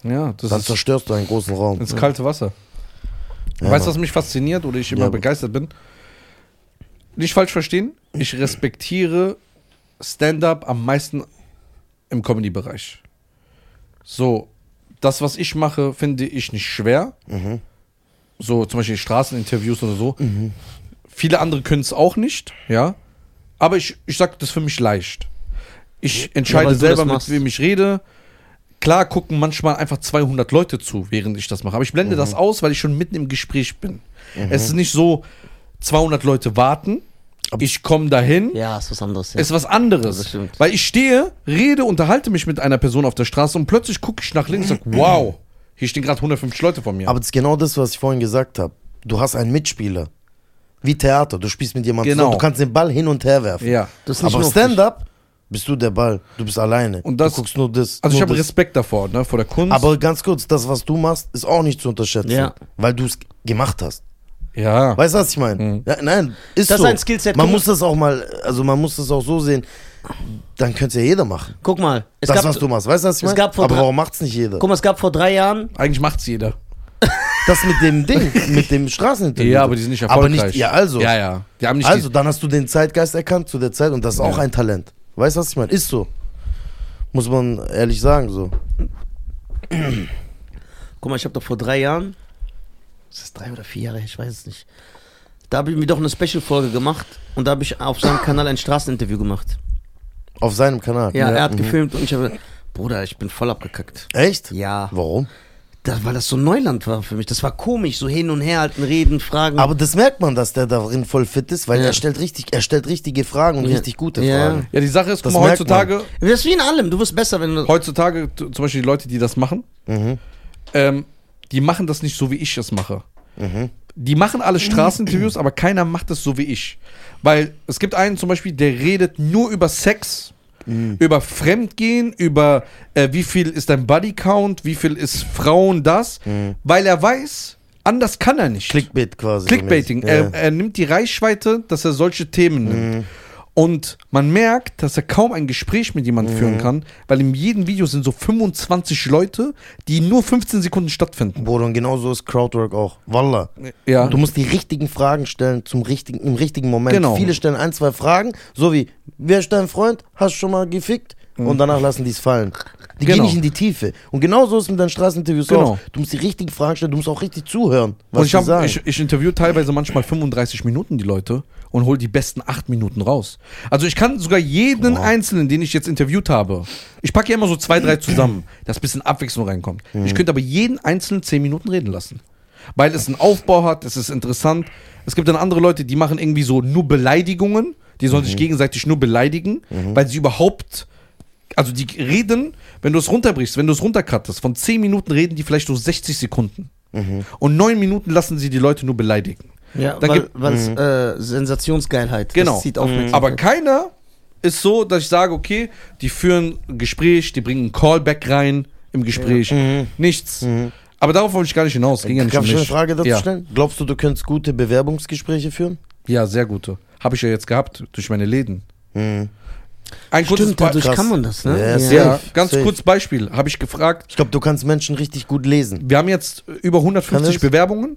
Ja, das dann ist zerstörst du einen großen Raum. ins kalte Wasser. Ja, weißt du, was mich fasziniert oder ich immer Ja. begeistert bin? Nicht falsch verstehen, ich respektiere Stand-up am meisten im Comedy-Bereich. So, das, was ich mache, finde ich nicht schwer. Mhm. So, zum Beispiel Straßeninterviews oder so. Viele andere können es auch nicht, ja. Aber ich, ich sag das für mich leicht. Ich entscheide du selber, mit wem ich rede. Klar gucken manchmal einfach 200 Leute zu, während ich das mache. Aber ich blende das aus, weil ich schon mitten im Gespräch bin. Es ist nicht so, 200 Leute warten, ich komme dahin, Ja, ist was anderes. Ja. ist was anderes. Das stimmt. Weil ich stehe, rede, unterhalte mich mit einer Person auf der Straße und plötzlich gucke ich nach links und sage, wow, hier stehen gerade 150 Leute vor mir. Aber das ist genau das, was ich vorhin gesagt habe. Du hast einen Mitspieler. Wie Theater. Du spielst mit jemandem Genau. zusammen. Du kannst den Ball hin und her werfen. ja. das ist nicht Aber Stand-up bist du der Ball. Du bist alleine. Und das- du guckst nur das. Also ich nur habe das. Respekt davor, ne, vor der Kunst. Aber ganz kurz, das, was du machst, ist auch nicht zu unterschätzen. Ja. Weil du es gemacht hast. Ja. Weißt du, was ich meine? Ja, nein, ist Das ist so. ein Skillset. Man muss das auch mal, also man muss das auch so sehen. Dann könnte es ja jeder machen. Guck mal, es das, gab, was du machst. Weißt du, was ich es meine? gab vor Aber drei- warum macht es nicht jeder? guck mal, es gab vor drei Jahren, Eigentlich macht's jeder. Das mit dem Ding, mit dem Straßeninterview. Ja, aber die sind nicht Aber erfolgreich. nicht, ja, also. Ja, ja. Die haben nicht Also, dann hast du den Zeitgeist erkannt zu der Zeit und das ist auch Ja. ein Talent. Weißt du, was ich meine? Ist so. Muss man ehrlich sagen, so. guck mal, ich habe doch vor drei Jahren, ist das drei oder vier Jahre, her, ich weiß es nicht, da habe ich mir doch eine Special-Folge gemacht und da habe ich auf seinem Kanal ein Straßeninterview gemacht. Auf seinem Kanal. Ja, er hat Mhm. gefilmt und ich habe, Bruder, ich bin voll abgekackt. Echt? Ja, Warum? das, weil das so Neuland war für mich. Das war komisch, so hin und her halten, reden, fragen. Aber das merkt man, dass der darin voll fit ist, weil Ja. er stellt richtig, er stellt richtige Fragen und Ja. richtig gute Ja. Fragen. Ja, die Sache ist, guck Das mal, merkt heutzutage, das ist wie in allem, du wirst besser, wenn du... heutzutage, zum Beispiel die Leute, die das machen, Mhm. ähm, die machen das nicht so, wie ich es mache. Mhm. Die machen alle Straßeninterviews, aber keiner macht es so wie ich. Weil es gibt einen zum Beispiel, der redet nur über Sex, Mhm. über Fremdgehen, über äh, wie viel ist dein Bodycount, wie viel ist Frauen das, weil er weiß, anders kann er nicht. Mhm. Clickbait quasi. Clickbaiting. Ja. Er, er nimmt die Reichweite, dass er solche Themen nimmt. Mhm. Und man merkt, dass er kaum ein Gespräch mit jemandem Mhm. führen kann, weil in jedem Video sind so 25 Leute, die nur 15 Sekunden stattfinden. Bruder, und genauso ist Crowdwork auch. Wallah. Ja. Du musst die richtigen Fragen stellen zum richtigen, im richtigen Moment. Genau. Viele stellen ein, zwei Fragen, so wie, wer ist dein Freund? Hast du schon mal gefickt? Und danach lassen die es fallen. Die Genau. gehen nicht in die Tiefe. Und genauso ist es mit deinen Straßeninterviews Genau. auch. Du musst die richtigen Fragen stellen, du musst auch richtig zuhören, was und ich, hab, ich, ich interview teilweise manchmal 35 Minuten die Leute und hole die besten 8 Minuten raus. Also ich kann sogar jeden Einzelnen, den ich jetzt interviewt habe, ich packe ja immer so zwei, drei zusammen, dass ein bisschen Abwechslung reinkommt. Mhm. Ich könnte aber jeden Einzelnen 10 Minuten reden lassen. Weil es einen Aufbau hat, es ist interessant. Es gibt dann andere Leute, die machen irgendwie so nur Beleidigungen, die sollen Mhm. sich gegenseitig nur beleidigen, weil sie überhaupt also die reden, wenn du es runterbrichst, wenn du es runtercuttest, von 10 Minuten reden die vielleicht nur 60 Sekunden. Mhm. Und 9 Minuten lassen sie die Leute nur beleidigen. Ja, Dann weil, weil es äh, Sensationsgeilheit. Genau. Das zieht Aufmerksamkeit. Aber keiner ist so, dass ich sage, okay, die führen ein Gespräch, die bringen einen Callback rein im Gespräch. Nichts. Aber darauf wollte ich gar nicht hinaus. Ging ja nicht Darf ich eine. Frage dazu ja. stellen? Glaubst du, du könntest gute Bewerbungsgespräche führen? Ja, sehr gute. Habe ich ja jetzt gehabt durch meine Läden. Ein kurzes Stimmt, dadurch krass. kann man das, ne? Ja, Ja, ganz safe. kurz Beispiel. Habe ich gefragt, Ich glaube, du kannst Menschen richtig gut lesen. wir haben jetzt über Kann 150 das? Bewerbungen.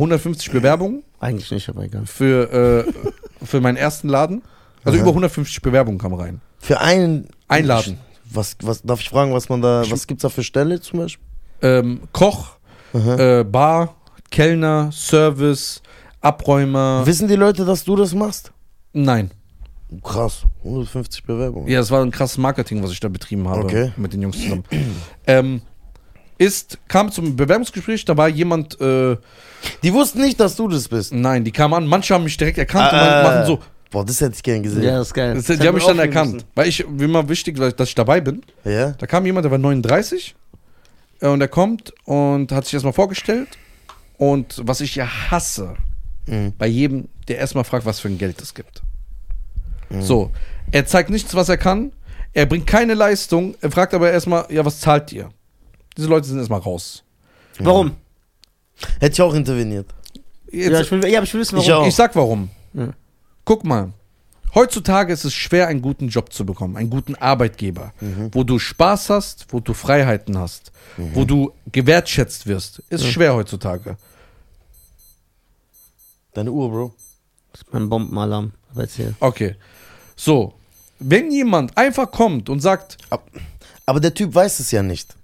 150 Bewerbungen Eigentlich nicht, aber egal. für, äh, für meinen ersten Laden. Also Aha. über 150 Bewerbungen kamen rein. Für einen. Einladen. Was, was darf ich fragen, was man da, was gibt's da für Stelle zum Beispiel? Ähm, Koch, äh, Bar, Kellner, Service, Abräumer. Wissen die Leute, dass du das machst? Nein. Krass, 150 Bewerbungen. Ja, das war ein krasses Marketing, was ich da betrieben habe Okay. mit den Jungs zusammen. ähm, ist, kam zum Bewerbungsgespräch, da war jemand, äh, Die wussten nicht, dass du das bist. nein, die kamen an, manche haben mich direkt erkannt und Äh, machen so. Boah, das hätte ich gern gesehen. Ja, das ist geil. Das, Das die haben mich dann erkannt. aufnehmen Weil ich, wie immer wichtig, dass ich dabei bin. Ja? Da kam jemand, der war 39 äh, und der kommt und hat sich erstmal vorgestellt. Und was ich ja hasse, Bei jedem, der erstmal fragt, was für ein Geld es gibt. So, er zeigt nichts, was er kann. Er bringt keine Leistung. Er fragt aber erstmal, ja, was zahlt ihr? Diese Leute sind erstmal raus. Warum? Hätte ich auch interveniert. Jetzt, Ja, ich will, ja, aber ich will wissen, warum. Ich auch. Ich sag warum. Ja. Guck mal. Heutzutage ist es schwer, einen guten Job zu bekommen, einen guten Arbeitgeber, wo du Spaß hast, wo du Freiheiten hast, wo du gewertschätzt wirst. Ist schwer heutzutage. Deine Uhr, Bro. Das ist mein Bombenalarm. Aber erzähl. Okay. So. Wenn jemand einfach kommt und sagt, Aber der Typ weiß es ja nicht.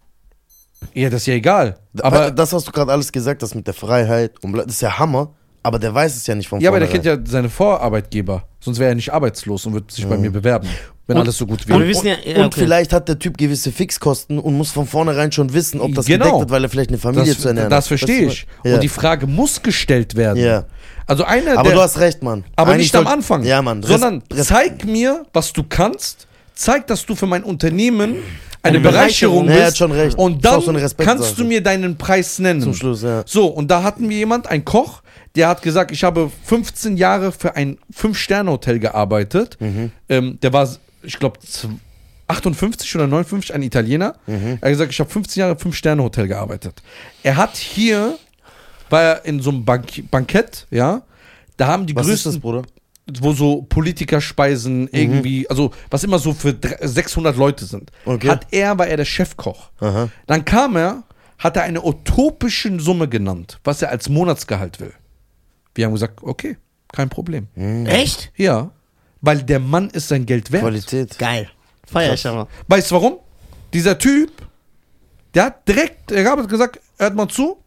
Ja, das ist ja egal. Aber das, was du gerade alles gesagt hast mit der Freiheit, und bla- das ist ja Hammer, aber der weiß es ja nicht von ja, aber der kennt ja seine Vorarbeitgeber. Sonst wäre er nicht arbeitslos und würde sich bei mir bewerben, wenn Und- alles so gut Und wir wäre. wissen ja, ja Und okay. vielleicht hat der Typ gewisse Fixkosten und muss von vornherein schon wissen, ob das Genau. gedeckt wird, weil er vielleicht eine Familie Das, zu ernähren das hat. verstehe Weißt ich. du? Ja. Und die Frage muss gestellt werden. Ja. Also einer, aber der, du hast recht, Mann. aber Eigentlich nicht am soll- Anfang. Ja, Mann. Sondern Res- Res- zeig mir, was du kannst. Zeig, dass du für mein Unternehmen eine Eine Bereicherung Bereicherung. bist. Ja, er hat schon recht. Und Ist dann so kannst du mir deinen Preis nennen. Zum Schluss, ja. So, und da hatten wir jemand, ein Koch, der hat gesagt, ich habe 15 Jahre für ein 5-Sterne-Hotel gearbeitet. Mhm. Ähm, der war, ich glaube, 58 oder 59, ein Italiener. Mhm. Er hat gesagt, ich habe 15 Jahre im 5-Sterne-Hotel gearbeitet. Er hat hier, war er in so einem Bank Bankett, ja, da haben die Was ist größten das, Bruder? Wo so Politiker speisen irgendwie, also was immer so für dr- 600 Leute sind. Okay. Hat er, war er der Chefkoch. Aha. Dann kam er, hat er eine utopische Summe genannt, was er als Monatsgehalt will. Wir haben gesagt, okay, kein Problem. Echt? Ja, weil der Mann ist sein Geld wert. Qualität. Geil. Feier ich aber. Weißt du warum? Dieser Typ, der hat direkt, er hat gesagt, hört mal zu,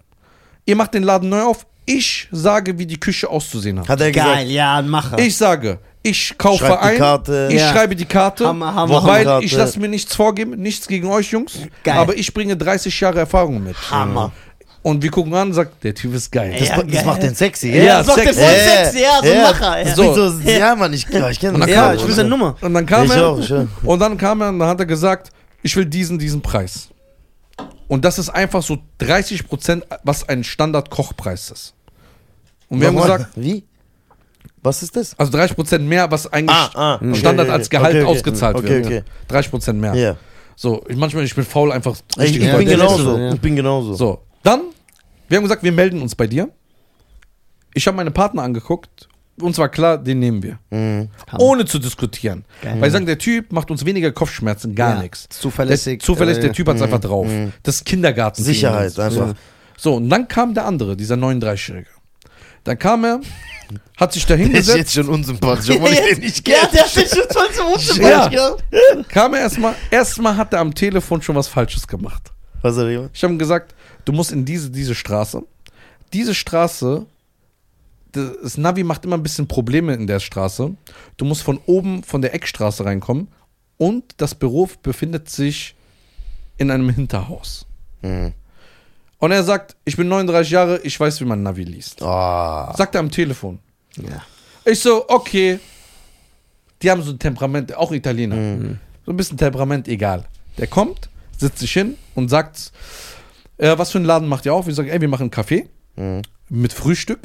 ihr macht den Laden neu auf, ich sage, wie die Küche auszusehen hat. Hat er Geil, gesagt. ja, ein Macher. Ich sage, ich kaufe Schreib die ein, Karte. ich Ja. schreibe die Karte, Hammer, Hammer, weil Hammer. ich lasse mir nichts vorgeben, nichts gegen euch Jungs, Geil. aber ich bringe 30 Jahre Erfahrung mit. Hammer. Und wir gucken an und sagt, der Typ ist geil. Das, Ja, das geil. macht den sexy. Ja, Ja, das macht der Sex. voll sexy, ja, so ein ja. Macher. Ja, So. So, ja, Mann, ich, ja, ich kenne Und dann das. kam- ja ich will seine Nummer. Und dann kam Ich er auch, auch. und dann kam er und dann hat er gesagt, ich will diesen, diesen Preis. Und das ist einfach so 30 Prozent, was ein Standard-Kochpreis ist. Und wir haben Nochmal. gesagt, Wie? Was ist das? also 30 Prozent mehr, was eigentlich Ah, ah, Standard okay, als. Gehalt Okay, okay. ausgezahlt wird. okay. 30 Prozent mehr. Ja. So, ich, manchmal, ich bin faul, einfach Ich, richtig ich Ja, bin genauso. Ja. Ich bin genauso. So, dann, wir haben gesagt, wir melden uns bei dir. Ich habe meine Partner angeguckt. Uns war klar, den nehmen wir. Mhm. Ohne zu diskutieren. Geil. Weil sie sagen, der Typ macht uns weniger Kopfschmerzen, gar Ja, nichts. zuverlässig, Der, zuverlässig, äh, der Typ hat's einfach drauf. Das ist Kindergarten. Sicherheit, einfach. So, und dann kam der andere, dieser 39-Jährige. Dann kam er, hat sich da Der ist hingesetzt, jetzt schon unsympathisch, obwohl ich den nicht Ja, kenne. der hat sich schon voll zum Unsympathisch Ja. kam er erstmal, erstmal hat er am Telefon schon was Falsches gemacht. Was hat er gemacht? Ich habe ihm gesagt, du musst in diese, diese Straße. Diese Straße, das Navi macht immer ein bisschen Probleme in der Straße. Du musst von oben von der Eckstraße reinkommen und das Büro befindet sich in einem Hinterhaus. Mhm. Und er sagt, ich bin 39 Jahre, ich weiß, wie man Navi liest. Ah. Sagt er am Telefon. Ja. Ich so, okay. Die haben so ein Temperament, auch Italiener. So ein bisschen Temperament, egal. Der kommt, setzt sich hin und sagt, äh, was für einen Laden macht ihr auf? Ich sage, ey, wir machen einen Kaffee Mhm. mit Frühstück.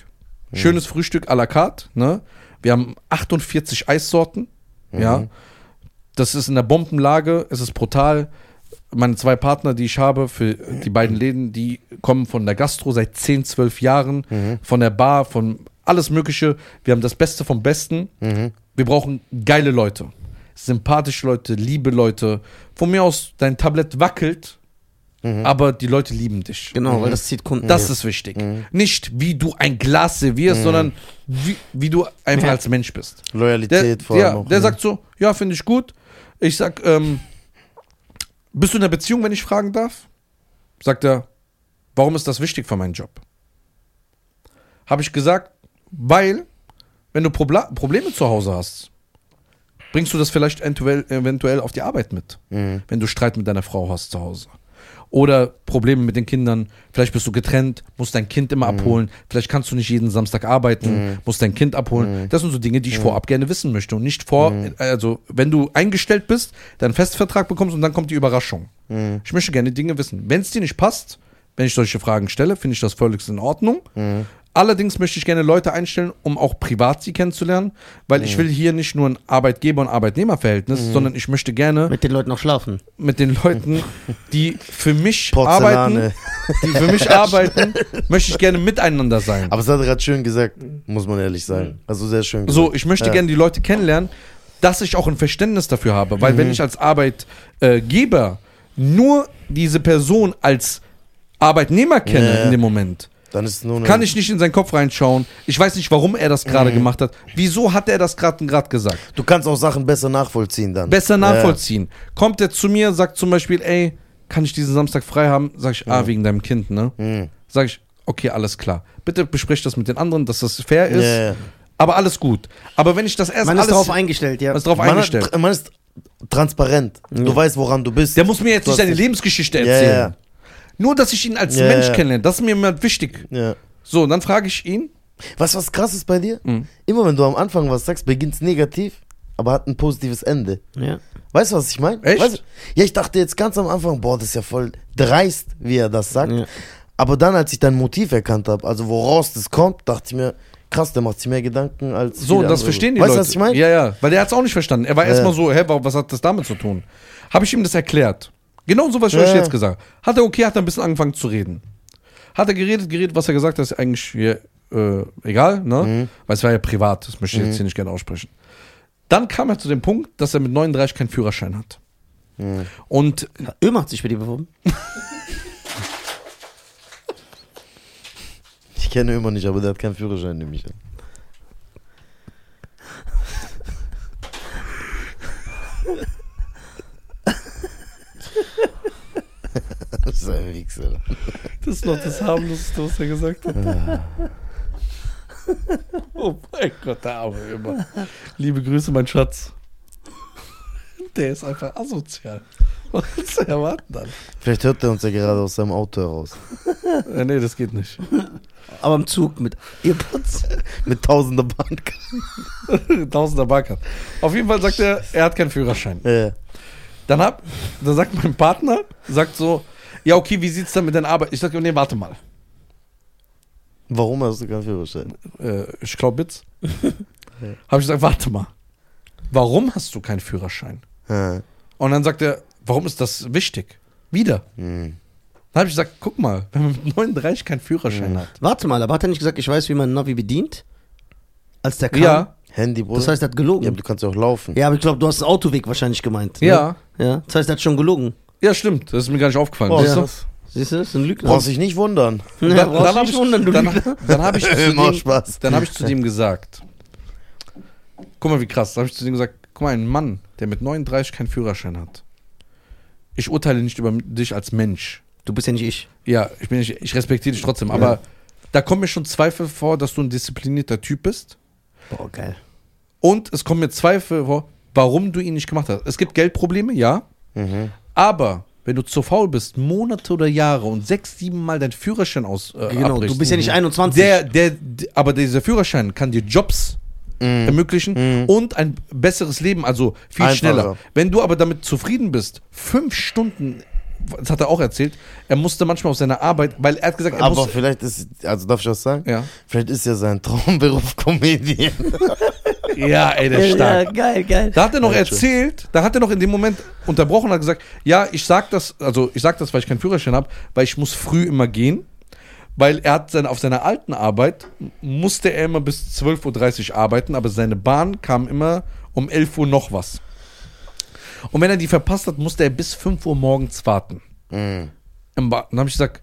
Schönes Frühstück à la carte. Ne? Wir haben 48 Eissorten. Ja. Das ist in der Bombenlage, es ist brutal. Meine zwei Partner, die ich habe für die beiden Läden, die kommen von der Gastro seit 10, 12 Jahren, von der Bar, von alles Mögliche. Wir haben das Beste vom Besten. Wir brauchen geile Leute, sympathische Leute, liebe Leute. Von mir aus, dein Tablett wackelt, aber die Leute lieben dich. Genau, weil das zieht Kunden. Das ist wichtig. Nicht, wie du ein Glas servierst, sondern wie, wie du einfach als Mensch bist. Der, Loyalität vor allem ja, auch. der ne? sagt so, ja, finde ich gut. Ich sag, ähm, bist du in einer Beziehung, wenn ich fragen darf? Sagt er, warum ist das wichtig für meinen Job? Habe ich gesagt, weil, wenn du Probla Probleme zu Hause hast, bringst du das vielleicht eventuell, eventuell auf die Arbeit mit, Mhm. wenn du Streit mit deiner Frau hast zu Hause. Oder Probleme mit den Kindern. Vielleicht bist du getrennt, musst dein Kind immer abholen. Vielleicht kannst du nicht jeden Samstag arbeiten, musst dein Kind abholen. Das sind so Dinge, die ich vorab gerne wissen möchte. Und nicht vor, also wenn du eingestellt bist, deinen Festvertrag bekommst und dann kommt die Überraschung. Ich möchte gerne Dinge wissen. Wenn es dir nicht passt, wenn ich solche Fragen stelle, finde ich das völlig in Ordnung. Allerdings möchte ich gerne Leute einstellen, um auch privat sie kennenzulernen, weil ich will hier nicht nur ein Arbeitgeber- und Arbeitnehmerverhältnis, sondern ich möchte gerne Mit den Leuten noch schlafen. mit den Leuten, die für mich Porzellane. arbeiten, die für mich arbeiten, möchte ich gerne miteinander sein. Aber es hat er gerade schön gesagt, muss man ehrlich sagen. Also sehr schön gesagt. So, ich möchte Ja. gerne die Leute kennenlernen, dass ich auch ein Verständnis dafür habe. Weil Mhm. wenn ich als Arbeitgeber nur diese Person als Arbeitnehmer kenne ja. in dem Moment, Dann ist es nur eine, kann ich nicht in seinen Kopf reinschauen. Ich weiß nicht, warum er das gerade Mhm. gemacht hat. Wieso hat er das gerade gerade gesagt? Du kannst auch Sachen besser nachvollziehen dann. Besser nachvollziehen. Kommt er zu mir, sagt zum Beispiel, ey, kann ich diesen Samstag frei haben? Sag ich, ah, wegen deinem Kind, ne? Mhm. Sag ich, okay, alles klar. Bitte besprich das mit den anderen, dass das fair ist. Ja, ja. Aber alles gut. Aber wenn ich das erst Man ist alles darauf eingestellt, ja. was drauf Man, eingestellt. hat, man ist transparent. Du weißt, woran du bist. Der muss mir jetzt Du nicht seine Lebensgeschichte Ja, erzählen. Nur, dass ich ihn als Ja, Mensch ja. kennenlerne. Das ist mir immer wichtig. Ja. So, und dann frage ich ihn. Weißt du, was krass ist bei dir? Mhm. Immer wenn du am Anfang was sagst, beginnt es negativ, aber hat ein positives Ende. ja. Weißt du, was ich meine? Echt? Weißt du? Ja, ich dachte jetzt ganz am Anfang, boah, das ist ja voll dreist, wie er das sagt. Ja. Aber dann, als ich dein Motiv erkannt habe, also woraus das kommt, dachte ich mir, krass, der macht sich mehr Gedanken als. So, viele das andere. verstehen die weißt Leute. du, was ich meine? Ja, ja. Weil der hat es auch nicht verstanden. Er war Ja. erstmal so, hä, was hat das damit zu tun? Habe ich ihm das erklärt. Genau so, was ich Ja, euch jetzt gesagt habe. Hat er okay, hat er ein bisschen angefangen zu reden. Hat er geredet, geredet, was er gesagt hat, ist eigentlich hier, äh, egal, ne? Mhm. Weil es war ja privat, das möchte ich jetzt hier nicht gerne aussprechen. Dann kam er zu dem Punkt, dass er mit 39 keinen Führerschein hat. Mhm. Und Ömer hat sich bei dir beworben. Ich kenne immer nicht, aber der hat keinen Führerschein, nehme das ist ein Wichser. Das ist noch das harmloseste, was er gesagt hat. oh mein Gott, der Arme immer. Liebe Grüße, mein Schatz. Der ist einfach asozial. Was willst du erwarten dann? Vielleicht hört er uns ja gerade aus seinem Auto heraus. Äh, nee, das geht nicht. Aber im Zug mit Earpods. Mit tausender Bank. Tausender Barkert. Auf jeden Fall sagt er, er hat keinen Führerschein. Ja. Dann, hab, dann sagt mein Partner, sagt so, ja okay, wie sieht's dann mit deiner Arbeit? Ich sag, nee, warte mal. Warum hast du keinen Führerschein? Äh, ich glaube jetzt. Habe ich gesagt, warte mal. Warum hast du keinen Führerschein? Ja. Und dann sagt er, warum ist das wichtig? Wieder. Hm. Dann habe ich gesagt, guck mal, wenn man mit 39 keinen Führerschein hat. Warte mal, aber hat er nicht gesagt, ich weiß, wie man Navi bedient? Als der kam? Ja, Handy, Bruder. Das heißt, er hat gelogen. ja, Ja, aber du kannst ja auch laufen. aber ich glaube, du hast den Autoweg wahrscheinlich gemeint. Ne? ja, Ja. Das heißt, er hat schon gelogen. Ja, stimmt. Das ist mir gar nicht aufgefallen. Boah, Siehst du? krass. Siehst du, das ist ein Lügner. Brauchst dich nicht wundern. Ja, Dann, brauchst dann du habe nicht ich, wundern, du dann, Lügner. dann hab ich, zu Immer dem, Spaß. dann hab ich zu dem gesagt, guck mal, wie krass. Dann habe ich zu dem gesagt, guck mal, ein Mann, der mit 39 keinen Führerschein hat. Ich urteile nicht über dich als Mensch. Du bist ja nicht ich. Ja, ich, bin nicht, ich respektiere dich trotzdem, aber da kommen mir schon Zweifel vor, dass du ein disziplinierter Typ bist. Boah, geil. Und es kommen mir Zweifel vor, warum du ihn nicht gemacht hast. Es gibt Geldprobleme, ja. Mhm. Aber wenn du zu faul bist, Monate oder Jahre und sechs, sieben Mal deinen Führerschein aus äh, Genau, abbrichst, du bist ja nicht 21. der, der, d- aber dieser Führerschein kann dir Jobs Mhm. ermöglichen und ein besseres Leben, also viel Einfacher. schneller. Wenn du aber damit zufrieden bist, fünf Stunden, das hat er auch erzählt, er musste manchmal auf seine Arbeit, weil er hat gesagt, er Aber muss, vielleicht ist, also darf ich was sagen? ja, Vielleicht ist ja sein Traumberuf Comedian. ja, ey, der ist ja, stark. geil, geil. Da hat er noch Ja, erzählt, da hat er noch in dem Moment unterbrochen und hat gesagt, ja, ich sag das, also ich sag das, weil ich keinen Führerschein habe, weil ich muss früh immer gehen, weil er hat seine, auf seiner alten Arbeit musste er immer bis 12.30 Uhr arbeiten, aber seine Bahn kam immer um 11 Uhr noch was. Und wenn er die verpasst hat, musste er bis 5 Uhr morgens warten. Mhm. Im Ba- Dann habe ich gesagt,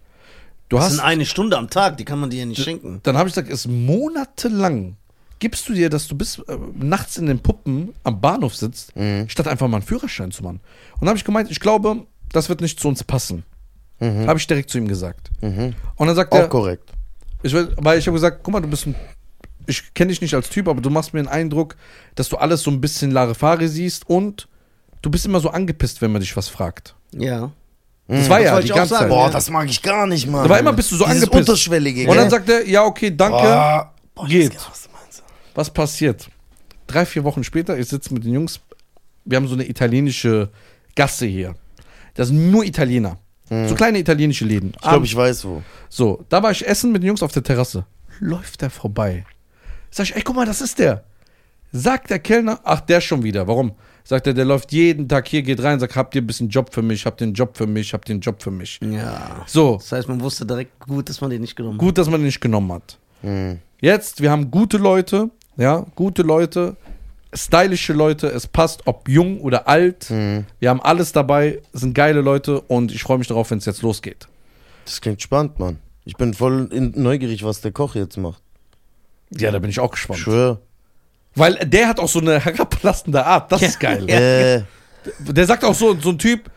du Das hast, ist eine Stunde am Tag, die kann man dir ja nicht schenken. dann habe ich gesagt, es ist monatelang gibst du dir, dass du bis äh, nachts in den Puppen am Bahnhof sitzt, Mhm. statt einfach mal einen Führerschein zu machen. Und dann habe ich gemeint, ich glaube, das wird nicht zu uns passen. Mhm. Habe ich direkt zu ihm gesagt. Mhm. Und dann sagt Auch er, korrekt. ich will, weil ich habe gesagt, guck mal, du bist ein, ich kenne dich nicht als Typ, aber du machst mir den Eindruck, dass du alles so ein bisschen Larifari siehst und du bist immer so angepisst, wenn man dich was fragt. Ja. Das war das ja die ich auch ganze sagen. Zeit. Boah, das mag ich gar nicht, Mann. Da war immer, bist du so Dieses angepisst. Unterschwellige, Und dann sagt er, ja, okay, danke. Boah, boah, Geht. nicht, was passiert? Drei, vier Wochen später, ich sitze mit den Jungs, wir haben so eine italienische Gasse hier. Das sind nur Italiener. So kleine italienische Läden. Ich glaube, ich weiß wo. So, da war ich essen mit den Jungs auf der Terrasse. läuft der vorbei. Sag ich, ey, guck mal, das ist der. Sagt der Kellner, ach, der schon wieder. Warum? Sagt er, der läuft jeden Tag hier, geht rein, sagt, habt ihr ein bisschen Job für mich, habt ihr einen Job für mich, habt ihr einen Job für mich. Ja. So, Das heißt, man wusste direkt gut, dass man den nicht genommen gut, dass man den nicht genommen hat. Mhm. Jetzt, wir haben gute Leute, ja, gute Leute, stylische Leute, es passt, ob jung oder alt. Mhm. Wir haben alles dabei, sind geile Leute und ich freue mich darauf, wenn es jetzt losgeht. Das klingt spannend, Mann. Ich bin voll neugierig, was der Koch jetzt macht. Ja, da bin ich auch Ich gespannt. schwör. Weil der hat auch so eine herablassende Art, das ist geil. Ja. Äh, Der sagt auch so, so ein Typ,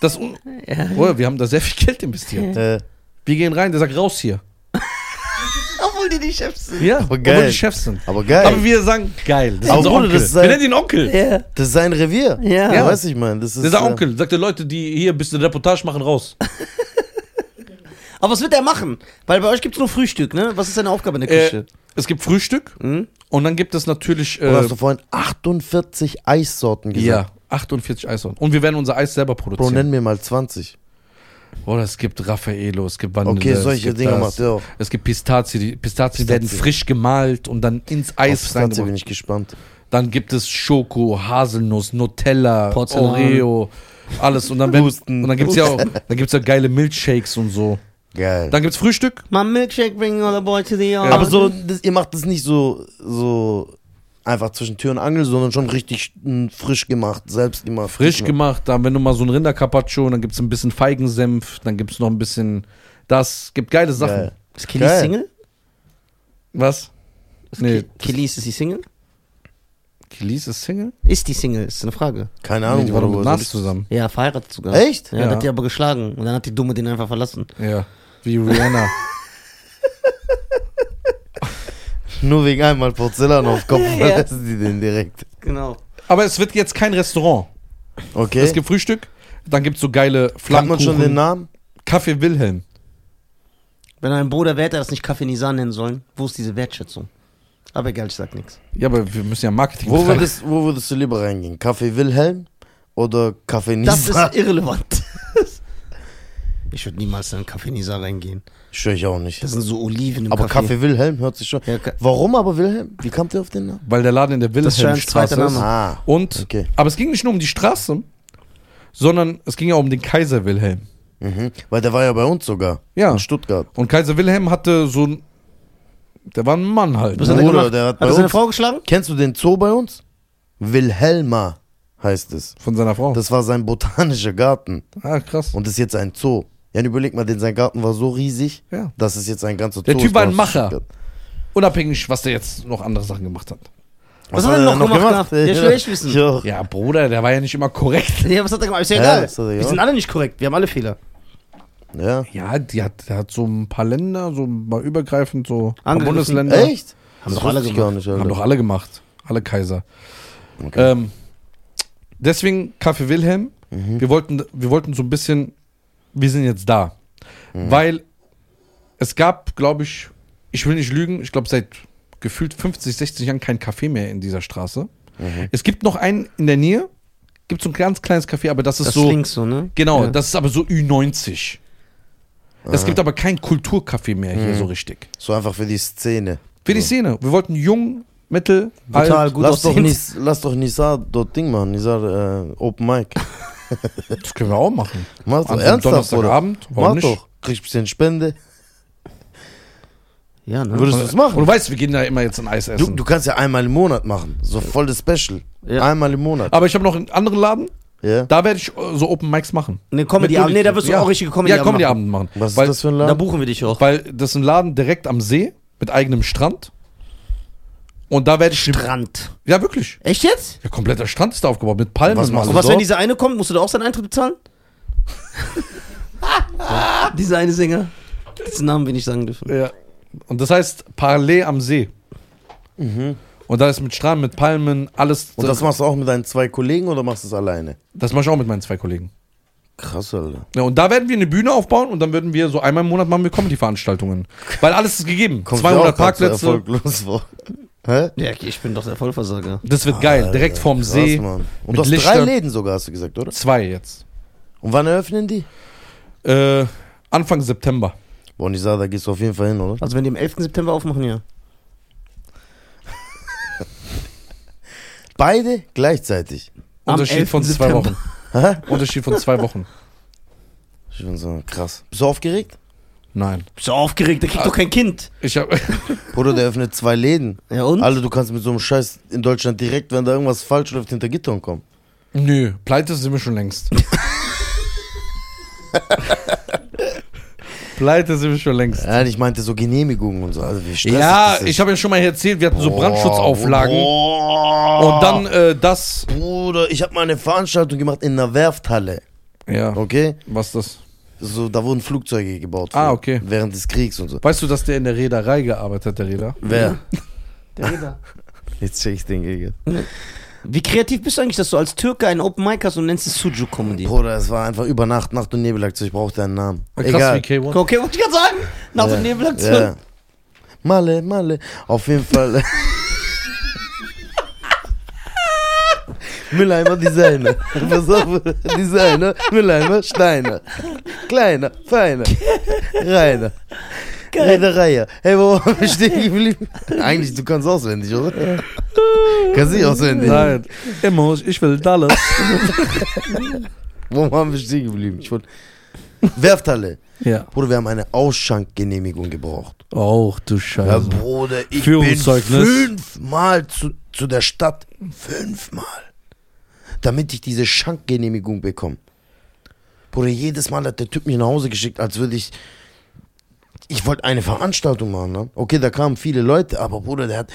das, Ja. oh, wir haben da sehr viel Geld investiert. äh, Wir gehen rein, der sagt raus hier. Obwohl die die Chefs sind. Ja, Aber obwohl geil. die Chefs sind. aber geil. Aber wir sagen, geil. Das ist Aber Bruder, Onkel. das ist wir ein- nennen ihn Onkel. Ja. das ist sein Revier. Ja. Ja, weiß ich, mein. Das ist, Der ist der äh, Onkel. Sagt der Leute, die hier ein bisschen Reportage machen, raus. Aber was wird er machen? Weil bei euch gibt es nur Frühstück, ne? Was ist seine Aufgabe in der Äh, Küche? es gibt Frühstück Hm? und dann gibt es natürlich. Oder hast Äh, du vorhin 48 Eissorten gesagt? ja, 48 Eissorten. Und wir werden unser Eis selber Bro, produzieren. nenn mir mal 20. Oder es gibt Raffaello, es gibt Vanille. Okay, es solche gibt Dinge das. macht er auch. Es gibt Pistazien. Die Pistazien werden Pistazien. frisch gemalt und dann ins Auf Eis Pistazien bin reingemacht. ich gespannt. Dann gibt es Schoko, Haselnuss, Nutella, Porzellan. Oreo, alles. Und dann, werden- Husten. und dann gibt es ja auch dann gibt's ja geile Milchshakes und so. Geil. Dann gibt es Frühstück. My milkshake bring all the boy to the yard. Aber so, das, ihr macht das nicht so, so einfach zwischen Tür und Angel, sondern schon richtig frisch gemacht, selbst gemacht. Frisch gemacht, dann wenn du mal so ein Rindercarpaccio, dann gibt es ein bisschen Feigensenf, dann gibt es noch ein bisschen das, gibt geile Sachen. Geil. Ist Kelly Geil. Single? Was? Nee, Ke- Kelly ist sie Single? Kelis ist Single? Ist die Single? Ist eine Frage. Keine Nee, Ahnung, die war doch mit Nas ist. zusammen. Ja, verheiratet sogar. Echt? Ja, Ja. hat die aber geschlagen. Und dann hat die Dumme den einfach verlassen. Ja, wie Rihanna. Nur wegen einmal Porzellan auf Kopf Ja. verlassen die den direkt. Genau. Aber es wird jetzt kein Restaurant. Okay. Es gibt Frühstück, dann gibt es so geile Kann man Flammkuchen. schon den Namen? Kaffee Wilhelm. Wenn ein Bruder wäre, hätte er das nicht Kaffee Nisan nennen sollen. Wo ist diese Wertschätzung? Aber egal, ich sag nichts. Ja, aber wir müssen ja Marketing Wo betreiben. würdest, wo würdest du lieber reingehen? Kaffee Wilhelm oder Kaffee Das Nisa? ist irrelevant. ich würde niemals in einen Kaffee Nisa reingehen. Schwör ich auch nicht. Das sind so Oliven im Aber Kaffee Wilhelm hört sich schon. Ja, Ka- Warum aber Wilhelm? Wie kam der auf den Namen? Weil der Laden in der Das ist schon ein Wilhelmstraße zweiter ist. Name. Ah, Und, okay. aber es ging nicht nur um die Straße, sondern es ging ja um den Kaiser Wilhelm. Mhm. Weil der war ja bei uns sogar. Ja. In Stuttgart. Und Kaiser Wilhelm hatte so ein, der war ein Mann halt. Was ne? hat er Bruder, gemacht? der hat hat bei er seine uns- Frau geschlagen? Kennst du den Zoo bei uns? Wilhelma heißt es. Von seiner Frau. Das war sein botanischer Garten. ah, krass. Und das ist jetzt ein Zoo. Ja, und überleg mal, denn sein Garten war so riesig, Ja. dass es jetzt ein ganzer Zoo Der Typ ist war ein Macher. Unabhängig, was der jetzt noch andere Sachen gemacht hat. Was hat er noch gemacht gehabt? Ja, ich will echt wissen. Ja. Ja, Bruder, der war ja nicht immer korrekt. Ja, was hat er gemacht? Ist ja egal. er Wir gemacht. sind alle nicht korrekt. Wir haben alle Fehler. ja. Ja, die hat, der hat so ein paar Länder, so mal übergreifend, so ein paar Angegriffen. Bundesländer. Echt? Haben doch alle ich gar gemacht. nicht, Alter. Haben doch alle gemacht. Alle Kaiser. Okay. Ähm, deswegen Kaffee Wilhelm. Mhm. Wir, wollten, wir wollten so ein bisschen, wir sind jetzt da. Mhm. Weil es gab, glaube ich, ich will nicht lügen, ich glaube seit gefühlt 50, 60 Jahren kein Café mehr in dieser Straße. Mhm. Es gibt noch einen in der Nähe, gibt so ein ganz kleines Café, aber das ist Das so, ist links so, ne? genau, Ja. das ist aber so Ü90. Es gibt aber kein Kulturcafé mehr hier Mhm. so richtig. So einfach für die Szene. Für die Szene. Wir wollten jung, mittel, Brutal alt. gut Lass doch. Nis, lass doch Nisa dort Ding machen. Nisa äh, Open Mic. Das können wir auch machen. Mach doch ernsthaft, oder? Donnerstagabend. Warum Mach nicht? doch. Kriegst ein bisschen Spende. Ja, ne? Würdest du es machen? Und du weißt, wir gehen ja immer jetzt ein Eis Du, essen. du kannst ja einmal im Monat machen. So voll das Special. Ja. Einmal im Monat. Aber ich habe noch einen anderen Laden, Ja. da werde ich äh, so Open Mics machen. Ne, Comedy Mit Abend. Nee, da wirst du ja. auch richtige Comedy Ja, Abend Comedy machen. Abend machen. Was weil, ist das für ein Da Laden? buchen wir dich auch. Weil das ist ein Laden direkt am See mit eigenem Strand. Und da werde ich. Strand. Ja, wirklich. Echt jetzt? Der komplette Strand ist da aufgebaut mit Palmen Was und machst Und alles. was, wenn dieser eine kommt, musst du da auch seinen Eintritt bezahlen? dieser eine Sänger. Diesen Namen will ich sagen dürfen. Ja. Und das heißt Parallel am See. Und da ist mit Strand, mit Palmen, alles. Mhm. Und das machst du auch mit deinen zwei Kollegen oder machst du es alleine? das mache ich auch mit meinen zwei Kollegen. Krass, Alter. Ja, und da werden wir eine Bühne aufbauen und dann würden wir so einmal im Monat machen wir Comedy-Veranstaltungen. Weil alles ist gegeben. Kommst du 200 auch grad so Parkplätze. Erfolglos vor. Hä? Ja, ich bin doch der Vollversager. Das wird geil. Direkt vorm Krass, See. Mann. Und hast Lichter. drei Läden sogar, hast du gesagt, oder? Zwei jetzt. Und wann eröffnen die? Äh, Anfang September. Boah, und ich sage, da gehst du auf jeden Fall hin, oder? Also wenn die am 11. September aufmachen, ja. Beide gleichzeitig. Am Unterschied 11. von zwei. Wochen. Hä? Unterschied von zwei Wochen. Ich bin so krass. Bist du aufgeregt? Nein. Bist du aufgeregt? Der kriegt doch kein Kind. Ich hab, Bruder, der öffnet zwei Läden. Ja und? Alle, du kannst mit so einem Scheiß in Deutschland direkt, wenn da irgendwas falsch läuft, hinter Gittern kommen. nö, pleite sind wir schon längst. pleite sind wir schon längst. Ja, ich meinte so Genehmigungen und so. Also wie stressig Ja, ich habe ja schon mal erzählt, wir hatten so Brandschutzauflagen. boah. Und dann äh, das. Bruder, ich habe mal eine Veranstaltung gemacht in einer Werfthalle. Ja, Okay? was ist das? So, da wurden Flugzeuge gebaut. Ah, okay. Während des Kriegs und so. Weißt du, dass der in der Reederei gearbeitet hat, der Reeder? Wer? Der Reeder. Jetzt check ich den Gegen. Wie kreativ bist du eigentlich, dass du als Türke einen Open Mic hast und nennst es Sujuk Comedy? Bruder, es war einfach über Nacht, Nacht und Nebelaktion. Ich brauchte einen Namen. Krass Egal. wie K1. Okay, wollte ich gerade sagen. Nach der Nebelaktion. Ja. Malle, Malle. Auf jeden Fall. Mülleimer Designer. Pass auf, Designer, Mülleimer, Steiner. Kleiner, feiner, reiner. Reederei. Hey, wo waren wir stehen geblieben? Eigentlich, du kannst auswendig, oder? kannst nicht auswendig. Nein. Immer, ich will Dallas. Wo waren wir stehen geblieben? Ich wollte. Werfthalle. ja. Bruder, wir haben eine Ausschankgenehmigung gebraucht. Och, du Ja, Scheiße. Bruder, ich bin fünfmal zu, zu der Stadt. Fünfmal. Damit ich diese Schankgenehmigung bekomme. Bruder, jedes Mal hat der Typ mich nach Hause geschickt, als würde ich. Ich wollte eine Veranstaltung machen, ne? Okay, da kamen viele Leute, aber Bruder, der hat.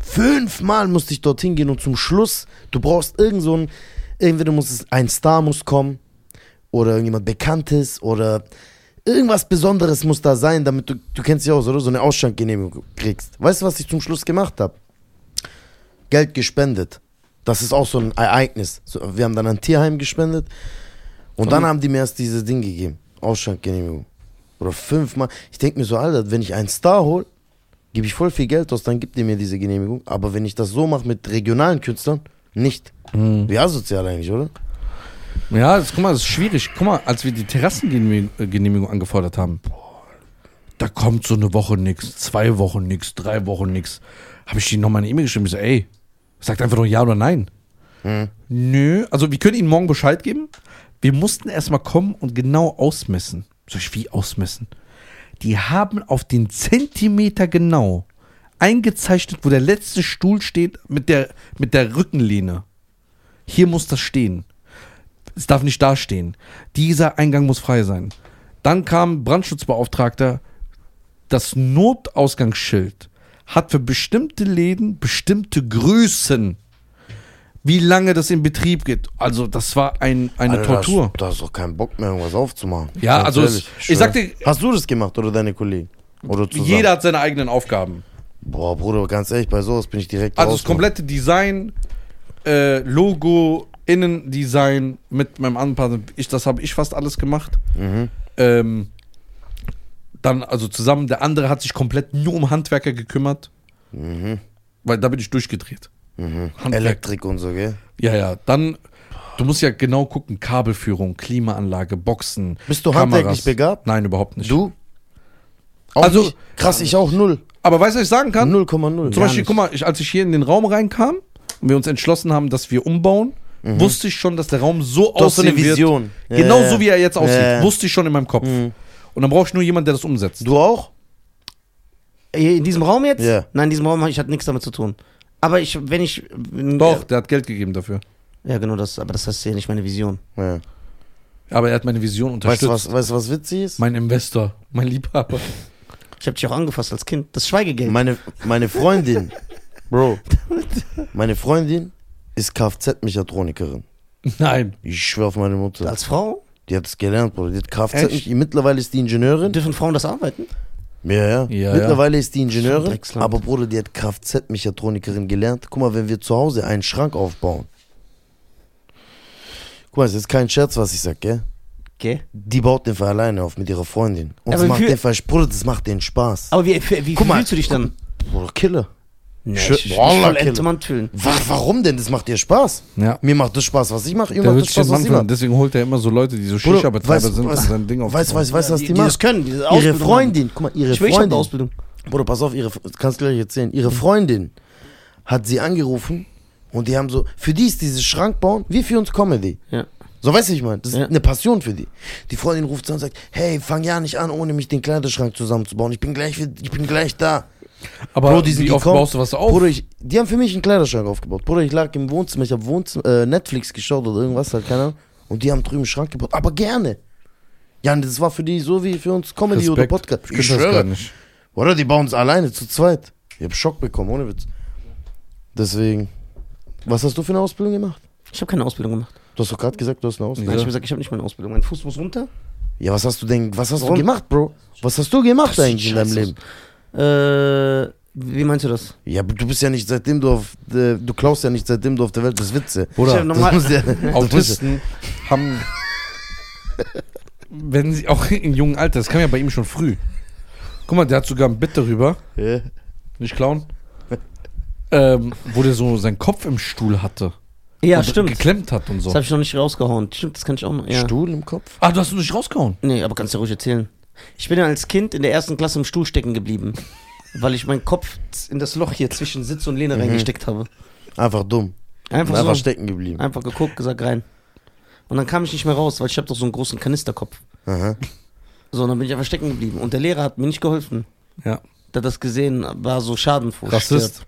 Fünfmal musste ich dorthin gehen und zum Schluss, du brauchst irgend so ein. Entweder muss es, ein Star muss kommen oder irgendjemand Bekanntes oder irgendwas Besonderes muss da sein, damit du, du kennst dich aus, oder? So eine Ausschankgenehmigung kriegst. Weißt du, was ich zum Schluss gemacht habe? Geld gespendet. Das ist auch so ein Ereignis. So, wir haben dann ein Tierheim gespendet und dann haben die mir erst dieses Ding gegeben. Ausschankgenehmigung. Oder fünfmal. Ich denke mir so, Alter, wenn ich einen Star hole, gebe ich voll viel Geld aus, dann gibt ihr mir diese Genehmigung. Aber wenn ich das so mache mit regionalen Künstlern, nicht. Hm. Wie asozial eigentlich, oder? Ja, das, guck mal, das ist schwierig. Guck mal, als wir die Terrassengenehmigung angefordert haben, da kommt so eine Woche nix, zwei Wochen nix, drei Wochen nix. Habe ich ihnen nochmal eine E-Mail geschrieben, ich so, ey, sagt einfach nur ja oder nein. Hm. Nö, also wir können ihnen morgen Bescheid geben. Wir mussten erstmal kommen und genau ausmessen. Sag ich, wie ausmessen? Die haben auf den Zentimeter genau eingezeichnet, wo der letzte Stuhl steht mit der, mit der Rückenlehne. Hier muss das stehen. Es darf nicht da stehen. Dieser Eingang muss frei sein. Dann kam Brandschutzbeauftragter. Das Notausgangsschild hat für bestimmte Läden bestimmte Größen. Wie lange das in Betrieb geht. Also, das war ein, eine Alter, Tortur. Da hast du doch keinen Bock mehr, irgendwas aufzumachen. Ja, Ganz also ehrlich, ich schwör. sag dir- Hast du das gemacht oder deine Kollegen? Oder zusammen? Jeder hat seine eigenen Aufgaben. Boah, Bruder, ganz ehrlich, bei sowas bin ich direkt Also das komplette Design, äh, Logo, Innendesign mit meinem anderen Partner, ich, das habe ich fast alles gemacht. Mhm. Ähm, dann also zusammen, der andere hat sich komplett nur um Handwerker gekümmert, Mhm. weil da bin ich durchgedreht. Mhm. Elektrik und so, gell? Ja, ja, dann, du musst ja genau gucken, Kabelführung, Klimaanlage, Boxen. Bist du Kameras. handwerklich begabt? Nein, überhaupt nicht. Du? Auch Also- nicht? Krass, ich auch null. Aber weißt du, was ich sagen kann? 0,0. Zum Beispiel, guck mal, ich, als ich hier in den Raum reinkam und wir uns entschlossen haben, dass wir umbauen, wusste ich schon, dass der Raum so Mhm. Hast so aussehen eine Vision. wird. Genau Ja, so, wie er jetzt aussieht. Ja. Wusste ich schon in meinem Kopf. Mhm. Und dann brauche ich nur jemanden, der das umsetzt. Du auch? In diesem Raum jetzt? Ja. Nein, in diesem Raum ich hatte nichts damit zu tun. Aber ich, wenn ich. wenn- Doch, der hat Geld gegeben dafür. Ja, genau das. Aber das ist ja nicht meine Vision. Ja. Aber er hat meine Vision Weißt unterstützt. du, was, weißt, du, was witzig ist? Mein Investor, mein Liebhaber. Ich habe dich auch angefasst als Kind. Das Schweigegeld. Meine, meine Freundin, Bro, meine Freundin ist Kfz-Mechatronikerin. Nein. Ich schwör auf meine Mutter. als Frau? Die hat es gelernt, Bro. Die hat Kfz. Echt? Mittlerweile ist die Ingenieurin. Dürfen Frauen das arbeiten? Ja, ja. Ja, Mittlerweile ist die Ingenieurin. Aber Bruder, die hat Kfz-Mechatronikerin gelernt. Guck mal, wenn wir zu Hause einen Schrank aufbauen. Guck mal, es ist kein Scherz, was ich sag, gell? Okay. Die baut den Fall alleine auf mit ihrer Freundin. Und Aber das macht wie- den Fall, Bruder, das macht den Spaß. Aber wie, wie, wie mal. fühlst du dich dann? Bruder, Killer. Nee, Schö- ich, voll Killer. Entemannt fühlen. Wa warum denn? Das macht dir Spaß. Ja. Mir macht das Spaß, was ich mache. Ihr Der macht wird das Spaß, was ich mache. Deswegen holt er immer so Leute, die so Shisha-Betreiber weißt- sind und weißt- sein Ding auf. Weißt du, weißt, weißt, was die, die die macht? das können, diese Ihre Freundin, guck mal, ihre. Ich will, ich Freundin. Ausbildung. Bruder, pass auf, ihre, kannst du gleich erzählen. Ihre Freundin hat sie angerufen und die haben so, für die ist dieses Schrank bauen wie für uns Comedy. Ja. So weißt du, ich meine, das ist Ja. eine Passion für die. Die Freundin ruft an und sagt, hey, fang ja nicht an, ohne mich den Kleiderschrank zusammenzubauen. Ich bin gleich, ich bin gleich da. Aber Bro, die sind wie oft gekommen. baust du was auf? Bruder, ich, die haben für mich einen Kleiderschrank aufgebaut. Bruder, ich lag im Wohnzimmer, ich habe Wohnzimmer, äh, Netflix geschaut oder irgendwas, halt, keine Ahnung. Und die haben drüben einen Schrank gebaut, aber gerne. Ja, das war für die so wie für uns Comedy oder Respekt. Podcast. Ich könnte das gar nicht. Oder die bauen es alleine zu zweit. Ich hab Schock bekommen, ohne Witz. Deswegen. Was hast du für eine Ausbildung gemacht? Ich habe keine Ausbildung gemacht. Du hast doch gerade gesagt, du hast eine Nein, Ausbildung. ich habe gesagt, ich habe nicht meine Ausbildung. Mein Fuß muss runter. Ja, was hast du denn, was hast Warum? du gemacht, Bro? Was hast du gemacht Das eigentlich in deinem Leben? Äh, wie meinst du das? Ja, aber du bist ja nicht seitdem du auf, äh, du klaust ja nicht seitdem du auf der Welt bist, Witze. Ich Bruder, hab normal- Das muss ja, ja- Autisten haben, wenn sie auch in jungen Alter, das kam ja bei ihm schon früh. Guck mal, der hat sogar ein Bit darüber, Ja. nicht klauen, ähm, wo der so seinen Kopf im Stuhl hatte. Ja, und stimmt. geklemmt hat und so. Das habe ich noch nicht rausgehauen. Stimmt, das kann ich auch noch. Ja. Stuhl im Kopf? Ah, du hast ihn nicht rausgehauen. Nee, aber kannst du ruhig erzählen. Ich bin ja als Kind in der ersten Klasse im Stuhl stecken geblieben, weil ich meinen Kopf in das Loch hier zwischen Sitz und Lehne reingesteckt habe. Einfach dumm. Einfach Einfach so. stecken geblieben. Einfach geguckt, gesagt rein. Und dann kam ich nicht mehr raus, weil ich habe doch so einen großen Kanisterkopf. Aha. So, und dann bin ich einfach stecken geblieben. Und der Lehrer hat mir nicht geholfen. Ja. Der hat das gesehen, war so schadenfroh. Rassist.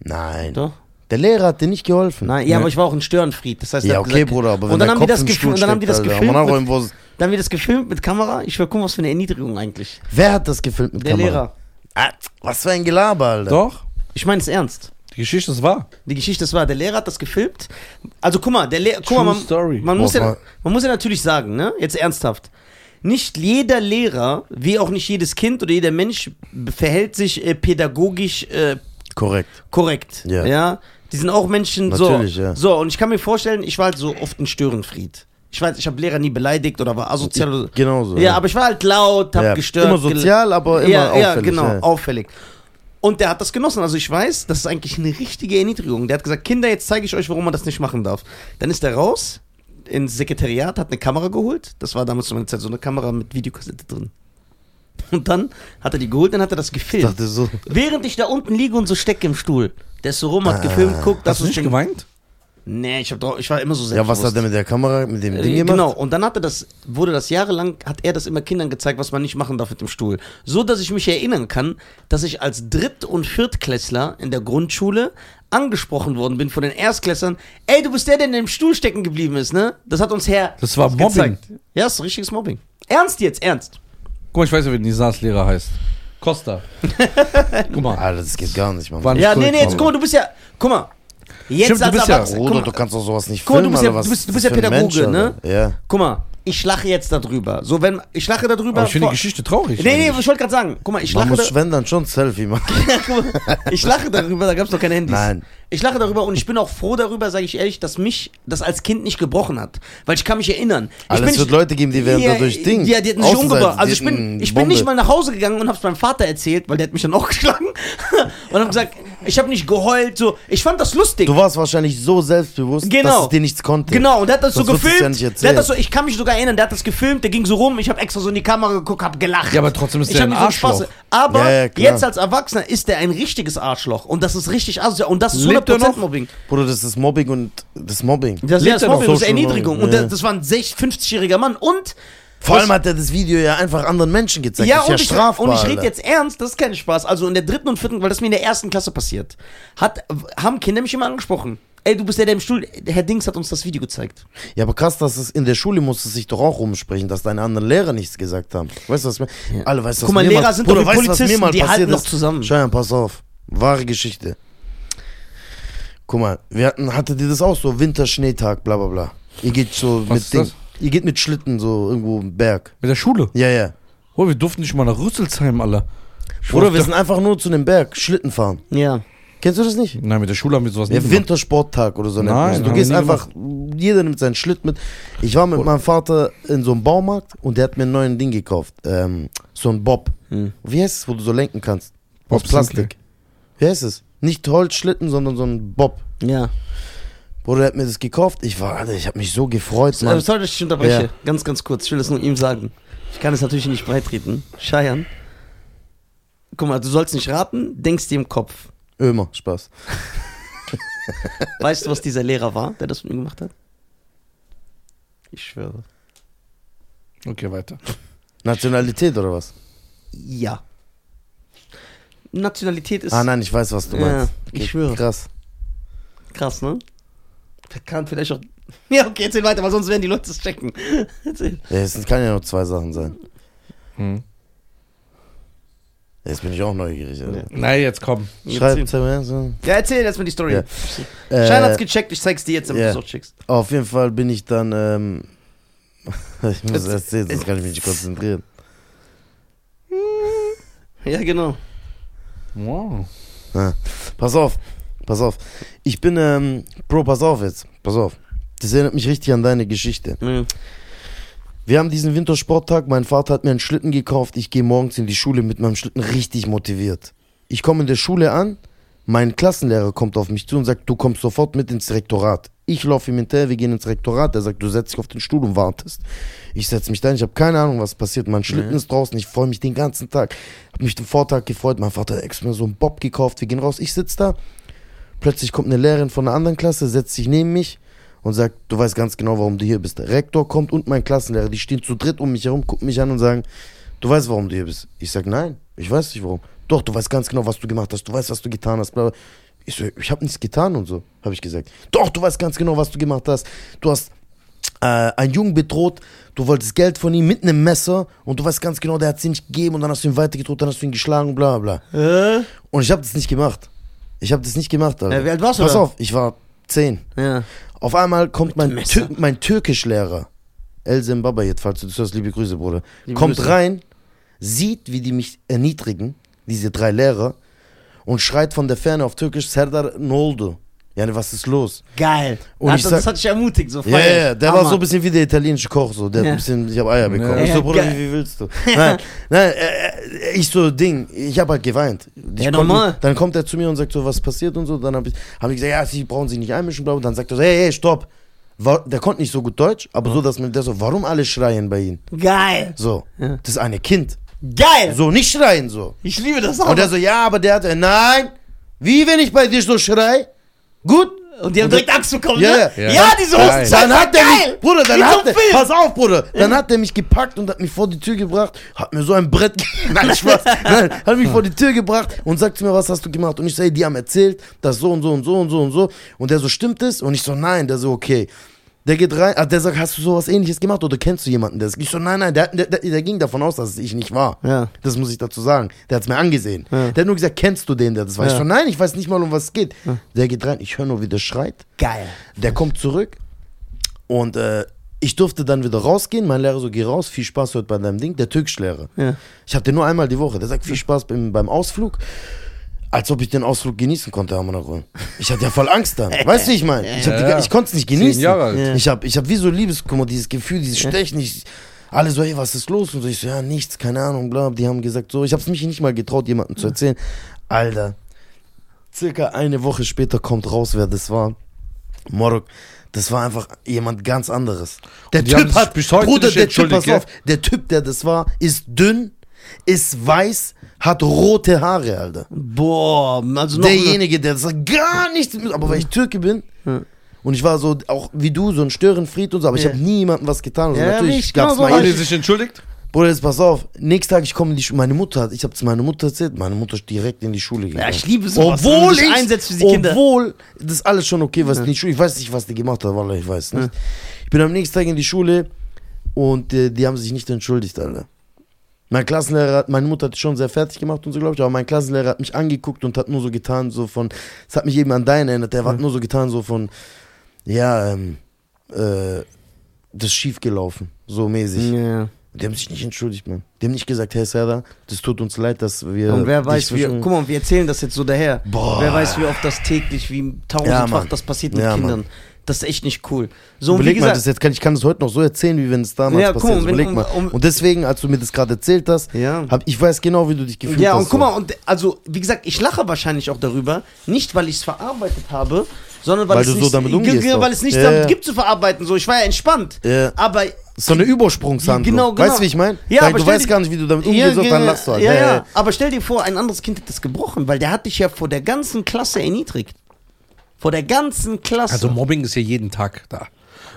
Nein. Doch? Der Lehrer hat dir nicht geholfen. Nein, ja, Nee. aber ich war auch ein Störenfried. Das heißt, der Ja, hat okay, gesagt- Bruder, aber wenn und dann der haben die Kopf das im gefilmt, und dann haben die das Alter, gefilmt. Mit, irgendwo- dann haben die das gefilmt mit Kamera. Ich will gucken, was für eine Erniedrigung eigentlich. Wer hat das gefilmt mit Der Kamera? Lehrer. Ah, was für ein Gelaber, Alter. Doch, Ich meine es ernst. die Geschichte ist wahr. Die Geschichte ist wahr. Der Lehrer hat das gefilmt. Also guck mal, der Lehrer, guck mal, man, story. man muss Boah, ja, man muss ja natürlich sagen, ne, jetzt ernsthaft. Nicht jeder Lehrer, wie auch nicht jedes Kind oder jeder Mensch, verhält sich äh, pädagogisch äh, Korrekt. korrekt. Ja. ja. Die sind auch Menschen Natürlich, so. ja. So, und ich kann mir vorstellen, ich war halt so oft ein Störenfried. Ich weiß, ich habe Lehrer nie beleidigt oder war asozial. Oder, Genauso. ja, aber ich war halt laut, hab Ja, gestört. Immer sozial, aber immer ja, auffällig. ja, genau, ja. auffällig. Und der hat das genossen. Also ich weiß, das ist eigentlich eine richtige Erniedrigung. Der hat gesagt, Kinder, jetzt zeige ich euch, warum man das nicht machen darf. Dann ist er raus ins Sekretariat, hat eine Kamera geholt. Das war damals zu meiner Zeit so eine Kamera mit Videokassette drin. Und dann hat er die geholt, dann hat er das Ich gefilmt. dachte so. Während ich da unten liege und so stecke im Stuhl. Der ist so rum, hat gefilmt, guckt, das Hast du nicht Ding. geweint? Nee, ich, hab doch, ich war immer so Ja, selbstbewusst. was hat er mit der Kamera, mit dem Ding Äh, gemacht? Genau, und dann hatte das, wurde das jahrelang, hat er das immer Kindern gezeigt, was man nicht machen darf mit dem Stuhl. So, dass ich mich erinnern kann, dass ich als Dritt- und Viertklässler in der Grundschule angesprochen worden bin von den Erstklässlern. Ey, du bist der, der in dem Stuhl stecken geblieben ist, ne? Das hat uns Herr Das war Mobbing. gezeigt. Ja, das ist richtiges Mobbing. Ernst jetzt, ernst. Guck mal, ich weiß ja, wie Nisas Lehrer heißt. Costa. Guck mal. Alter, das geht gar nicht, Mann. War nicht Ja, nee, nee, jetzt guck mal, du bist ja, guck mal. Jetzt Stimmt, du bist ja- Bruder, du kannst doch sowas nicht Guck mal, filmen, du bist ja- was du bist- du ist bist ja Pädagoge, Mensch, Alter? Ja. guck mal, ich lache jetzt darüber. So, wenn, ich lache darüber. Aber ich finde die Geschichte traurig. Nee, nee, eigentlich. ich wollte gerade sagen, guck mal, ich Man lache, muss, da, wenn, dann schon Selfie machen. Ich lache darüber, da gab es doch keine Handys. Nein. Ich lache darüber und ich bin auch froh darüber, sage ich ehrlich, dass mich das als Kind nicht gebrochen hat. Weil ich kann mich erinnern. Aber es wird Leute geben, die werden dadurch Ding. Ja, die hätten sich umgebracht. Also ich bin, ich bin Bombe. nicht mal nach Hause gegangen und hab's meinem Vater erzählt, weil der hat mich dann auch geschlagen. und hab gesagt, ich habe nicht geheult. So, ich fand das lustig. Du warst wahrscheinlich so selbstbewusst, Genau. dass es dir nichts konnte. Genau, und der hat das Sonst so gefilmt. ja der hat das so, ich kann mich sogar erinnern, der hat das gefilmt, der ging so rum, ich habe extra so in die Kamera geguckt, hab gelacht. Ja, aber trotzdem ist ich der ein mir so Arschloch. Aber Ja, ja, jetzt als Erwachsener ist der ein richtiges Arschloch. Und das ist richtig asozial. Und das ist Lebt er 100% noch? Mobbing. Bruder, das ist Mobbing und das ist Mobbing. Das, er noch? Mobbing, das ist Erniedrigung. Mobbing, Und ja. das, das war ein 60 50-jähriger Mann. Und Vor allem hat er das Video ja einfach anderen Menschen gezeigt. ja, das ist und, ja ich, strafbar. und ich rede jetzt ernst, das ist kein Spaß. Also in der dritten und vierten, weil das mir in der ersten Klasse passiert, hat, haben Kinder mich immer angesprochen. Ey, du bist der, der im Stuhl. Herr Dings hat uns das Video gezeigt. Ja, aber krass, dass es in der Schule muss es sich doch auch rumsprechen, dass deine anderen Lehrer nichts gesagt haben. Weißt du, was mir. Ja. Alle, weißt du, was Guck mal, Lehrer mal, sind Bruder, doch wie weißt was mir Polizisten, mal die halten noch zusammen. Scheiern, pass auf. Wahre Geschichte. Guck mal, wir hatten, hattet ihr das auch so? Winterschneetag, bla bla bla. Ihr geht so Was mit Ding. das? Ihr geht mit Schlitten so irgendwo im Berg. Mit der Schule. Ja, ja. Oh, wir durften nicht mal nach Rüsselsheim, Alter. Bruder, wir sind einfach nur zu dem Berg, Schlitten fahren. Ja. Kennst du das nicht? Nein, mit der Schule haben wir sowas Ja, nicht gemacht. Wintersporttag oder so. nennt Nein, man das. Du haben gehst wir nie einfach, jeder nimmt seinen Schlitt mit. Ich war mit meinem Vater in so einem Baumarkt und der hat mir einen neuen Ding gekauft. Ähm, so ein Bob. Hm. Wie heißt es, wo du so lenken kannst? Bob Aus Plastik. Wie heißt es? Nicht Holzschlitten, sondern so ein Bob. Ja. Bruder, der hat mir das gekauft. Ich war, Alter, ich habe mich so gefreut, Mann. sorry, dass ich dich unterbreche. Ja. Ganz, ganz kurz. Ich will das nur ihm sagen. Ich kann es natürlich nicht beitreten. Scheiern. Guck mal, du sollst nicht raten, denkst dir im Kopf. Ömer, Spaß. Weißt du, was dieser Lehrer war, der das mit mir gemacht hat? Ich schwöre. Okay, weiter. Nationalität oder was? Ja. Nationalität ist Ah nein, ich weiß, was du Ja, meinst. ich schwöre. Krass. krass, ne? Der kann vielleicht auch. Ja, okay, erzähl weiter, weil sonst werden die Leute es checken. Erzähl. Ja, es kann ja nur zwei Sachen sein. Hm. Jetzt bin ich auch neugierig. Alter. Nein, jetzt komm. Schreib so. Ja, erzähl erstmal die Story. Ja. Schein hat's Äh, gecheckt, ich zeig's dir jetzt, damit ja. du es auch checkst. auf jeden Fall bin ich dann. Ähm, ich muss Jetzt- erzählen, sonst kann ich mich nicht konzentrieren. Ja, genau. Wow. Pass auf, pass auf. Ich bin, ähm, Bro, pass auf jetzt. Pass auf. Das erinnert mich richtig an deine Geschichte. Ja. Wir haben diesen Wintersporttag, mein Vater hat mir einen Schlitten gekauft, ich gehe morgens in die Schule mit meinem Schlitten richtig motiviert. Ich komme in der Schule an, mein Klassenlehrer kommt auf mich zu und sagt, du kommst sofort mit ins Rektorat. Ich laufe ihm hinterher, wir gehen ins Rektorat, er sagt, du setzt dich auf den Stuhl und wartest. Ich setze mich da hin, ich habe keine Ahnung, was passiert. Mein Schlitten ist draußen, ich freue mich den ganzen Tag. Habe mich den Vortag gefreut, mein Vater hat extra so einen Bob gekauft, wir gehen raus, ich sitze da. Plötzlich kommt eine Lehrerin von einer anderen Klasse, setzt sich neben mich und sagt, du weißt ganz genau, warum du hier bist. Der Rektor kommt und mein Klassenlehrer, die stehen zu dritt um mich herum, gucken mich an und sagen, du weißt, warum du hier bist. Ich sag, nein, ich weiß nicht warum. Doch, du weißt ganz genau, was du gemacht hast, du weißt, was du getan hast, bla bla. Ich so, ich habe nichts getan und so, habe ich gesagt. Doch, du weißt ganz genau, was du gemacht hast. Du hast äh, einen Jungen bedroht, du wolltest Geld von ihm mit einem Messer und du weißt ganz genau, der hat sie nicht gegeben und dann hast du ihn weitergedroht, dann hast du ihn geschlagen, bla bla. Äh? Und ich habe das nicht gemacht. Ich habe das nicht gemacht, Alter. Äh, wie alt warst du Pass da? auf, ich war zehn. Ja. Auf einmal kommt mein. Tür mein Türkischlehrer, El Zimbabwe, falls du das hörst, liebe Grüße, Bruder, Liebe kommt Grüße. rein, sieht, wie die mich erniedrigen, diese drei Lehrer, und schreit von der Ferne auf Türkisch, Serdar, ne oldu? Ja, was ist los? Geil. Und hat, ich das sag- hat dich ermutigt, so Ja, ja, der Hammer. war so ein bisschen wie der italienische Koch, so. Der hat Ja. ein bisschen, ich habe Eier bekommen. Ja. Ich so, Bruder, geil. wie, wie willst du? Nein, nein, äh, äh, ich so, Ding, ich habe halt geweint. Ich Ja, konnte- normal. Dann kommt er zu mir und sagt so, was passiert und so. Dann habe ich, hab ich gesagt, ja, Sie brauchen sich nicht einmischen, bla. Und dann sagt er so, hey, hey, stopp. Wa- Der konnte nicht so gut Deutsch, aber so, dass man der so, warum alle schreien bei ihm? Geil. So, Ja. das ist eine Kind. Geil. So, nicht schreien so. Ich liebe das auch. Und der so, ja, aber der hat, äh, nein, wie wenn ich bei dir so schrei? Gut. Und die haben direkt Angst bekommen, Ja, ne? ja. Ja, diese. Hostenzeit Dann hat er geil. mich, Bruder, dann hat er, Film. pass auf, Bruder, dann hat er mich gepackt und hat mich vor die Tür gebracht, hat mir so ein Brett, nein, Spaß, nein, hat mich vor die Tür gebracht und sagt zu mir, was hast du gemacht? Und ich ey, die haben erzählt, das so und so und so und so und so. Und der so, stimmt es? Und ich so, nein, der so, okay. Der geht rein, ah, der sagt, hast du sowas ähnliches gemacht oder kennst du jemanden, der ist? Ich so, nein, nein, der, der, der, ging davon aus, dass es ich nicht war. Ja. Das muss ich dazu sagen. Der hat's mir angesehen. Ja. Der hat nur gesagt, kennst du den, der das war? Ich Ja. so, nein, ich weiß nicht mal, um was es geht. Der geht rein, ich höre nur, wie der schreit. Geil. Der kommt zurück und äh, ich durfte dann wieder rausgehen. Mein Lehrer so, geh raus, viel Spaß heute bei deinem Ding. Der Türkischlehrer. Ja. Ich hatte nur einmal die Woche. Der sagt, viel Spaß beim, beim Ausflug. Als ob ich den Ausflug genießen konnte, Amanakol. Ich hatte ja voll Angst dann. Weißt du, wie ich meine? Ich, Ja, ja. ich konnte es nicht genießen. Jahre alt. Ja. Ich habe ich hab wie so Liebeskummer, dieses Gefühl, dieses Stechen. Ich, alle so, ey, was ist los? Und so, ich so, ja, nichts, keine Ahnung, bla. Die haben gesagt, so, ich habe es mich nicht mal getraut, jemandem zu erzählen. Alter, circa eine Woche später kommt raus, wer das war. Morok, das war einfach jemand ganz anderes. Der Und haben Typ hat, bis heute Bruder, nicht der Typ, pass auf, der Typ, der das war, ist dünn, ist weiß, hat rote Haare, Alter. Boah, also noch. Derjenige, der das gar nichts mit, aber weil ich Türke bin und ich war so, auch wie du, so ein Störenfried und so, aber ich Ja. habe nie jemandem was getan. Also Ja, natürlich ich gab's mal die ich. sich entschuldigt? Bruder, jetzt pass auf. Nächsten Tag, ich komme in die Schule. Meine Mutter hat, ich habe es meiner Mutter erzählt, meine Mutter ist direkt in die Schule gegangen. Ja, ich liebe sowas, Obwohl ich, einsetzt für die Kinder. Obwohl, das ist alles schon okay, was die Schule, ich weiß nicht, was die gemacht hat, Wallah, ich weiß nicht. Ich bin am nächsten Tag in die Schule und äh, die haben sich nicht entschuldigt, Alter. Mein Klassenlehrer, hat- meine Mutter hat schon sehr fertig gemacht und so, glaube ich, aber mein Klassenlehrer hat mich angeguckt und hat nur so getan, so von, es hat mich eben an deinen erinnert, der hat nur so getan, so von, ja, ähm, äh, das ist schief gelaufen, so mäßig. Ja. Die haben sich nicht entschuldigt, man. Die haben nicht gesagt, hey Sarah, das tut uns leid, dass wir. Und wer weiß, wie, zwischen- guck mal, wir erzählen das jetzt so daher. Boah. Wer weiß, wie oft das täglich, wie tausendfach Ja, Mann. das passiert mit Ja, Kindern. Das ist echt nicht cool. So, Überleg mal, gesagt, das jetzt kann, ich kann das heute noch so erzählen, wie wenn es damals Ja, guck passiert mal, ist. wenn- Überleg um- mal. um- und deswegen, als du mir das gerade erzählt hast, Ja. hab, ich weiß genau, wie du dich gefühlt Ja, hast. und guck so. mal, und also, wie gesagt, ich lache wahrscheinlich auch darüber, nicht weil ich es verarbeitet habe, sondern weil, Weil es du so nicht, damit umgehst Ge- doch. weil es nichts Ja, damit ja. gibt zu verarbeiten. So, ich war ja entspannt. Ja. Aber So eine Übersprungshandlung. Genau, genau. Weißt du, wie ich meine? Ja, aber du weißt dir- gar nicht, wie du damit Ja, umgehst, und dann lachst du halt. Ja, Ja, ja, ja. Aber stell dir vor, ein anderes Kind hat das gebrochen, weil der hat dich ja vor der ganzen Klasse erniedrigt. Vor der ganzen Klasse. Also Mobbing ist ja jeden Tag da.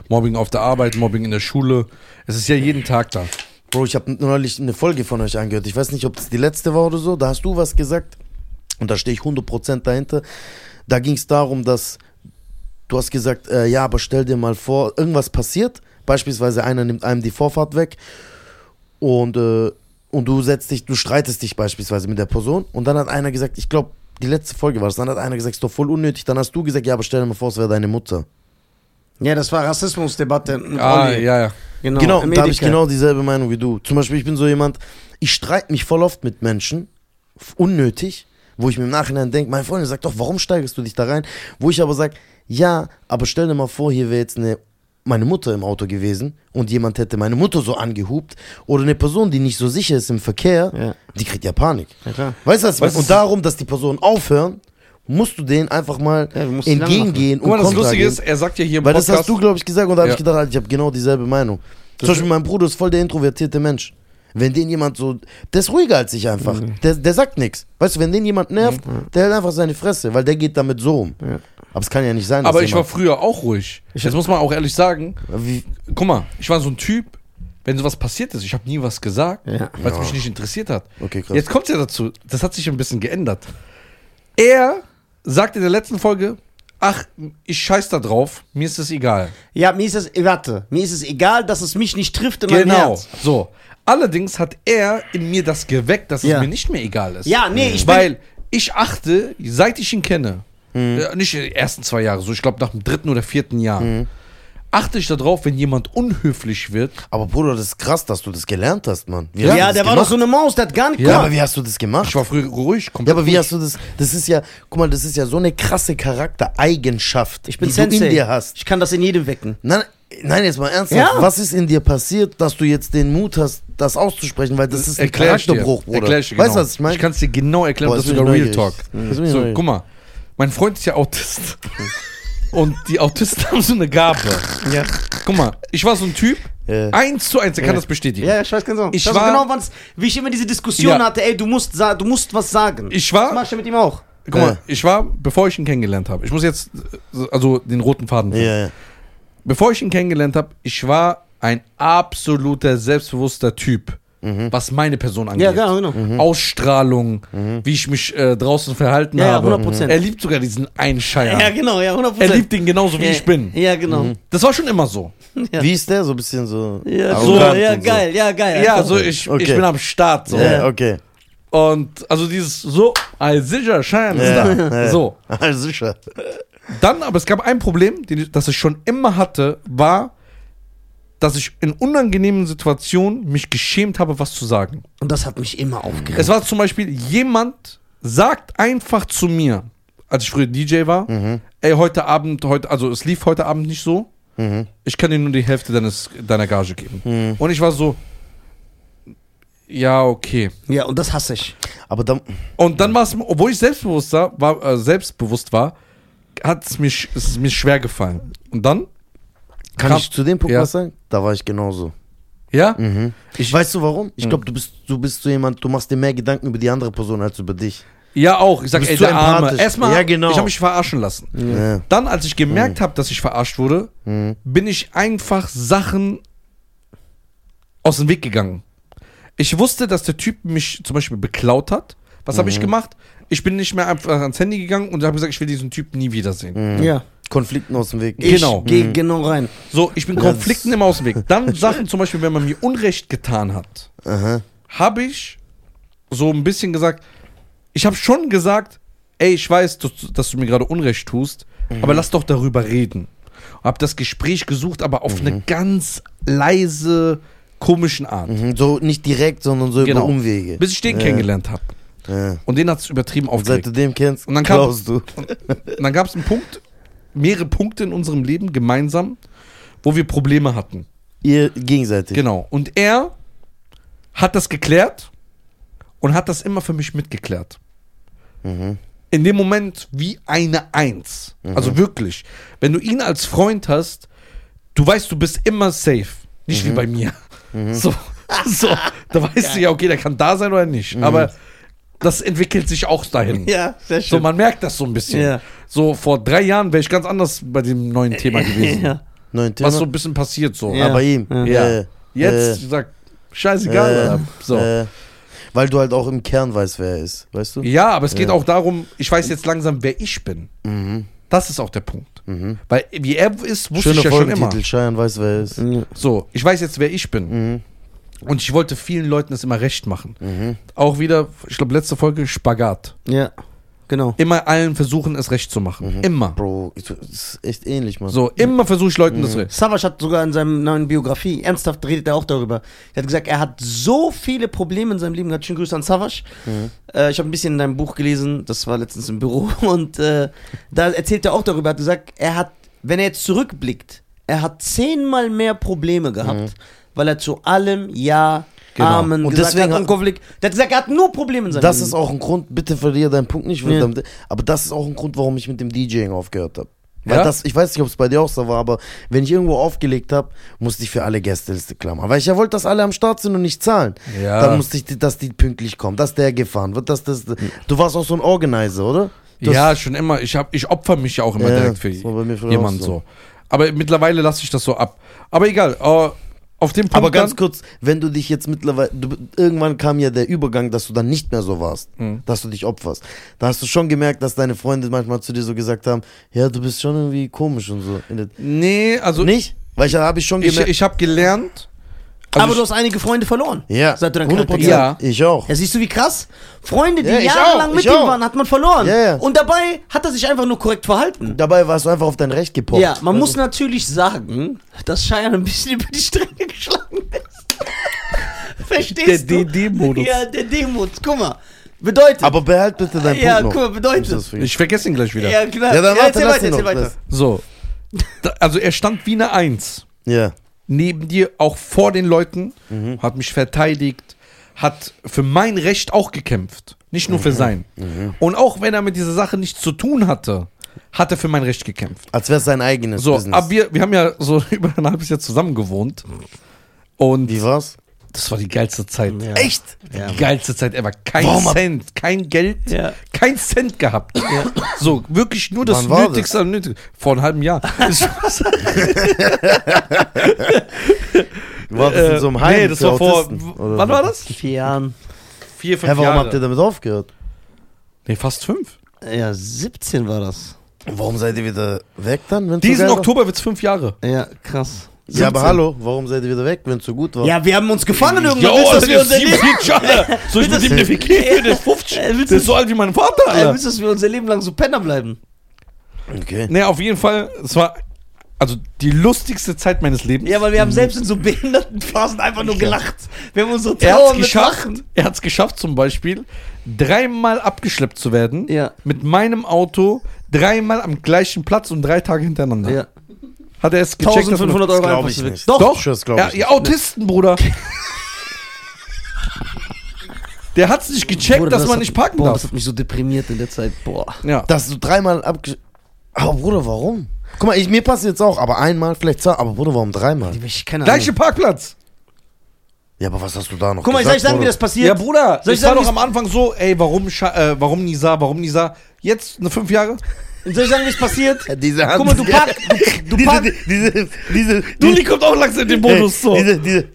Mobbing auf der Arbeit, Mobbing in der Schule. Es ist ja jeden Tag da. Bro, ich habe neulich eine Folge von euch angehört. Ich weiß nicht, ob das die letzte war oder so. Da hast du was gesagt. Und da stehe ich 100% dahinter. Da ging es darum, dass du hast gesagt, äh, ja, aber stell dir mal vor, irgendwas passiert. Beispielsweise einer nimmt einem die Vorfahrt weg. Und, äh, und du setzt dich, du streitest dich beispielsweise mit der Person. Und dann hat einer gesagt, ich glaube, die letzte Folge war das. Dann hat einer gesagt, ist doch voll unnötig. Dann hast du gesagt, ja, aber stell dir mal vor, es wäre deine Mutter. ja, das war Rassismusdebatte. Ah, Olli. ja, ja. Genau, Genau, da habe ich genau dieselbe Meinung wie du. Zum Beispiel, ich bin so jemand, ich streite mich voll oft mit Menschen, unnötig, wo ich mir im Nachhinein denke, mein Freund sagt doch, warum steigerst du dich da rein? Wo ich aber sage, ja, aber stell dir mal vor, hier wäre jetzt eine, meine Mutter im Auto gewesen und jemand hätte meine Mutter so angehupt oder eine Person, die nicht so sicher ist im Verkehr, Ja. die kriegt ja Panik. Ja. Weißt du was? Weißt Und darum, dass die Personen aufhören, musst du denen einfach mal Ja, entgegengehen Guck mal, und das Lustige ist, er sagt ja hier im Weil das Podcast, hast du, glaube ich, gesagt und da habe ich gedacht, Alter, ich habe genau dieselbe Meinung. Zum Beispiel mein Bruder ist voll der introvertierte Mensch. Wenn den jemand so, der ist ruhiger als ich einfach. Mhm. Der, der sagt nichts. Weißt du, wenn den jemand nervt, der hält einfach seine Fresse, weil der geht damit so um. Ja. Aber es kann ja nicht sein, dass aber ich war früher auch ruhig. Jetzt muss man auch ehrlich sagen, wie, guck mal, ich war so ein Typ, wenn sowas passiert ist, ich habe nie was gesagt, Ja. weil es mich nicht interessiert hat. Okay, krass. Jetzt kommt ja dazu, das hat sich ein bisschen geändert. Er sagt in der letzten Folge, ach, ich scheiß da drauf, mir ist es egal. Ja, mir ist es, warte, mir ist es egal, dass es mich nicht trifft in meinem Genau, Herz. so. Allerdings hat er in mir das geweckt, dass Ja. es mir nicht mehr egal ist. Ja, nee, ich bin, Weil ich achte, seit ich ihn kenne, äh, nicht die ersten zwei Jahre, so ich glaube nach dem dritten oder vierten Jahr, achte ich darauf, wenn jemand unhöflich wird. aber Bruder, das ist krass, dass du das gelernt hast, Mann. Wie ja, das der war gemacht? doch so eine Maus, der hat gar nicht Ja, gemacht. aber wie hast du das gemacht? Ich war früher ruhig, Ja, komplett aber wie ruhig. hast du das? Das ist ja, guck mal, das ist ja so eine krasse Charaktereigenschaft, Ich bin die Sensei. du in dir hast. Ich kann das in jedem wecken. Nein, nein, jetzt mal ernsthaft. Ja. Was ist in dir passiert, dass du jetzt den Mut hast, das auszusprechen? Weil das ist ein. Charakterbruch, Bruder. Erklär ich dir Weißt du, genau. was ich meine? Ich kann es dir genau erklären, Boah, das ist sogar Real Talk. ich So, guck mal, mein Freund ist ja Autist. Und die Autisten haben so eine Gabe. Ja. Guck mal, ich war so ein Typ, Ja. eins zu eins, er kann Ja. das bestätigen. Ja, ich weiß genau. Ich weiß war- genau, wann's, wie ich immer diese Diskussion Ja. hatte, ey, du musst, du musst was sagen. Ich das war, mach ich mit ihm auch. guck mal, ich war, bevor ich ihn kennengelernt habe, ich muss jetzt, also den roten Faden. Ja, ja. Bevor ich ihn kennengelernt habe, ich war ein absoluter, selbstbewusster Typ, was meine Person angeht. Ja, genau, genau. Mhm. Ausstrahlung, wie ich mich äh, draußen verhalten Ja, ja, habe. 100%. Er liebt sogar diesen Einscheier. Ja, genau, ja, 100%. er liebt ihn genauso, wie ja, ich bin. Ja, genau. Das war schon immer so. Ja. Wie ist der? So ein bisschen so. Ja, So, ja, und so. geil, ja, geil. Ja, Einfach so ich, Okay. ich bin am Start. So. Ja, okay. Und also dieses so, ein sicher Schein ist Ja, da. So. Also sicher. Dann, aber es gab ein Problem, den das ich schon immer hatte, war, dass ich in unangenehmen Situationen mich geschämt habe, was zu sagen. Und das hat mich immer aufgeregt. Es war zum Beispiel, jemand sagt einfach zu mir, als ich früher DJ war, ey, heute Abend, heute, also es lief heute Abend nicht so, ich kann dir nur die Hälfte deines, deiner Gage geben. Und ich war so, ja, okay. Ja, und das hasse ich. Aber dann. Und dann war es, obwohl ich selbstbewusst war, war äh, selbstbewusst war, hat es ist mir schwer gefallen. Und dann, Kann Kam- ich zu dem Punkt Ja. was sagen? Da war ich genauso. ja, Ich weißt du warum? Ich Mhm. glaube, du bist, du bist so jemand, du machst dir mehr Gedanken über die andere Person als über dich. ja auch. Ich sag, Du bist ey, zu der Arme. Erstmal, Ja, genau. ich habe mich verarschen lassen. Ja. Dann, als ich gemerkt habe, dass ich verarscht wurde, bin ich einfach Sachen aus dem Weg gegangen. Ich wusste, dass der Typ mich zum Beispiel beklaut hat. Was habe ich gemacht? Ich bin nicht mehr einfach ans Handy gegangen und habe gesagt, ich will diesen Typen nie wiedersehen. Ja. Konflikten aus dem Weg. Ich- Genau. Geh genau rein. So, ich bin Konflikten immer aus dem Weg. Dann Sachen zum Beispiel, wenn man mir Unrecht getan hat, habe ich so ein bisschen gesagt, ich habe schon gesagt, ey, ich weiß, dass, dass du mir gerade Unrecht tust, aber lass doch darüber reden. Hab das Gespräch gesucht, aber auf eine ganz leise, komischen Art. Mhm. So nicht direkt, sondern so Genau. über Umwege. Bis ich den Ja. kennengelernt habe. Ja. Und den hat es übertrieben Und seit aufgeregt. du den kennst, Und dann kam- klaust du. Und dann gab es einen Punkt, mehrere Punkte in unserem Leben gemeinsam, wo wir Probleme hatten. Ihr gegenseitig. Genau. Und er hat das geklärt und hat das immer für mich mitgeklärt. Mhm. In dem Moment wie eine Eins. Also wirklich. Wenn du ihn als Freund hast, du weißt, du bist immer safe. Nicht wie bei mir. So, so. Da weißt du ja, okay, der kann da sein oder nicht. Aber das entwickelt sich auch dahin. Ja, sehr So, schön. man merkt das so ein bisschen. Ja. So, vor drei Jahren wäre ich ganz anders bei dem neuen Thema gewesen. Ja. Neun Thema. Was so ein bisschen passiert so. Ja. Bei ihm. Ja. Ja. Äh, Jetzt, ich sag, scheißegal. äh, so. äh, weil du halt auch im Kern weißt, wer er ist. Weißt du? Ja, aber es geht Ja. auch darum, ich weiß jetzt langsam, wer ich bin. Mhm. Das ist auch der Punkt. Mhm. Weil wie er ist, wusste Schöner ich ja schon immer. Folgentitel. Cheyenne weiß, wer er ist. So, ich weiß jetzt, wer ich bin. Mhm. Und ich wollte vielen Leuten das immer recht machen. Mhm. Auch wieder, ich glaube, letzte Folge, Spagat. Ja, genau. Immer allen versuchen, es recht zu machen. Immer. Bro, das ist echt ähnlich, Mann. So, immer versuche ich Leuten das recht. Savage hat sogar in seinem neuen Biografie, ernsthaft redet er auch darüber. Er hat gesagt, er hat so viele Probleme in seinem Leben. Hat schönen Grüße an Savage. Äh, ich habe ein bisschen in deinem Buch gelesen, das war letztens im Büro. Und äh, da erzählt er auch darüber. Er hat gesagt, er hat, wenn er jetzt zurückblickt, er hat zehnmal mehr Probleme gehabt, weil er zu allem Ja, Genau. Amen Und gesagt deswegen hat. Und Konflikt. Der hat gesagt, er hat nur Probleme in seinem Das Leben. ist auch ein Grund, bitte verliere deinen Punkt nicht, Ja. damit- aber das ist auch ein Grund, warum ich mit dem DJing aufgehört habe. Weil Ja? das, ich weiß nicht, ob es bei dir auch so war, aber wenn ich irgendwo aufgelegt habe, musste ich für alle Gästeliste klammern. Weil ich ja wollte, dass alle am Start sind und nicht zahlen. Ja. Dann musste ich, dass die pünktlich kommen, dass der gefahren wird, dass das. Du warst auch so ein Organizer, oder? Das- ja, schon immer. Ich, hab, ich opfer mich ja auch immer Ja, direkt für jemanden so. so. Aber mittlerweile lasse ich das so ab. Aber egal, äh, auf dem Punkt Aber ganz kurz, wenn du dich jetzt mittlerweile, du, irgendwann kam ja der Übergang, dass du dann nicht mehr so warst, Mhm. dass du dich opferst. Da hast du schon gemerkt, dass deine Freunde manchmal zu dir so gesagt haben, ja, du bist schon irgendwie komisch und so. Nee, also nicht? Weil ich habe ich schon ich, gemerkt. ich habe gelernt. Also Aber du hast einige Freunde verloren. ja, Seit du deinen 100%. Charakter Ja. Ich auch. Ja, siehst du, wie krass? Freunde, die Ja, jahrelang auch, mit ihm waren, hat man verloren. Ja, ja. Und dabei hat er sich einfach nur korrekt verhalten. Dabei warst du einfach auf dein Recht gepocht. Ja, man Weißt muss natürlich sagen, dass Cheyenne ein bisschen über die Stränge geschlagen ist. Verstehst Der du? DD-Modus. Ja, der D-Modus. Guck mal. Bedeutet. Aber behalt bitte deinen ja, Punkt guck noch. mal, bedeutet. Ich vergesse ihn gleich wieder. Ja, klar. Ja, dann warte, erzähl lass weiter, ihn erzähl weiter. So. Da, also er stand wie eine Eins. Ja. Neben dir, auch vor den Leuten, Mhm. hat mich verteidigt, hat für mein Recht auch gekämpft. Nicht Mhm. nur für sein. Und auch wenn er mit dieser Sache nichts zu tun hatte, hat er für mein Recht gekämpft. Als wäre es sein eigenes So, Business. aber wir, wir haben ja so über ein halbes Jahr zusammen gewohnt. Und Wie war's? Das war die geilste Zeit. Ja. Echt? Ja. Die geilste Zeit ever. Kein Warum Cent, kein Geld, Ja. kein Cent gehabt. So, wirklich nur das Wann Nötigste am Nötigsten. Vor einem halben Jahr. Du warst in so einem Heim Äh, nee, das für war vor. Autisten, Wann war das? Vier Jahren. Vier, fünf Hä, warum Jahre. habt ihr damit aufgehört? nee, fast fünf. Ja, 17 war das. Warum seid ihr wieder weg dann? Diesen? Oktober wird es fünf Jahre. Ja, krass. Ja, aber 17. hallo, warum seid ihr wieder weg, wenn es so gut war? Ja, wir haben uns gefangen irgendwann. Jo, willst, das dass wir unser ist Leben, 47 Jahre. Soll ich eine WG für den 50? Äh, Der ist so alt wie mein Vater, äh, Alter. willst, dass wir unser Leben lang so Penner bleiben? Okay. Nee, auf jeden Fall, es war also die lustigste Zeit meines Lebens. Ja, weil wir haben selbst in so behinderten Phasen einfach nur gelacht. Wir haben unsere Er hat Trauer es mit geschafft, Lachen. er hat's geschafft zum Beispiel, dreimal abgeschleppt zu werden Ja. mit meinem Auto, dreimal am gleichen Platz und drei Tage hintereinander. Ja. Hat er es gecheckt? dass man- 1500 Euro Das glaub einfach ich nicht. Doch. Doch, Das glaub ja, ich ihr. Autisten, Bruder. Der hat's nicht gecheckt, Bruder, dass man hat- nicht parken boah, darf. Das hat mich so deprimiert in der Zeit. Boah. Ja. Dass du dreimal abge... Aber Bruder, warum? Guck mal, ich, mir passiert jetzt auch, aber einmal, vielleicht zwei, aber Bruder, warum dreimal? Ich keine Gleiche Ahnung. Parkplatz. Ja, aber was hast du da noch Guck mal, soll ich sagen, wie Bruder? das passiert? Ja, Bruder, Soll ich ich war sagen, doch am Anfang so, ey, warum, Scha- äh, warum Nisa, warum Nisa? Jetzt, eine fünf Jahre? Soll ich sagen, wie es passiert? Ja, diese Hand. Guck mal, du pack, du, du diese, pack, diese, diese, Dulli kommt auch langsam in den Bonus, so. Diese, diese.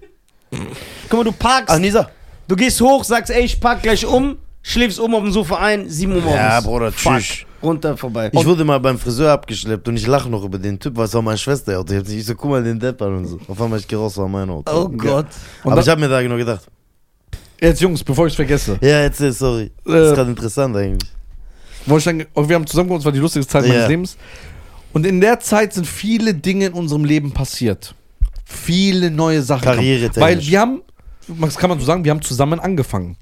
guck mal, du parkst, Ach, Nisa. du gehst hoch, sagst, ey, ich park gleich um, schläfst um auf dem Sofa ein, 7 Uhr morgens. Ja, Bruder, tschüss. Runter, vorbei. Ich wurde mal beim Friseur abgeschleppt und ich lache noch über den Typ, was war meine Schwester Auto. Ich so, guck mal den Deppern und so. Auf einmal ich geh raus, war mein Auto. oh Gott. Und Aber ich hab mir da nur gedacht, Jetzt, Jungs, bevor ich vergesse. ja, erzähl, sorry. Das Äh, ist gerade interessant eigentlich. Wo ich dann, oh, wir haben zusammen, das war die lustigste Zeit meines. Lebens. Und in der Zeit sind viele Dinge in unserem Leben passiert. Viele neue Sachen. kamen. Karrieretechnisch. Weil wir haben, was kann man so sagen, wir haben zusammen angefangen.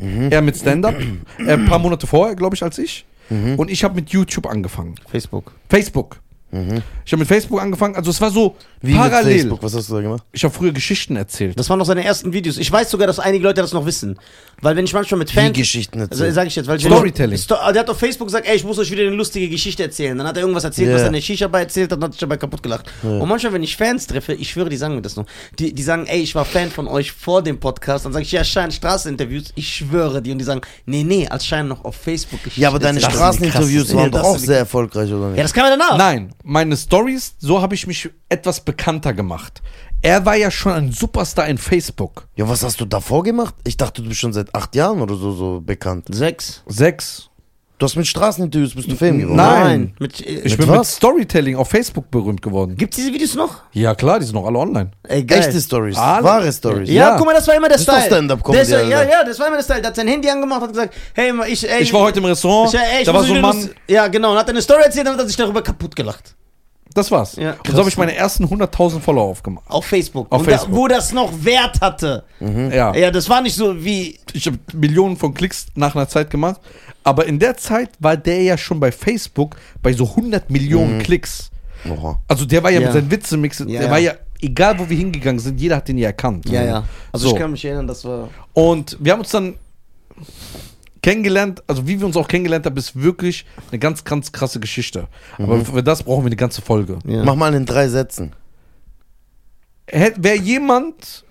Mhm. Er mit Stand-Up, ein paar Monate vorher, glaube ich, als ich. Mhm. Und ich habe mit YouTube angefangen. Facebook. Facebook. Ich habe mit Facebook angefangen, also es war so Wie mit parallel. Facebook, was hast du da gemacht? Ich habe früher Geschichten erzählt. Das waren noch seine ersten Videos. Ich weiß sogar, dass einige Leute das noch wissen. Weil wenn ich manchmal mit Wie Fans... Geschichten Also, erzählen. sag ich jetzt, weil ich Storytelling. Sto der hat auf Facebook gesagt, ey, ich muss euch wieder eine lustige Geschichte erzählen. Dann hat er irgendwas erzählt, Ja. was er in der Shisha bei erzählt hat, und hat sich dabei kaputt gelacht. Und manchmal, wenn ich Fans treffe, ich schwöre, die sagen mir das noch. Die, die sagen, ey, ich war Fan von euch vor dem Podcast. Dann sage ich, ja, Schein, Straßeninterviews. Ich schwöre die. Und die sagen, nee, nee, als Schein noch auf Facebook Geschichte. Ja, aber deine erzählt. Straßeninterviews waren doch auch sehr erfolgreich, oder nicht? Ja, das kann man danach. Nein, meine Stories, so habe ich mich etwas bekannter gemacht. Er war ja schon ein Superstar in Facebook. Ja, was hast du davor gemacht? Ich dachte, du bist schon seit acht Jahren oder so, so bekannt. Sechs. Sechs. Du hast mit Straßeninterviews bist du Fame geworden. Nein. Mit, äh, Ich Mit bin mit was? Storytelling auf Facebook berühmt geworden. Gibt's diese Videos noch? Ja klar, die sind noch alle online. Ey, geil. Echte Stories, Alle- wahre Stories. Ja, Ja. guck mal, das war immer der Das ist doch Style. Stand-up-Comedy, Das Ja, ja, das war immer der Style. Der hat sein Handy angemacht, hat gesagt, hey, ich, ey, Ich war heute im Restaurant, ich, ey, ich da war so ein Mann, Ja, genau. Und hat eine Story erzählt, dann hat sich darüber kaputt gelacht. Das war's. Ja. Und so habe ich meine ersten 100.000 Follower aufgemacht. Auf Facebook. Auf Facebook. Da, wo das noch Wert hatte. Ja. Ja, das war nicht so wie. Ich habe Millionen von Klicks nach einer Zeit gemacht, aber in der Zeit war der ja schon bei Facebook bei so 100 Millionen Klicks. Oha. Also der war ja, Ja. mit seinen Witzemix, Ja, der war ja, egal wo wir hingegangen sind, jeder hat den ja erkannt. Ja, ja. Also So. ich kann mich erinnern, das war. Und wir haben uns dann kennengelernt, also wie wir uns auch kennengelernt haben, ist wirklich eine ganz, ganz krasse Geschichte. Aber für das brauchen wir eine ganze Folge. Ja. Mach mal in drei Sätzen. Wäre jemand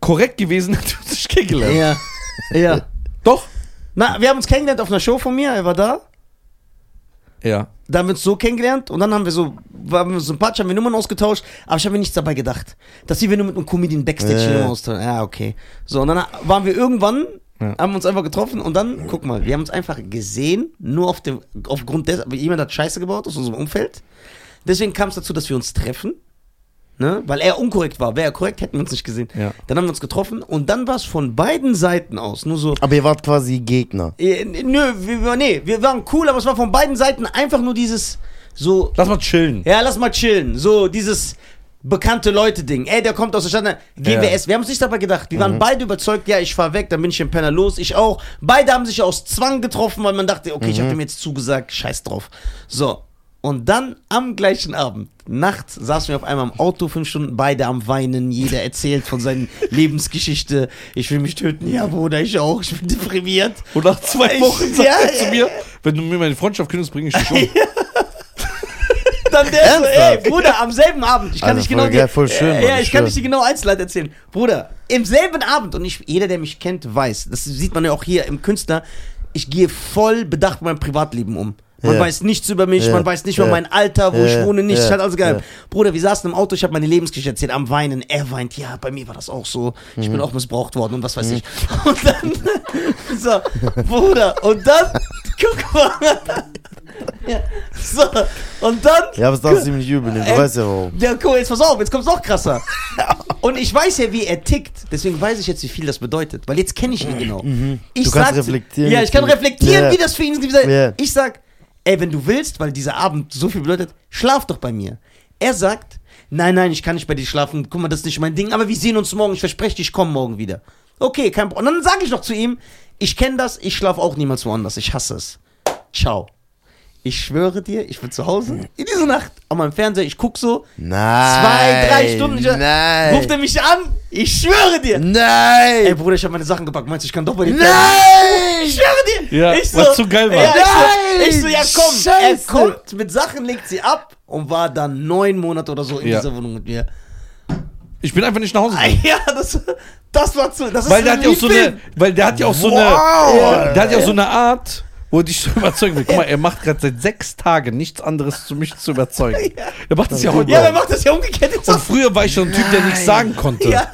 korrekt gewesen, hätte uns nicht kennengelernt. Ja. Ja. Doch? Na, wir haben uns kennengelernt auf einer Show von mir, er war da. Ja. Da haben wir uns so kennengelernt und dann haben wir so, waren wir sympathisch, haben wir Nummern ausgetauscht, aber ich habe mir nichts dabei gedacht. Dass wir nur mit einem Comedian Backstage die Ja. Nummer austauschen. Ja, okay. So, und dann waren wir irgendwann, Ja. haben uns einfach getroffen und dann, guck mal, wir haben uns einfach gesehen, nur auf dem, aufgrund dessen, jemand hat Scheiße gebaut aus unserem Umfeld. Deswegen kam es dazu, dass wir uns treffen. Ne? Weil er unkorrekt war. Wäre er korrekt, hätten wir uns nicht gesehen. Ja. Dann haben wir uns getroffen und dann war es von beiden Seiten aus nur so, Aber ihr wart quasi Gegner. äh, nö, wir, wir- nee, wir waren cool, aber es war von beiden Seiten einfach nur dieses so, Lass mal chillen. ja, lass mal chillen, so dieses bekannte Leute-Ding. Ey, der kommt aus der Stadt, ne, gehen wir Ja. essen. Wir haben uns nicht dabei gedacht. Wir waren beide überzeugt, ja, ich fahr weg, dann bin ich im Penner los, ich auch. Beide haben sich aus Zwang getroffen, weil man dachte, okay, ich habe dem jetzt zugesagt, scheiß drauf. So. Und dann am gleichen Abend, nachts, saßen wir auf einmal im Auto, fünf Stunden, beide am Weinen, jeder erzählt von seiner Lebensgeschichte. Ich will mich töten, ja, Bruder, ich auch, ich bin deprimiert. Und nach zwei Ich- Wochen sagt ja, er zu mir, wenn du mir meine Freundschaft kündigst, bringe ich dich um. Dann der so, ey? Bruder, am selben Abend. Ich kann Alter, nicht genau geil, voll schön, äh, Ja, ich ich kann nicht die genaue Einzelheit erzählen. Bruder, im selben Abend und ich, jeder, der mich kennt, weiß, das sieht man ja auch hier im Künstler, ich gehe voll bedacht mit meinem Privatleben um. Man Ja. weiß nichts über mich, Ja. man weiß nicht über mein Alter, wo ich wohne, nichts. Ja. Halt alles. Ja. Bruder, wir saßen im Auto, ich habe meine Lebensgeschichte erzählt, am Weinen. Er weint, ja, bei mir war das auch so. Ich Mhm. bin auch missbraucht worden und was weiß ich. Und dann, so, Bruder, und dann, guck mal. Ja, so, und dann. Ja, aber es darfst du ihm nicht übel nehmen. Du Äh, weißt ja warum. Ja, guck mal, jetzt pass auf, jetzt kommt's noch krasser. Und ich weiß ja, wie er tickt, deswegen weiß ich jetzt, wie viel das bedeutet, weil jetzt kenne ich ihn genau. Ich Mhm. Du kannst sag- reflektieren Ja, ich kann reflektieren, Ja. wie das für ihn ist. Ich sag, ey, wenn du willst, weil dieser Abend so viel bedeutet, schlaf doch bei mir. Er sagt, nein, nein, ich kann nicht bei dir schlafen, guck mal, das ist nicht mein Ding, aber wir sehen uns morgen, ich verspreche dir, ich komme morgen wieder. Okay, kein Problem. Und dann sage ich noch zu ihm, ich kenne das, ich schlafe auch niemals woanders, ich hasse es. Ciao. Ich schwöre dir, ich bin zu Hause in dieser Nacht an meinem Fernseher, ich guck so, Nein. zwei, drei Stunden. Ich, Nein. Ruft er mich an? Ich schwöre dir. Ey, Nein. Bruder, ich habe meine Sachen gepackt. Meinst du, ich kann doch bei dir Nein. Ich schwöre dir. Ja, ich so, was zu geil war. Ja, ich, Nein. so, ich so, ja komm. Scheiße. Er kommt mit Sachen, legt sie ab und war dann neun Monate oder so in Ja. dieser Wohnung mit mir. Ich bin einfach nicht nach Hause Ah, gegangen. Ja, das, das war zu. Das ist Weil der hat ja auch so eine, weil der hat ja auch so Wow. eine, der hat ja auch so eine Art, wo dich so überzeugen will. Guck mal, er macht gerade seit sechs Tagen nichts anderes, zu mich zu überzeugen. Er macht das ja heute. Ja, er macht das ja umgekehrt. Jetzt Und früher war ich schon ein Typ, der nichts sagen konnte. ja.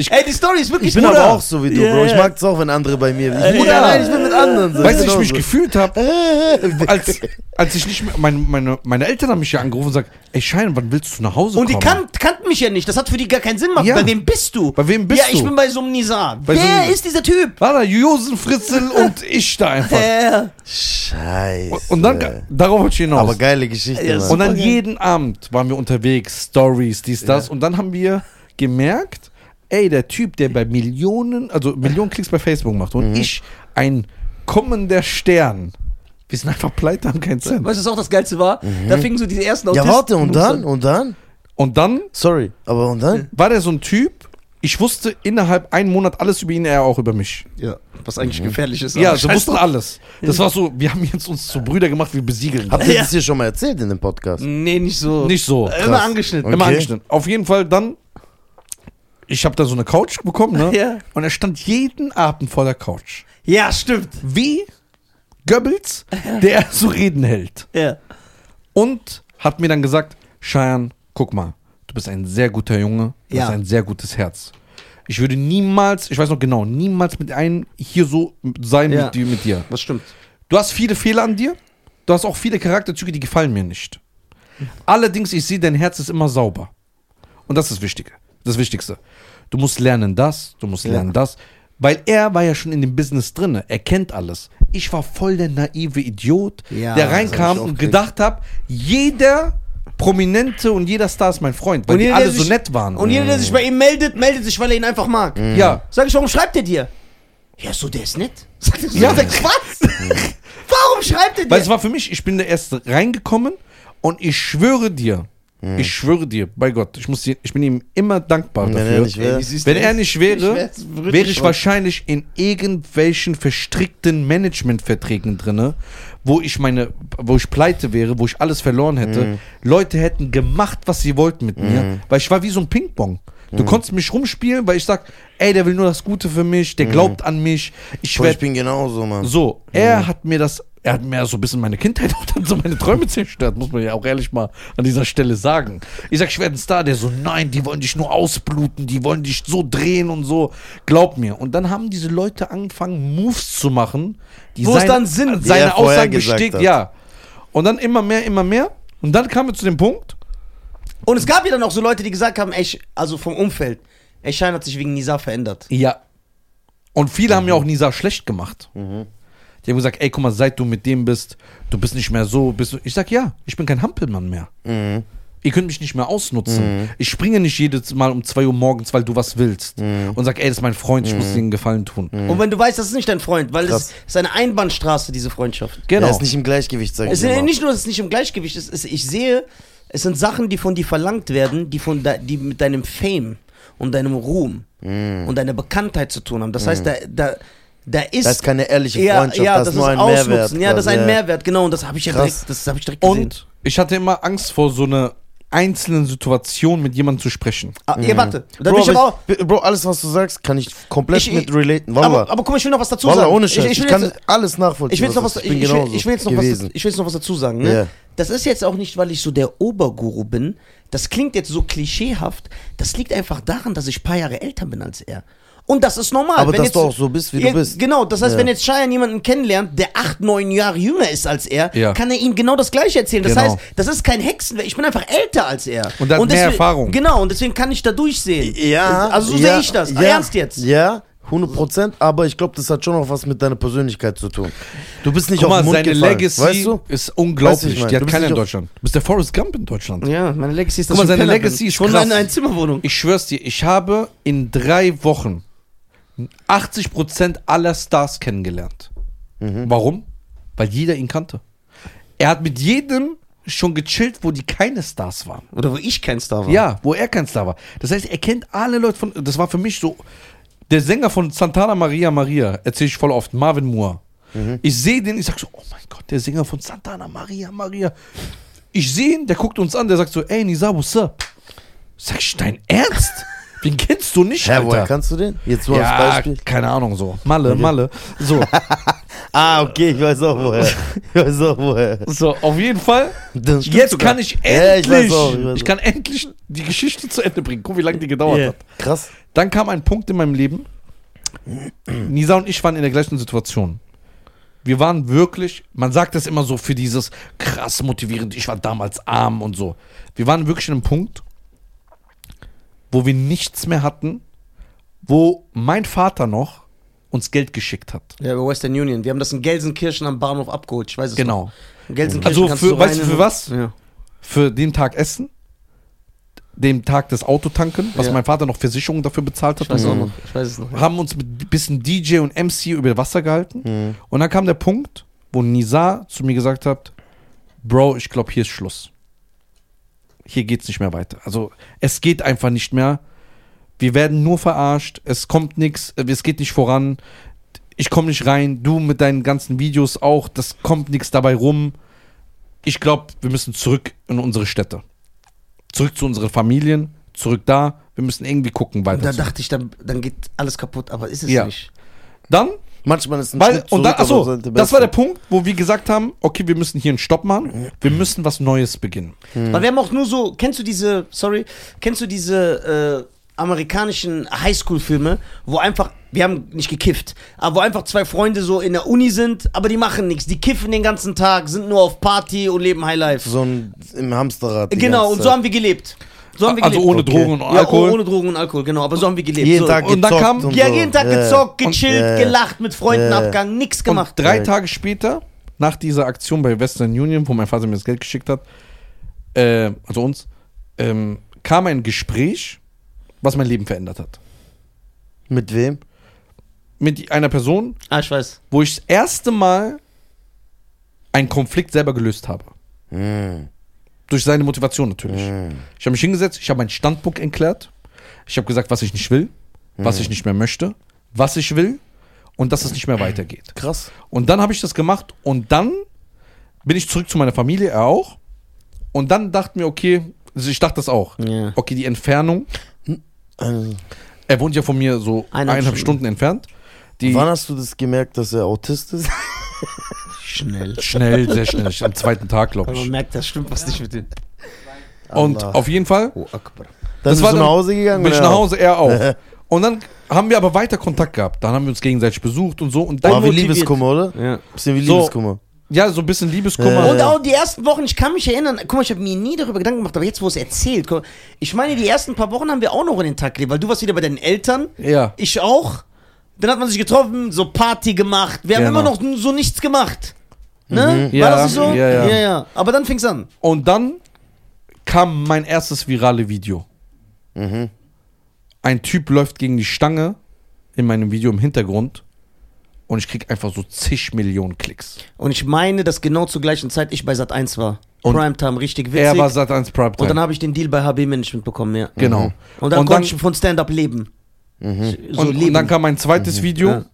Ich- Ey, die Story ist wirklich Ich bin Bruder. aber auch so wie du, Ja, Bro. Ich ja. mag es auch, wenn andere bei mir. Ich, Ja. Nein, ich bin mit anderen. So. Weißt du, wie ich mich gefühlt habe, als, als ich nicht mehr, meine, meine, meine Eltern haben mich ja angerufen und gesagt, ey Schein, wann willst du nach Hause Und die kommen? kan kannten mich ja nicht. Das hat für die gar keinen Sinn gemacht. Ja. Bei wem bist du? Bei wem bist ja, ich du? bin bei so einem Nizar. Bei so Wer einem- ist dieser Typ? War da Josen Fritzel und ich da einfach. Äh, Scheiße. Und dann, darauf wollte ich hinaus. Aber geile Geschichte, Ja. Und dann jeden Abend waren wir unterwegs, Stories, dies, das. Und dann haben wir gemerkt, ey, der Typ, der bei Millionen, also Millionen Klicks bei Facebook macht und ich, ein kommender Stern, Wir sind einfach pleite, haben keinen Cent. Weißt du, was auch das Geilste war? Da fingen so diese ersten Mhm. Ja, Autisten- warte, und dann? Und dann? Und dann Sorry, aber und dann? war der so ein Typ, ich wusste innerhalb einen Monat alles über ihn, er auch über mich. Ja, was eigentlich gefährlich ist. Ja, sie wussten alles. Das war so, wir haben jetzt uns zu Brüder gemacht, wir besiegeln. Habt ihr Ja. das hier schon mal erzählt in dem Podcast? Nee, nicht so. Nicht so. Immer Krass. angeschnitten. Immer Okay. angeschnitten. Auf jeden Fall dann, ich habe da so eine Couch bekommen, ne? Ja. Und er stand jeden Abend vor der Couch. Ja, stimmt. Wie Goebbels, der so Reden hält. Ja. Und hat mir dann gesagt, Cheyenne, guck mal, du bist ein sehr guter Junge, du Ja. hast ein sehr gutes Herz. Ich würde niemals, ich weiß noch genau, niemals mit einem hier so sein Ja. mit, dir, mit dir. Das stimmt. Du hast viele Fehler an dir, du hast auch viele Charakterzüge, die gefallen mir nicht. Allerdings, ich sehe, dein Herz ist immer sauber. Und das ist das Wichtige, das Wichtigste. Du musst lernen das, du musst Ja. lernen das. Weil er war ja schon in dem Business drin, er kennt alles. Ich war voll der naive Idiot, Ja, der reinkam und gedacht hat, jeder Prominente und jeder Star ist mein Freund, weil die jeder, alle der so sich- nett waren. Und jeder, der sich bei ihm meldet, meldet sich, weil er ihn einfach mag. ja, Sag ich, warum schreibt er dir? Ja, so, der ist nett. Sagt er so, Ja. ja. was? warum schreibt er dir? Weil es war für mich, ich bin der Erste reingekommen und ich schwöre dir, Hm. ich schwöre dir, bei Gott, ich, muss dir, ich bin ihm immer dankbar Wenn er dafür. nicht wäre. Ey, Wenn er nicht Ich wäre, wirklich wäre ich wahrscheinlich in irgendwelchen verstrickten Managementverträgen drinne, wo ich meine, wo ich pleite wäre, wo ich alles verloren hätte. Mhm. Leute hätten gemacht, was sie wollten mit mir, weil ich war wie so ein Ping-Pong. Mhm. Du konntest mich rumspielen, weil ich sag, ey, der will nur das Gute für mich, Mhm. der glaubt an mich. Ich Boah, werde ich bin genauso, Mann. so, er hat mir das, er hat mir so ein bisschen meine Kindheit auch dann so meine Träume zerstört, muss man ja auch ehrlich mal an dieser Stelle sagen. Ich sag, ich werde ein Star, der so, nein, die wollen dich nur ausbluten, die wollen dich so drehen und so. Glaub mir. Und dann haben diese Leute angefangen, Moves zu machen, die Wo es seine, dann Sinn- seine Aussagen bestätigt, ja. Und dann immer mehr, immer mehr. Und dann kamen wir zu dem Punkt, Und es gab ja dann auch so Leute, die gesagt haben, ey, ich- also vom Umfeld, ey, Schein hat sich wegen Nisa verändert. Ja. Und viele haben ja auch Nisa schlecht gemacht. Die haben gesagt, ey, guck mal, seit du mit dem bist, du bist nicht mehr so, bist du. Ich sag, ja, ich bin kein Hampelmann mehr. Ihr könnt mich nicht mehr ausnutzen. Ich springe nicht jedes Mal um 2 Uhr morgens, weil du was willst. Und sag, ey, das ist mein Freund, ich muss dir einen Gefallen tun. Und wenn du weißt, das ist nicht dein Freund, weil es Krass. ist eine Einbahnstraße, diese Freundschaft. Genau. Er ist nicht im Gleichgewicht, sag ich Es ist immer. nicht nur, dass es nicht im Gleichgewicht ist, es, ich sehe, es sind Sachen, die von dir verlangt werden, die, von de, die mit deinem Fame und deinem Ruhm und deiner Bekanntheit zu tun haben. Das heißt, da, da, da ist. Das ist keine ehrliche ja, Freundschaft, ja, das, das ist nur ein Ausnutzen. Mehrwert. Ja, das ist ein Mehrwert, genau. Und das habe ich ja direkt, das habe ich direkt gesehen. Und ich hatte immer Angst vor so einer einzelnen Situation mit jemandem zu sprechen. Ah, ja, warte. Da Bro, bin ich aber auch. ich, Bro, alles, was du sagst, kann ich komplett Ich- mit relaten. Wallah. Aber, aber guck mal, ich will noch was dazu Wallah, sagen. ohne Scheiß. Ich, will kann jetzt, alles nachvollziehen. ich will jetzt noch was, ich, ich, will, ich jetzt noch was, gewesen. ich will jetzt noch was dazu sagen. Ne? Ja. Das ist jetzt auch nicht, weil ich so der Oberguru bin. Das klingt jetzt so klischeehaft. Das liegt einfach daran, dass ich ein paar Jahre älter bin als er. Und das ist normal. Aber wenn dass jetzt, du auch so bist, wie du Ja, bist. Genau, das heißt, Ja. wenn jetzt Cheyenne jemanden kennenlernt, der acht, neun Jahre jünger ist als er, Ja. kann er ihm genau das Gleiche erzählen. Das Genau. heißt, das ist kein Hexenwerk. Ich bin einfach älter als er. Und hat mehr deswegen, Erfahrung. Genau, und deswegen kann ich da durchsehen. Ja. Also so ja, sehe ich das. Ja, Ernst jetzt. Ja, 100 Prozent. Aber ich glaube, das hat schon noch was mit deiner Persönlichkeit zu tun. Du bist nicht Guck auf mal, den Mund seine gefallen, Legacy weißt du? ist Weißt du, unglaublich. ich meine, Die du hat keiner in Deutschland. Du bist der Forrest Gump in Deutschland. Ja, meine Legacy ist, Guck dass mal, seine Legacy bin. ist Schon krass. eine Einzimmerwohnung. Ich schwör's dir, ich habe in drei Wochen 80% aller Stars kennengelernt. Warum? Weil jeder ihn kannte. Er hat mit jedem schon gechillt, wo die keine Stars waren. Oder wo ich kein Star war. Ja, wo er kein Star war. Das heißt, er kennt alle Leute von. Das war für mich so. Der Sänger von Santana Maria Maria, erzähle ich voll oft, Marvin Moore. Ich sehe den, ich sag so, oh mein Gott, der Sänger von Santana Maria Maria. Ich sehe ihn, der guckt uns an, der sagt so, ey Nisa, what's up? Sag ich, dein Ernst? Wen kennst du nicht, Hä, Alter? woher kannst du den? Jetzt mal als ja, Beispiel. keine Ahnung, so. Malle, Malle. So, Ah, okay, ich weiß auch woher. Ich weiß auch woher. so, auf jeden Fall. Jetzt sogar. kann ich Ja, ich endlich, auch, ich ich kann endlich die Geschichte zu Ende bringen. Guck, wie lange die gedauert Ja. hat. Krass. Dann kam ein Punkt in meinem Leben. Nisa und ich waren in der gleichen Situation. Wir waren wirklich, man sagt das immer so für dieses krass motivierend, ich war damals arm und so. Wir waren wirklich in einem Punkt, wo wir nichts mehr hatten, wo mein Vater noch uns Geld geschickt hat. Ja, über Western Union. Wir haben das in Gelsenkirchen am Bahnhof abgeholt. Ich weiß es noch. Genau. In Gelsenkirchen Also für- weißt du, für was? Ja. Für den Tag Essen, dem Tag des Autotanken, was Ja. mein Vater noch Versicherungen dafür bezahlt hat. Ich weiß so. noch. Ich weiß es noch. haben uns mit ein bisschen DJ und MC über Wasser gehalten. Und dann kam der Punkt, wo Nizar zu mir gesagt hat, Bro, ich glaube, hier ist Schluss. Hier geht's nicht mehr weiter. Also es geht einfach nicht mehr. Wir werden nur verarscht, es kommt nichts, es geht nicht voran. Ich komme nicht rein, du mit deinen ganzen Videos auch, das kommt nichts dabei rum. Ich glaube, wir müssen zurück in unsere Städte. Zurück zu unseren Familien, zurück da. Wir müssen irgendwie gucken Und weiter. da zu. dachte ich, dann, dann geht alles kaputt, aber ist es Ja. nicht. Dann Manchmal ist ein Weil, Schritt und aber achso, sollte das war der. Punkt, wo wir gesagt haben, okay, wir müssen hier einen Stopp machen, wir müssen was Neues beginnen. Weil wir haben auch nur so, kennst du diese, sorry, kennst du diese äh, amerikanischen Highschool-Filme, wo einfach, wir haben nicht gekifft, aber wo einfach zwei Freunde so in der Uni sind, aber die machen nichts, die kiffen den ganzen Tag, sind nur auf Party und leben Highlife. So ein, im Hamsterrad. Genau, und so haben wir gelebt. So haben wir Also gelebt. ohne Okay. Drogen und ja, Alkohol. ohne Drogen und Alkohol, genau, aber so haben wir gelebt. Jeden so. Tag Und dann gezockt kam- und Ja, jeden Tag Ja. gezockt, Und- gechillt, Ja, ja. gelacht, mit Freunden Ja, ja. abgegangen, nichts Und gemacht. drei Ja. Tage später, nach dieser Aktion bei Western Union, wo mein Vater mir das Geld geschickt hat, äh, also uns, ähm, kam ein Gespräch, was mein Leben verändert hat. Mit wem? Mit einer Person, Ah, ich weiß. wo ich das erste Mal einen Konflikt selber gelöst habe. Hm. Durch seine Motivation natürlich. Hm. Ich habe mich hingesetzt, ich habe meinen Standpunkt erklärt. Ich habe gesagt, was ich nicht will, was ich nicht mehr möchte, was ich will und dass es nicht mehr weitergeht. Krass. Und dann habe ich das gemacht und dann bin ich zurück zu meiner Familie, er auch. Und dann dachten wir, okay, also ich dachte das auch. Ja. Okay, die Entfernung, Also, er wohnt ja von mir so Eineinhalb. Stunden entfernt. Die wann hast du das gemerkt, dass er Autist ist? Schnell. schnell, sehr schnell, am zweiten Tag, glaube Aber man ich. merkt, das stimmt was nicht mit dem. Und Allah. auf jeden Fall Oh, Akbar. Dann bist war du dann- nach Hause gegangen? bin ich nach Hause, er auch. Und dann haben wir aber weiter Kontakt gehabt. Dann haben wir uns gegenseitig besucht und so. Und dann War wie motiviert. Liebeskummer, oder? Ja. Bisschen wie So. Liebeskummer. Ja, so ein bisschen Liebeskummer. Und auch die ersten Wochen, ich kann mich erinnern, guck mal, ich habe mir nie darüber Gedanken gemacht, aber jetzt, wo es erzählt, guck, ich meine, die ersten paar Wochen haben wir auch noch in den Tag gelebt, weil du warst wieder bei deinen Eltern, Ja. ich auch. Dann hat man sich getroffen, so Party gemacht. Wir haben Genau. immer noch so nichts gemacht. Ne? Ja, War das nicht so? ja, ja. ja, ja. Aber dann fing's an. Und dann kam mein erstes virale Video. Mhm. Ein Typ läuft gegen die Stange in meinem Video im Hintergrund und ich krieg einfach so zig Millionen Klicks. Und ich meine, dass genau zur gleichen Zeit ich bei Sat 1 war. Und Primetime, richtig witzig. Er war seit 1 Prime und dann habe ich den Deal bei HB Management bekommen, ja. Genau. Und dann Und konnte dann- ich von Stand-Up leben. So und, leben. und dann kam mein zweites Video. Ja.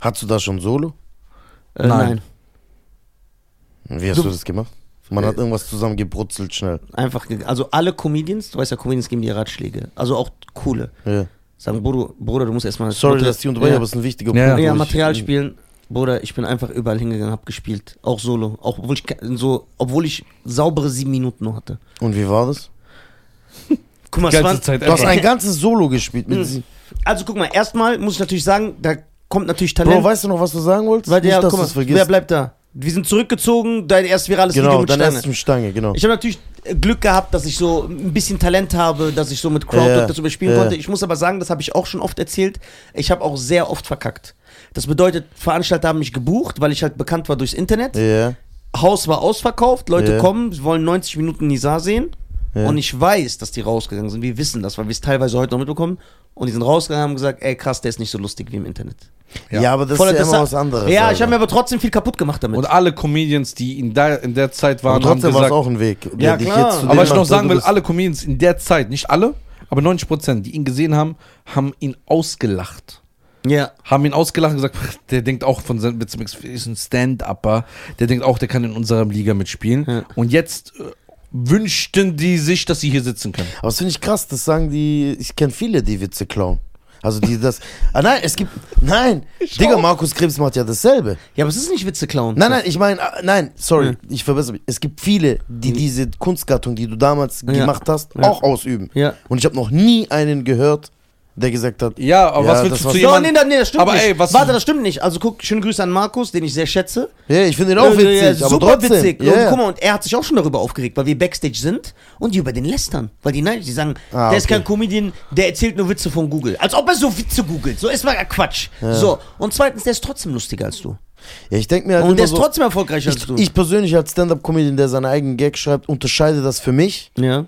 Hattest du da schon Solo? Äh, Nein. nein. Wie hast Du- du, das gemacht? Man hat irgendwas zusammengebrutzelt schnell. Einfach, also alle Comedians, du weißt ja, Comedians geben dir Ratschläge. Also auch coole. Ja. Sagen, Bruder, Bruder du musst erstmal. Sorry, dass ich unterbreche, ja. aber es ist ein wichtiger Ja. Punkt. Ja, ich- Material spielen. Bruder, ich bin einfach überall hingegangen, hab gespielt. Auch solo. Auch obwohl ich, so, obwohl ich saubere sieben Minuten nur hatte. Und wie war das? Guck mal, Geilste waren, Zeit Du hast ein ganzes Solo gespielt mit Mhm. sie. also guck mal, erstmal muss ich natürlich sagen, da kommt natürlich Talent. Bro, weißt du noch, was du sagen wolltest? weil Nicht, der, dass guck mal, wer bleibt da? Wir sind zurückgezogen, dein erst virales Video genau, mit dann Stange. erst zum Stange, genau. Ich habe natürlich Glück gehabt, dass ich so ein bisschen Talent habe, dass ich so mit Crowd Ja, das überspielen ja. konnte. Ich muss aber sagen, das habe ich auch schon oft erzählt. Ich habe auch sehr oft verkackt. Das bedeutet, Veranstalter haben mich gebucht, weil ich halt bekannt war durchs Internet. Ja. Haus war ausverkauft, Leute kommen, wollen 90 Minuten Nisa sehen. Und ich weiß, dass die rausgegangen sind. Wir wissen das, weil wir es teilweise heute noch mitbekommen. Und die sind rausgegangen und haben gesagt, ey krass, der ist nicht so lustig wie im Internet. Ja. aber das Voll ist ja immer was anderes. Ja, Alter. ich habe mir aber trotzdem viel kaputt gemacht damit. Und alle Comedians, die in der, in der Zeit waren, aber trotzdem haben war es auch ein Weg. Ja, klar. aber ich noch sagen will, alle Comedians in der Zeit, nicht alle, aber 90 Prozent, die ihn gesehen haben, haben ihn ausgelacht. ja. Haben ihn ausgelacht und gesagt, der denkt auch von seinem Witz, ist ein Stand-Upper, der denkt auch, der kann in unserer Liga mitspielen. Ja. Und jetzt äh, wünschten die sich, dass sie hier sitzen können. Aber das finde ich krass, das sagen die, ich kenne viele, die Witze klauen. Also die das, ah nein, es gibt, nein, Digga, Markus Krebs macht ja dasselbe. Ja, aber es ist nicht Witze klauen. Nein, nein, ich meine, ah, nein, sorry, Ja. ich verbessere mich. Es gibt viele, die diese Kunstgattung, die du damals Ja. gemacht hast, Ja. auch ausüben. Ja. Und ich habe noch nie einen gehört, der gesagt hat, Ja, aber Ja, was willst du zu Ja, jemandem... nee, da- nee, das stimmt Aber nicht. ey, was- Warte, das stimmt nicht. Also guck, schöne Grüße an Markus, den ich sehr schätze. ja, ich finde ihn auch Äh, witzig, ja, aber super trotzdem. witzig. Ja, und ja. guck mal, und er hat sich auch schon darüber aufgeregt, weil wir Backstage sind und die über den lästern. Weil die, nein, die sagen, Ah, der ist okay. kein Comedian, der erzählt nur Witze von Google. Als ob er so Witze googelt. So ist mal Quatsch. So. Und zweitens, der ist trotzdem lustiger als du. ja, ich denke mir halt Und der ist so, trotzdem erfolgreicher als du. ich persönlich als Stand-Up-Comedian, der seine eigenen Gags schreibt, unterscheide das für mich. ja.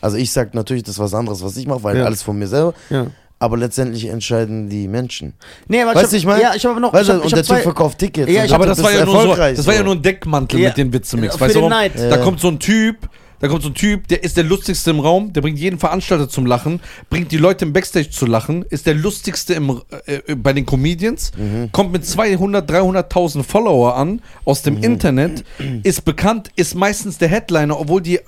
Also ich sag natürlich, das ist was anderes, was ich mache, weil Ja. alles von mir selber. Ja. Aber letztendlich entscheiden die Menschen. Nee, aber Weißt du, ich meine? Ja, ich habe noch. Weißt ich hab, ich und hab der zwei, Typ verkauft Tickets. Ja, ich aber das war ja nur so, das war ja nur ein Deckmantel Ja. mit den Witzemix. Weißt du. Da kommt so ein Typ, da kommt so ein Typ, der ist der lustigste im Raum, der bringt jeden Veranstalter zum Lachen, bringt die Leute im Backstage zu lachen, ist der lustigste im, äh, äh, bei den Comedians, Mhm. kommt mit 200, 300.000 Follower an aus dem Mhm. Internet, ist bekannt, ist meistens der Headliner, obwohl die, äh,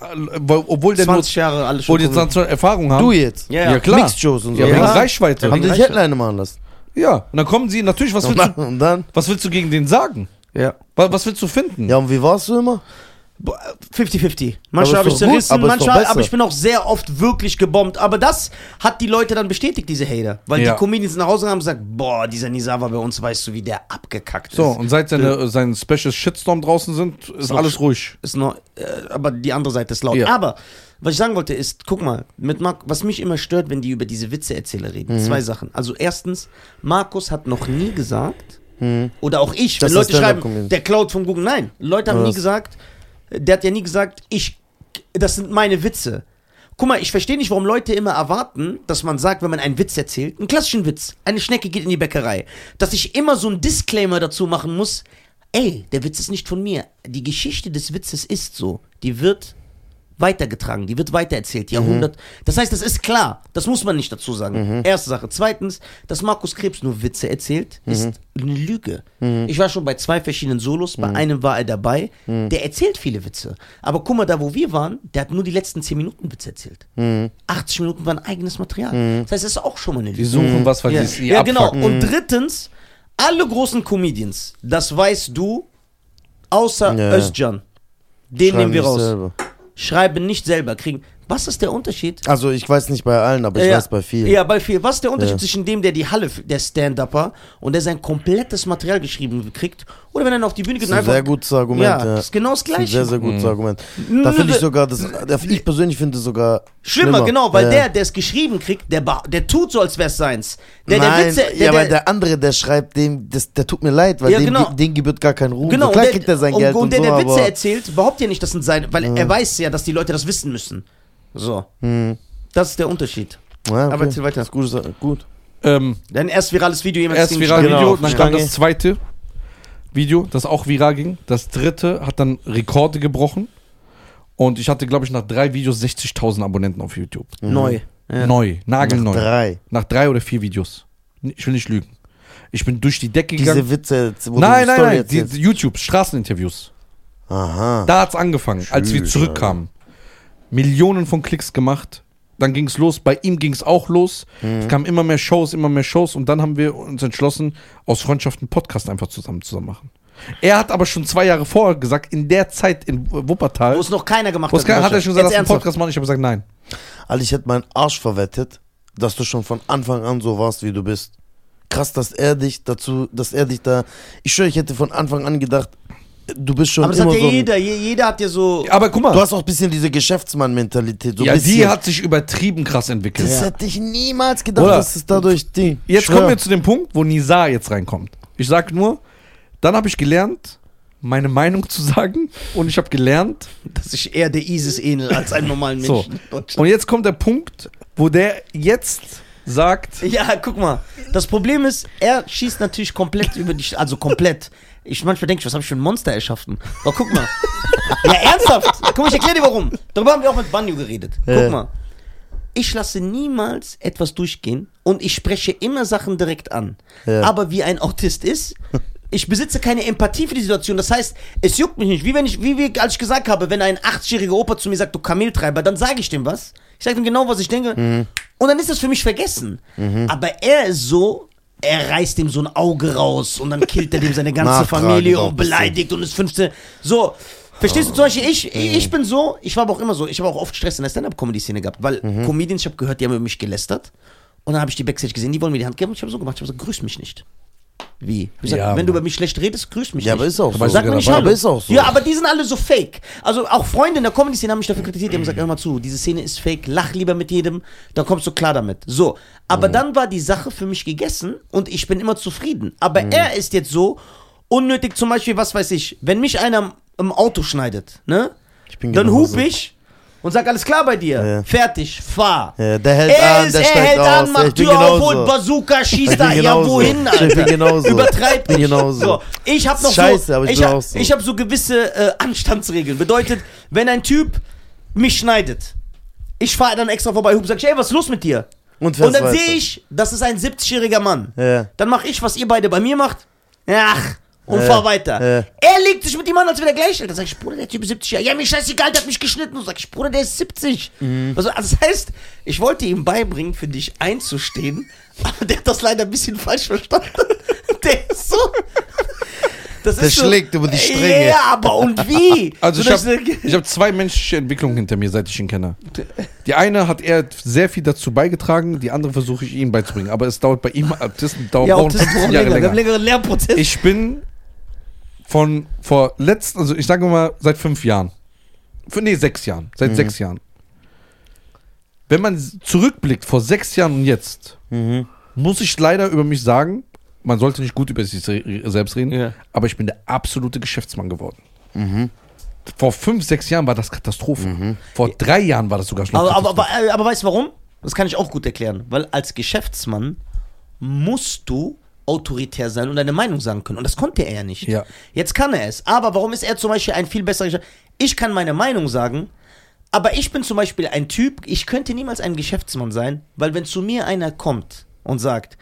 obwohl der nur, 20 Jahre alles obwohl die schon. 20 Erfahrung haben. Du jetzt. Ja, ja. Ja, klar. Mixed-Shows und so. Ja, Ja. Reichweite. Haben die dich Reichweite. Headline machen lassen. Ja, und dann kommen sie, natürlich, was willst, du, was willst du gegen den sagen? Ja. Was willst du finden? Ja, und wie warst du immer? Boah, 50-50. Aber Manchmal ist habe ich zerrissen, aber ist manchmal, aber ich bin auch sehr oft wirklich gebombt. Aber das hat die Leute dann bestätigt, diese Hater. Weil Ja. die Comedians nach Hause haben und gesagt, boah, dieser Nisa war bei uns, weißt du, wie der abgekackt So, ist. und seit seine, sein Special Shitstorm draußen sind, ist noch alles ruhig. Ist noch, äh, aber die andere Seite ist laut. Ja. Aber, was ich sagen wollte, ist, guck mal, mit Mark, was mich immer stört, wenn die über diese Witzeerzähler reden, Mhm. zwei Sachen. Also erstens, Markus hat noch nie gesagt, oder auch ich, Das wenn ist Leute schreiben, Stand-up-Comedian. der Cloud von Google, nein, Leute haben nie gesagt, der hat ja nie gesagt, ich, das sind meine Witze. Guck mal, ich verstehe nicht, warum Leute immer erwarten, dass man sagt, wenn man einen Witz erzählt, einen klassischen Witz, eine Schnecke geht in die Bäckerei, dass ich immer so einen Disclaimer dazu machen muss, ey, der Witz ist nicht von mir. Die Geschichte des Witzes ist so, die wird weitergetragen, die wird weitererzählt, Jahrhundert. Das heißt, das ist klar, das muss man nicht dazu sagen. Erste Sache. Zweitens, dass Markus Krebs nur Witze erzählt, ist eine Lüge. Ich war schon bei zwei verschiedenen Solos, bei einem war er dabei, der erzählt viele Witze. Aber guck mal, da wo wir waren, der hat nur die letzten 10 Minuten Witze erzählt. 80 Minuten waren eigenes Material. Das heißt, das ist auch schon mal eine Die Lüge. suchen was, weil Ja, die es ja genau. abfucken. Und drittens, alle großen Comedians, das weißt du, außer Ja. Özcan. Den Schreiben nehmen wir raus. selber. Schreiben nicht selber, kriegen. Was ist der Unterschied? Also ich weiß nicht bei allen, aber ich ja, weiß bei vielen. Ja, bei vielen. Was ist der Unterschied Ja. zwischen dem, der die Halle, der Stand-Upper und der sein komplettes Material geschrieben kriegt, oder wenn er dann auf die Bühne geht Das ist und ein einfach. sehr gutes Argument. ja, Ja, das ist genau das Das ist ein Gleiche. sehr, sehr gutes Argument. Nö, Da finde ich sogar, das, ich persönlich finde es sogar Schlimmer, genau, weil Ja. der, der es geschrieben kriegt, der, der tut so, als wäre es seins. Der, der Nein, Witze, der, ja, weil der, der andere, der schreibt, dem, das, der tut mir leid, weil Ja, dem, genau. dem gebührt gar kein Ruhm. Genau, so, klar und der, kriegt er sein und, Geld und und, der, so, der Witze aber erzählt, behauptet ja nicht, das sind seine, weil er weiß ja, dass die Leute das wissen müssen. So. Das ist der Unterschied. ja, okay. Aber erzähl weiter. Das ist gut, ist gut. Ähm, Dein erst virales Video jemals erst Ding viral geschrieben. Genau, Video, dann kam das zweite Video, das auch viral ging. Das dritte hat dann Rekorde gebrochen. Und ich hatte, glaube ich, nach drei Videos 60.000 Abonnenten auf YouTube. Neu. Ja. Neu, nagelneu. Nach drei. Nach drei oder vier Videos. Ich will nicht lügen. Ich bin durch die Decke gegangen. Diese Witze, wo nein, nein, Story nein, die, YouTube, Straßeninterviews. Aha. Da hat's angefangen, als wir zurückkamen. Millionen von Klicks gemacht. Dann ging's los. Bei ihm ging's auch los. Es kamen immer mehr Shows, immer mehr Shows. Und dann haben wir uns entschlossen, aus Freundschaft einen Podcast einfach zusammen zu machen. Er hat aber schon zwei Jahre vorher gesagt, in der Zeit in Wuppertal, Wo es noch keiner gemacht es hat. keiner- in hat er schon gesagt, lass einen. Podcast machen. Ich habe gesagt, nein. Alter, ich hätte meinen Arsch verwettet, dass du schon von Anfang an so warst, wie du bist. Krass, dass er dich dazu, dass er dich da. Ich schwöre, ich hätte von Anfang an gedacht, du bist schon Aber das immer hat ja so. Jeder. Je- Jeder hat ja so. Aber guck mal, du hast auch ein bisschen diese Geschäftsmann-Mentalität. So ja, bisschen. die hat sich übertrieben krass entwickelt. das hätte ich niemals gedacht, Oder? dass es dadurch die. Jetzt kommen wir zu dem Punkt, wo Nisa jetzt reinkommt. Ich sag nur, dann habe ich gelernt, meine Meinung zu sagen und ich habe gelernt, dass ich eher der ISIS ähnel als einem normalen So. Menschen. Deutschland. und jetzt kommt der Punkt, wo der jetzt sagt, Ja, guck mal. Das Problem ist, er schießt natürlich komplett über die. Sch- Also komplett. Ich manchmal denke ich, was habe ich für ein Monster erschaffen? Aber guck mal. ja, ernsthaft. Guck mal, ich erkläre dir warum. Darüber haben wir auch mit Banjo geredet. Guck Ja. mal. Ich lasse niemals etwas durchgehen und ich spreche immer Sachen direkt an. Ja. Aber wie ein Autist ist, ich besitze keine Empathie für die Situation. Das heißt, es juckt mich nicht. Wie wenn ich, wie wir, als ich gesagt habe, wenn ein 80-jähriger Opa zu mir sagt, du Kameltreiber, dann sage ich dem was. Ich sage ihm genau, was ich denke. Und dann ist das für mich vergessen. Aber er ist so, er reißt ihm so ein Auge raus und dann killt er dem seine ganze Nachtragend Familie und beleidigt und ist 15. So. Verstehst du zum Beispiel, ich, ich bin so, ich war aber auch immer so, ich habe auch oft Stress in der Stand-Up-Comedy-Szene gehabt, weil Comedians, ich habe gehört, die haben über mich gelästert und dann habe ich die Backstage gesehen, die wollen mir die Hand geben und ich habe so gemacht, ich habe gesagt, grüß mich nicht. Wie? Ich gesagt, Ja, wenn du Mann. über mich schlecht redest, grüß mich Ja, nicht. aber ist auch Aber so. Sag mir nicht dabei. Hallo. Aber ist auch so. Ja, aber die sind alle so fake. Also auch Freunde in der Comedy-Szene haben mich dafür kritisiert, die haben gesagt, hör mal zu, diese Szene ist fake, lach lieber mit jedem, dann kommst du klar damit. So, Mhm. aber dann war die Sache für mich gegessen und ich bin immer zufrieden. Aber Mhm. er ist jetzt so unnötig, zum Beispiel, was weiß ich, wenn mich einer im Auto schneidet, ne? Ich bin Dann genau hup so. ich und sag, alles klar bei dir. Ja. Fertig, fahr. Ja, der hält Er, an, ist, der er steigt hält aus. an, ich macht Tür auf, holt Bazooka, schießt da. Ja, wohin, Ich bin Alter? genauso. Übertreib Ich bin nicht. So, ich habe noch Scheiße, so, aber ich ich bin habe auch so. ich hab so gewisse äh, Anstandsregeln. Bedeutet, wenn ein Typ mich schneidet, ich fahre dann extra vorbei und sag, ey, was ist los mit dir? Und, Und dann sehe ich, das ist ein 70-jähriger Mann. Ja. Dann mache ich, was ihr beide bei mir macht. Ach, und Ja, fahr weiter. ja. Er legt sich mit ihm an, als wäre der gleich alt. Dann sag ich, Bruder, der Typ ist 70 Jahre. Ja, mir scheißegal, der hat mich geschnitten. Und sag ich, Bruder, der ist 70. Mhm. Also, also das heißt, ich wollte ihm beibringen, für dich einzustehen, aber der hat das leider ein bisschen falsch verstanden. Der ist so. Das Der schlägt über die Stränge. Ja, aber und wie? Also So, ich habe hab zwei menschliche Entwicklungen hinter mir, seit ich ihn kenne. Die eine hat er sehr viel dazu beigetragen, die andere versuche ich ihm beizubringen. Aber es dauert bei ihm, Autisten dauert ja, Autisten 15 brauchen Jahre länger. Länger. Ich bin von vor letzten, also ich sage mal seit fünf Jahren. Für, nee, sechs Jahren. Seit sechs Jahren. Wenn man zurückblickt vor sechs Jahren und jetzt, Mhm. muss ich leider über mich sagen, man sollte nicht gut über sich se- selbst reden, Ja. aber ich bin der absolute Geschäftsmann geworden. Vor fünf, sechs Jahren war das Katastrophe. Vor drei Jahren war das sogar schon Aber, aber, aber, aber weißt du warum? Das kann ich auch gut erklären. Weil als Geschäftsmann musst du autoritär sein und deine Meinung sagen können. Und das konnte er ja nicht. Ja. Jetzt kann er es. Aber warum ist er zum Beispiel ein viel besserer? Ich kann meine Meinung sagen, aber ich bin zum Beispiel ein Typ, ich könnte niemals ein Geschäftsmann sein, weil wenn zu mir einer kommt und sagt,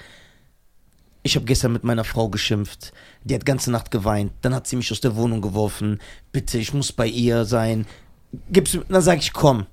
ich habe gestern mit meiner Frau geschimpft, die hat ganze Nacht geweint, dann hat sie mich aus der Wohnung geworfen, bitte, ich muss bei ihr sein, gib's, dann sage ich, komm.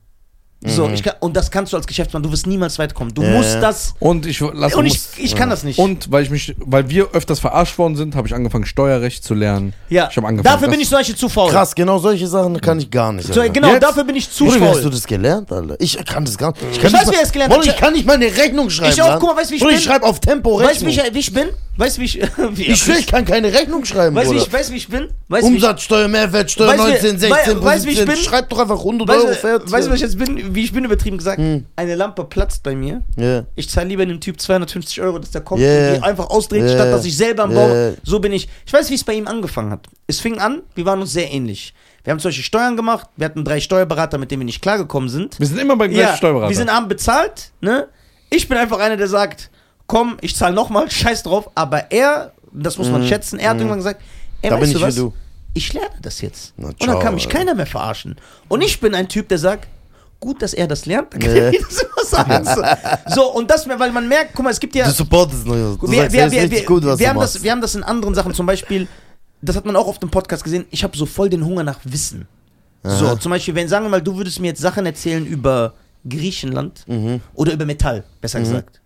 So, ich kann, und das kannst du als Geschäftsmann, du wirst niemals weit kommen. Du Ja, musst ja. das. und ich lass Und ich, muss- ich kann das nicht. Und weil ich mich, weil wir öfters verarscht worden sind, habe ich angefangen Steuerrecht zu lernen. ja, Ich habe angefangen. dafür bin ich Beispiel zu faul. Krass, genau solche Sachen kann ich gar nicht. So, genau, Jetzt? dafür bin ich zu Bruder, wie hast du faul. das gelernt, Alter? Ich kann das gar nicht. Ich, Ich kann weiß, nicht wie mal- er es gelernt hat. ich kann nicht mal eine Rechnung schreiben. Ich auch, guck mal, weißt du, wie ich Bruder, bin? ich schreibe auf Tempo Weißt du, Rechnung. wie ich, wie ich bin? Weißt du, wie ich. Wie, ich ich kann keine Rechnung schreiben, weißt du, wie wie ich bin? Ich- Umsatzsteuer, Mehrwertsteuer, Weißt du, 19, 16, wei- weißt du, wie ich 17. bin? Schreib doch einfach 100 Weißt Euro du, fertig. weißt du, was ich jetzt bin? Wie ich bin übertrieben gesagt? Hm. Eine Lampe platzt bei mir. Ja. Ich zahle lieber einem Typ 250 Euro, dass der kommt Yeah. und die einfach ausdreht, Yeah. statt dass ich selber am Yeah. Bau. So bin ich. Ich weiß, wie es bei ihm angefangen hat. Es fing an, wir waren uns sehr ähnlich. Wir haben solche Steuern gemacht, wir hatten drei Steuerberater, mit denen wir nicht klargekommen sind. Wir sind immer beim gleichen Steuerberater. wir sind arm bezahlt, ne? Ich bin einfach einer, der sagt, komm, ich zahle nochmal, scheiß drauf. Aber er, das muss man schätzen, er hat irgendwann gesagt, ey. Da weißt bin du was? du. Ich lerne das jetzt. Na, und dann ciao, kann mich Alter. keiner mehr verarschen. Und ich bin ein Typ, der sagt, gut, dass er das lernt, dann kann er mir das immer sagen. So, und das, weil man merkt, guck mal, es gibt ja Du supportest nur. Du wir, sagst, wir, wir, wir, gut, was wir, du haben machst. das, wir haben das in anderen Sachen, zum Beispiel, das hat man auch auf dem Podcast gesehen, ich habe so voll den Hunger nach Wissen. So, Aha. zum Beispiel, wenn, sagen wir mal, du würdest mir jetzt Sachen erzählen über Griechenland Mhm. oder über Metall, besser gesagt,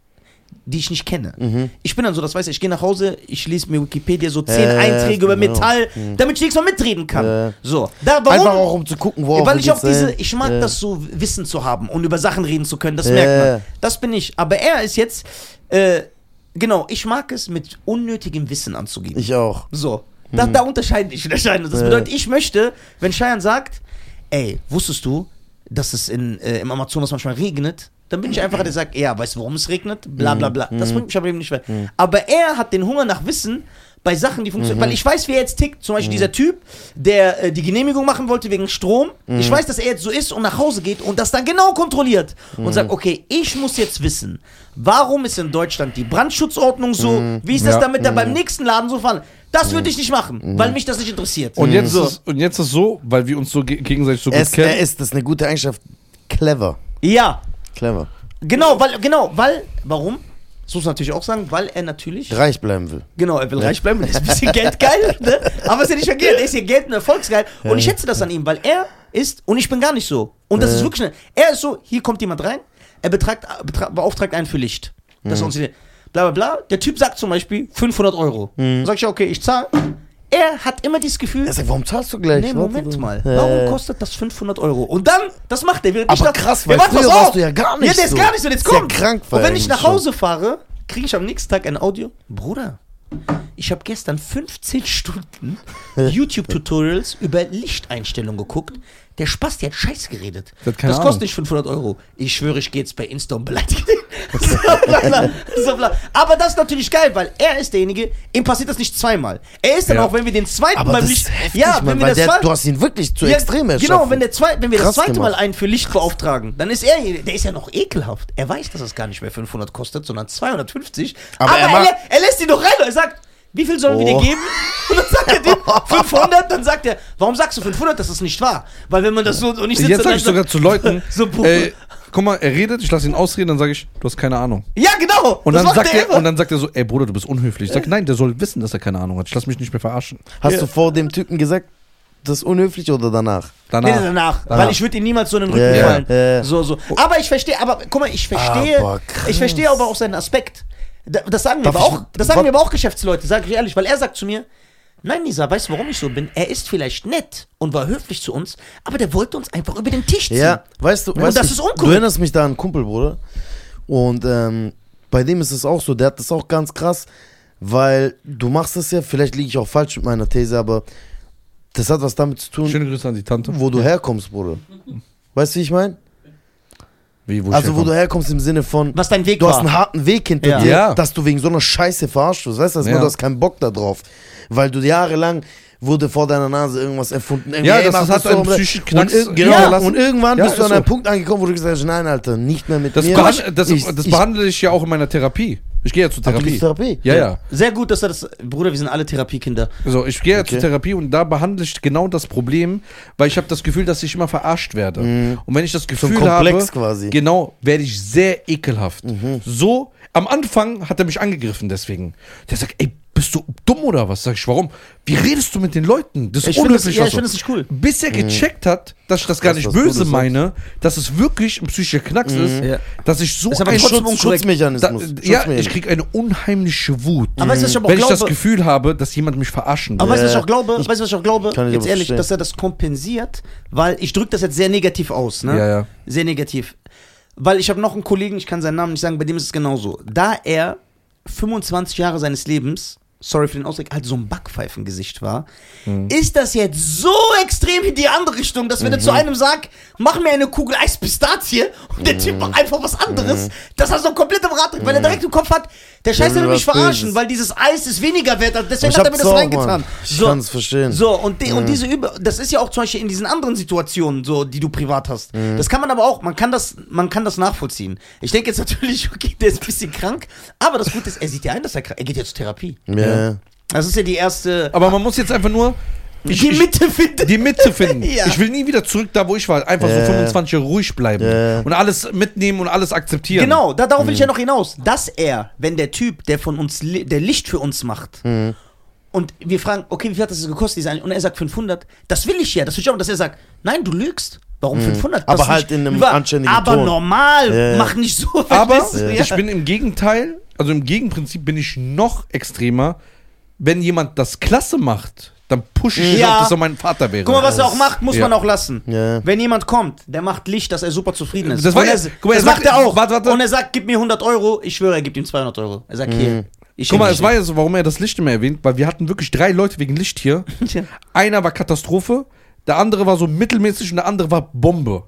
die ich nicht kenne. Mhm. Ich bin dann so, das weiß ich, ich gehe nach Hause, ich lese mir Wikipedia so zehn Äh, Einträge über genau. Metall, damit ich nächstes Mal mitreden kann. Äh. So, da, warum? Einfach auch, um zu gucken, worauf Weil ich auch geht's diese, ich mag Ja. das so, Wissen zu haben und über Sachen reden zu können, das merkt man. Das bin ich. Aber er ist jetzt, äh, genau, ich mag es, mit unnötigem Wissen anzugeben. Ich auch. so, da, da unterscheide ich. Das bedeutet, ich möchte, wenn Cheyenne sagt, ey, wusstest du, dass es in, äh, im Amazonas manchmal regnet? Dann bin ich einfach der, der sagt, ja, weißt du, warum es regnet? Bla bla bla. Das bringt mich aber eben nicht weit. Aber er hat den Hunger nach Wissen bei Sachen, die funktionieren. Weil ich weiß, wie er jetzt tickt. Zum Beispiel dieser Typ, der äh, die Genehmigung machen wollte wegen Strom. Ich weiß, dass er jetzt so ist und nach Hause geht und das dann genau kontrolliert. Und sagt, okay, ich muss jetzt wissen, warum ist in Deutschland die Brandschutzordnung so? Wie ist das Ja. damit, da beim nächsten Laden so fallen? Das würde ich nicht machen, weil mich das nicht interessiert. Und jetzt, so. ist, und jetzt ist so, weil wir uns so ge gegenseitig so Er gut er kennen. ist, das ist eine gute Eigenschaft. Clever. Ja, Clever. genau, weil, genau, weil, warum? Das muss man natürlich auch sagen, weil er natürlich. Reich bleiben will. Genau, er will reich bleiben, er ist ein bisschen geldgeil, ne? Aber ist ja nicht verkehrt, er ist hier Geld und erfolgsgeil. Und ich schätze das an ihm, weil er ist, und ich bin gar nicht so. Und das Ja. ist wirklich schnell. Er ist so, hier kommt jemand rein, er betragt, betra beauftragt einen für Licht. Das ist uns die- bla bla bla. Der Typ sagt zum Beispiel 500 Euro. Sag ich, ja, okay, ich zahle. Er hat immer dieses Gefühl, Er sagt, warum zahlst du gleich? nee, Moment doch. mal, Ja, warum ja. kostet das 500 Euro? Und dann, das macht er. während Aber ich nach- krass, Ja, weil warte, früher warst du ja gar nicht Ja, der ist so. gar nicht so, jetzt Ist ja kommt. krank, Und wenn ich nach. Hause fahre, kriege ich am nächsten Tag ein Audio. Bruder, ich habe gestern 15 Stunden YouTube-Tutorials über Lichteinstellungen geguckt. Der Spaß, der hat Scheiß geredet. Der hat keine das Ahnung. kostet nicht 500 Euro. Ich schwöre, ich gehe jetzt bei Insta und beleidige den. so bla, bla. Aber das ist natürlich geil, weil er ist derjenige, ihm passiert das nicht zweimal. Er ist dann Ja. auch, wenn wir den zweiten Aber Mal das Licht. ist heftig, ja, Mann, wenn wir weil das der, du hast ihn wirklich zu ja, extrem erschaffen. Genau, wenn, der zwei, wenn wir Krass das zweite gemacht. Mal einen für Licht beauftragen, dann ist er, der ist ja noch ekelhaft. Er weiß, dass es gar nicht mehr 500 kostet, sondern 250. Aber Aber, er er, er lässt ihn doch rein und er sagt, wie viel sollen wir dir Oh. geben? Und dann sagt er dem 500, dann sagt er, warum sagst du 500? Das ist nicht wahr. Weil wenn man das so und ich sitze Jetzt sage ich sogar zu Leuten, so, ey, guck mal, er redet, ich lasse ihn ausreden, dann sage ich, du hast keine Ahnung. Ja, genau. Und das dann, macht sagt er, immer. und dann sagt er so, ey Bruder, du bist unhöflich. Ich sag, nein, der soll wissen, dass er keine Ahnung hat. Ich lass mich nicht mehr verarschen. Hast du vor dem Typen gesagt, das ist unhöflich oder danach? Danach. Nee, danach. Weil ich würde ihm niemals so in den Rücken Ja, ja, fallen. ja. So, so. Aber ich verstehe, aber guck mal, ich verstehe, Aber ich verstehe aber auch seinen Aspekt. Da- Das sagen mir aber ich- auch, das sagen mir aber auch Geschäftsleute, sage ich ehrlich, weil er sagt zu mir, nein, Nisa, weißt du, warum ich so bin? Er ist vielleicht nett und war höflich zu uns, aber der wollte uns einfach über den Tisch ziehen. Ja, weißt du, Und weißt das du, ist uncool. du erinnerst mich da an einen Kumpel, Bruder. Und ähm, bei dem ist es auch so, der hat das auch ganz krass, weil du machst das ja, vielleicht liege ich auch falsch mit meiner These, aber das hat was damit zu tun, Schöne Grüße an die Tante. wo du herkommst, Bruder. Weißt du, wie ich meine? Wie, wo Also, wo du herkommst im Sinne von, Was dein Weg du hast war. einen harten Weg hinter Ja. dir, Ja. dass du wegen so einer Scheiße verarscht wirst. Weißt du, das ist nur, Ja. du hast keinen Bock da drauf. Weil du jahrelang wurde vor deiner Nase irgendwas erfunden. Irgendwie, Ja, ey, das- das hat so, einen und- psychischen Knacks und, genau, hinterlassen. und irgendwann Ja, bist du ist an einen so. Punkt angekommen, wo du gesagt hast, nein, Alter, nicht mehr mit Das, mir. behand, das, Ich- das ich- behandle ich ja auch in meiner Therapie. Ich gehe ja zur Ach, du Therapie. gehst Therapie? Ja, ja. Sehr gut, dass er das, Bruder, wir sind alle Therapiekinder. So, ich gehe ja Okay. zur Therapie und da behandle ich genau das Problem, weil ich habe das Gefühl, dass ich immer verarscht werde. Und wenn ich das So Gefühl ein Komplex habe, quasi. genau, werde ich sehr ekelhaft. So, am Anfang hat er mich angegriffen deswegen. Der sagt, ey, bist du dumm oder was? Sag ich, warum? Wie redest du mit den Leuten? Das ist Ich finde das, unhöflich. ja, ich finde das nicht cool. bis er gecheckt hat, dass ich das gar Das, nicht böse das meine, dass es wirklich ein psychischer Knacks ist, Ja. dass ich so Ist aber ein Schutz, unkorrekt. da, Schutzmechanismus. ja, Schutzmechanismus. ich kriege eine unheimliche Wut, Aber weißt du, was ich aber wenn ich das glaube? Gefühl habe, dass jemand mich verarschen Aber will. weißt du, was ich Ja. auch glaube? Weißt du, was ich auch glaube? Ich Jetzt aber ehrlich, verstehen. dass er das kompensiert, weil ich drücke das jetzt sehr negativ aus, ne? Ja, ja. Sehr negativ. Weil ich habe noch einen Kollegen, ich kann seinen Namen nicht sagen, bei dem ist es genauso. Da er 25 Jahre seines Lebens, sorry für den Ausdruck, halt so ein Backpfeifengesicht war, Mhm. ist das jetzt so extrem in die andere Richtung, dass wenn er zu Mhm. einem sagt, mach mir eine Kugel Eis Pistazie und der Typ macht einfach was anderes, dass er so komplett im Rad drin, weil er direkt im Kopf hat, der Scheiß will mich verarschen, weil dieses Eis ist weniger wert, als- deswegen Ich hat er mir das auch, reingetan. Mann. Ich kann's verstehen. So, und, die, und diese Übe, das ist ja auch zum Beispiel in diesen anderen Situationen, so, die du privat hast. Mhm. Das kann man aber auch, man kann das, man kann das nachvollziehen. Ich denke jetzt natürlich, okay, der ist ein bisschen krank, aber das Gute ist, er sieht ja ein, dass er krank Er geht ja zur Therapie. Ja. Das ist ja die erste. Aber man muss jetzt einfach nur ich, die Mitte finden. die Mitte finden. Ja. Ich will nie wieder zurück da, wo ich war. Einfach Ja. so 25 Jahre ruhig bleiben Ja. und alles mitnehmen und alles akzeptieren. Genau, da, darauf will Mhm. ich ja noch hinaus. Dass er, wenn der Typ, der von uns, der Licht für uns macht, Mhm. und wir fragen, okay, wie viel hat das gekostet? Und er sagt 500, das will ich ja. Das will ich auch, dass er sagt, nein, du lügst. Warum 500? Mhm. Aber halt in einem wahr. anständigen Aber Ton. normal, Ja, ja. mach nicht so. Aber du? ich bin im Gegenteil, also im Gegenprinzip bin ich noch extremer. Wenn jemand das klasse macht, dann pushe ich Ja. ja. dass er mein Vater wäre. Guck mal, was er auch macht, muss Ja. man auch lassen. Ja. Wenn jemand kommt, der macht Licht, dass er super zufrieden ist. Das war er, guck mal, er das sagt- macht er auch. warte, warte. Und er sagt, gib mir 100 Euro. Ich schwöre, er gibt ihm 200 Euro. Er sagt, hier. Ich Guck mal, es war ja so, warum er das Licht immer erwähnt, weil wir hatten wirklich drei Leute wegen Licht hier. Einer war Katastrophe, der andere war so mittelmäßig und der andere war Bombe.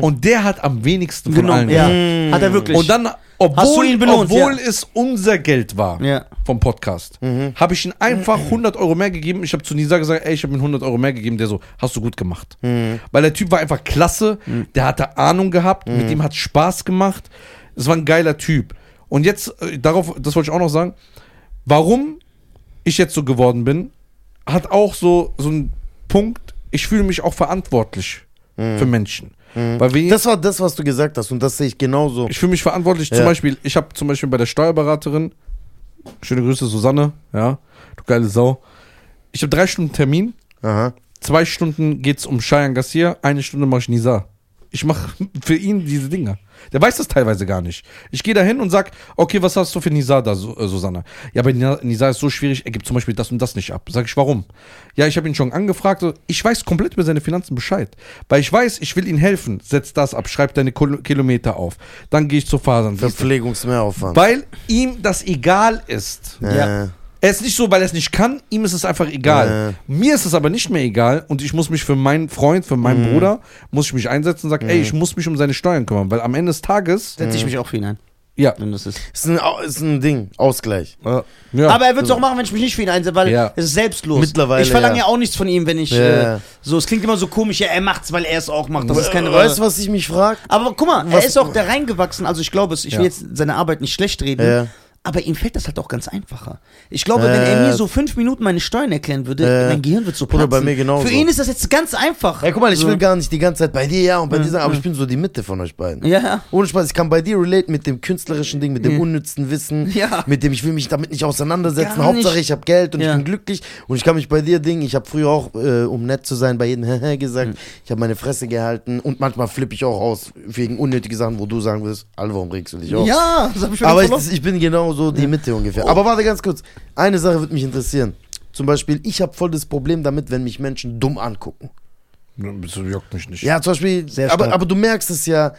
Und der hat am wenigsten von Genau, allen. ja. Mhm. Hat er wirklich. Und dann, obwohl, ihn belohnt, obwohl ja. es unser Geld war Ja. vom Podcast, habe ich ihm einfach 100 Euro mehr gegeben. Ich habe zu Nisa gesagt, ey, ich habe ihm 100 Euro mehr gegeben. Der so, hast du gut gemacht. Weil der Typ war einfach klasse, der hatte Ahnung gehabt, mit ihm hat Spaß gemacht. Es war ein geiler Typ. Und jetzt, äh, darauf, das wollte ich auch noch sagen, warum ich jetzt so geworden bin, hat auch so, so einen Punkt, ich fühle mich auch verantwortlich für Menschen. Wir Das war das, was du gesagt hast und das sehe ich genauso. ich fühle mich verantwortlich. Zum Ja. Beispiel, ich habe zum Beispiel bei der Steuerberaterin, schöne Grüße Susanne, ja, du geile Sau. Ich habe drei Stunden Termin, Aha. zwei Stunden geht's um Cheyenne Gassier, eine Stunde mache ich Nisa. Ich mache für ihn diese Dinger. Der weiß das teilweise gar nicht. Ich gehe da hin und sag, okay, was hast du für Nisa da, äh, Susanne? Ja, bei Nisa- ist so schwierig, er gibt zum Beispiel das und das nicht ab. Sag ich, warum? Ja, ich habe ihn schon angefragt. Ich weiß komplett über seine Finanzen Bescheid. Weil ich weiß, ich will ihm helfen. Setz das ab, schreib deine Kil- Kilometer auf. Dann gehe ich zur Fasern. Verpflegungsmehraufwand. Weil ihm das egal ist. Ja. Er ist nicht so, weil er es nicht kann, ihm ist es einfach egal. Mir ist es aber nicht mehr egal und ich muss mich für meinen Freund, für meinen Mhm. Bruder, muss ich mich einsetzen und sagen, ey, ich muss mich um seine Steuern kümmern, weil am Ende des Tages, Setze ich mich auch für ihn ein, ja, wenn das ist. Ist ein, ist ein Ding, Ausgleich. ja. Aber er wird es auch machen, wenn ich mich nicht für ihn einsetze, weil Ja. es ist selbstlos. Mittlerweile, Ich verlange ja. ja auch nichts von ihm, wenn ich. Ja. Äh, so, es klingt immer so komisch, ja, er macht's, weil er es auch macht. Das ist keine weißt du, was ich mich frage? Aber guck mal, Was- er ist auch da reingewachsen. Also ich glaube es, ich will Ja. jetzt seine Arbeit nicht schlecht reden. Ja. Aber ihm fällt das halt auch ganz einfacher. Ich glaube, Äh. wenn er mir so fünf Minuten meine Steuern erklären würde, Äh. mein Gehirn wird so platzen. bei mir genauso. Für ihn ist das jetzt ganz einfach. Ja, guck mal, ich so. will gar nicht die ganze Zeit bei dir ja und bei dir sagen, aber ich bin so die Mitte von euch beiden. Ja, ja. Ohne Spaß, ich kann bei dir relate mit dem künstlerischen Ding, mit dem Ja. unnützen Wissen, Ja. mit dem ich will mich damit nicht auseinandersetzen. Gar Hauptsache nicht. ich habe Geld und Ja. ich bin glücklich und ich kann mich bei dir Ding. Ich habe früher auch, äh, um nett zu sein, bei jedem gesagt, ich habe meine Fresse gehalten und manchmal flippe ich auch aus wegen unnötige Sachen, wo du sagen wirst, Alter, warum regst du dich auf? Ja, das hab ich schon Aber ich, ich bin genau so die Mitte ungefähr. Oh. Aber warte ganz kurz. Eine Sache würde mich interessieren. Zum Beispiel, ich habe voll das Problem damit, wenn mich Menschen dumm angucken. Das juckt mich nicht. Ja, zum Beispiel, Sehr aber, stark. aber du merkst es ja,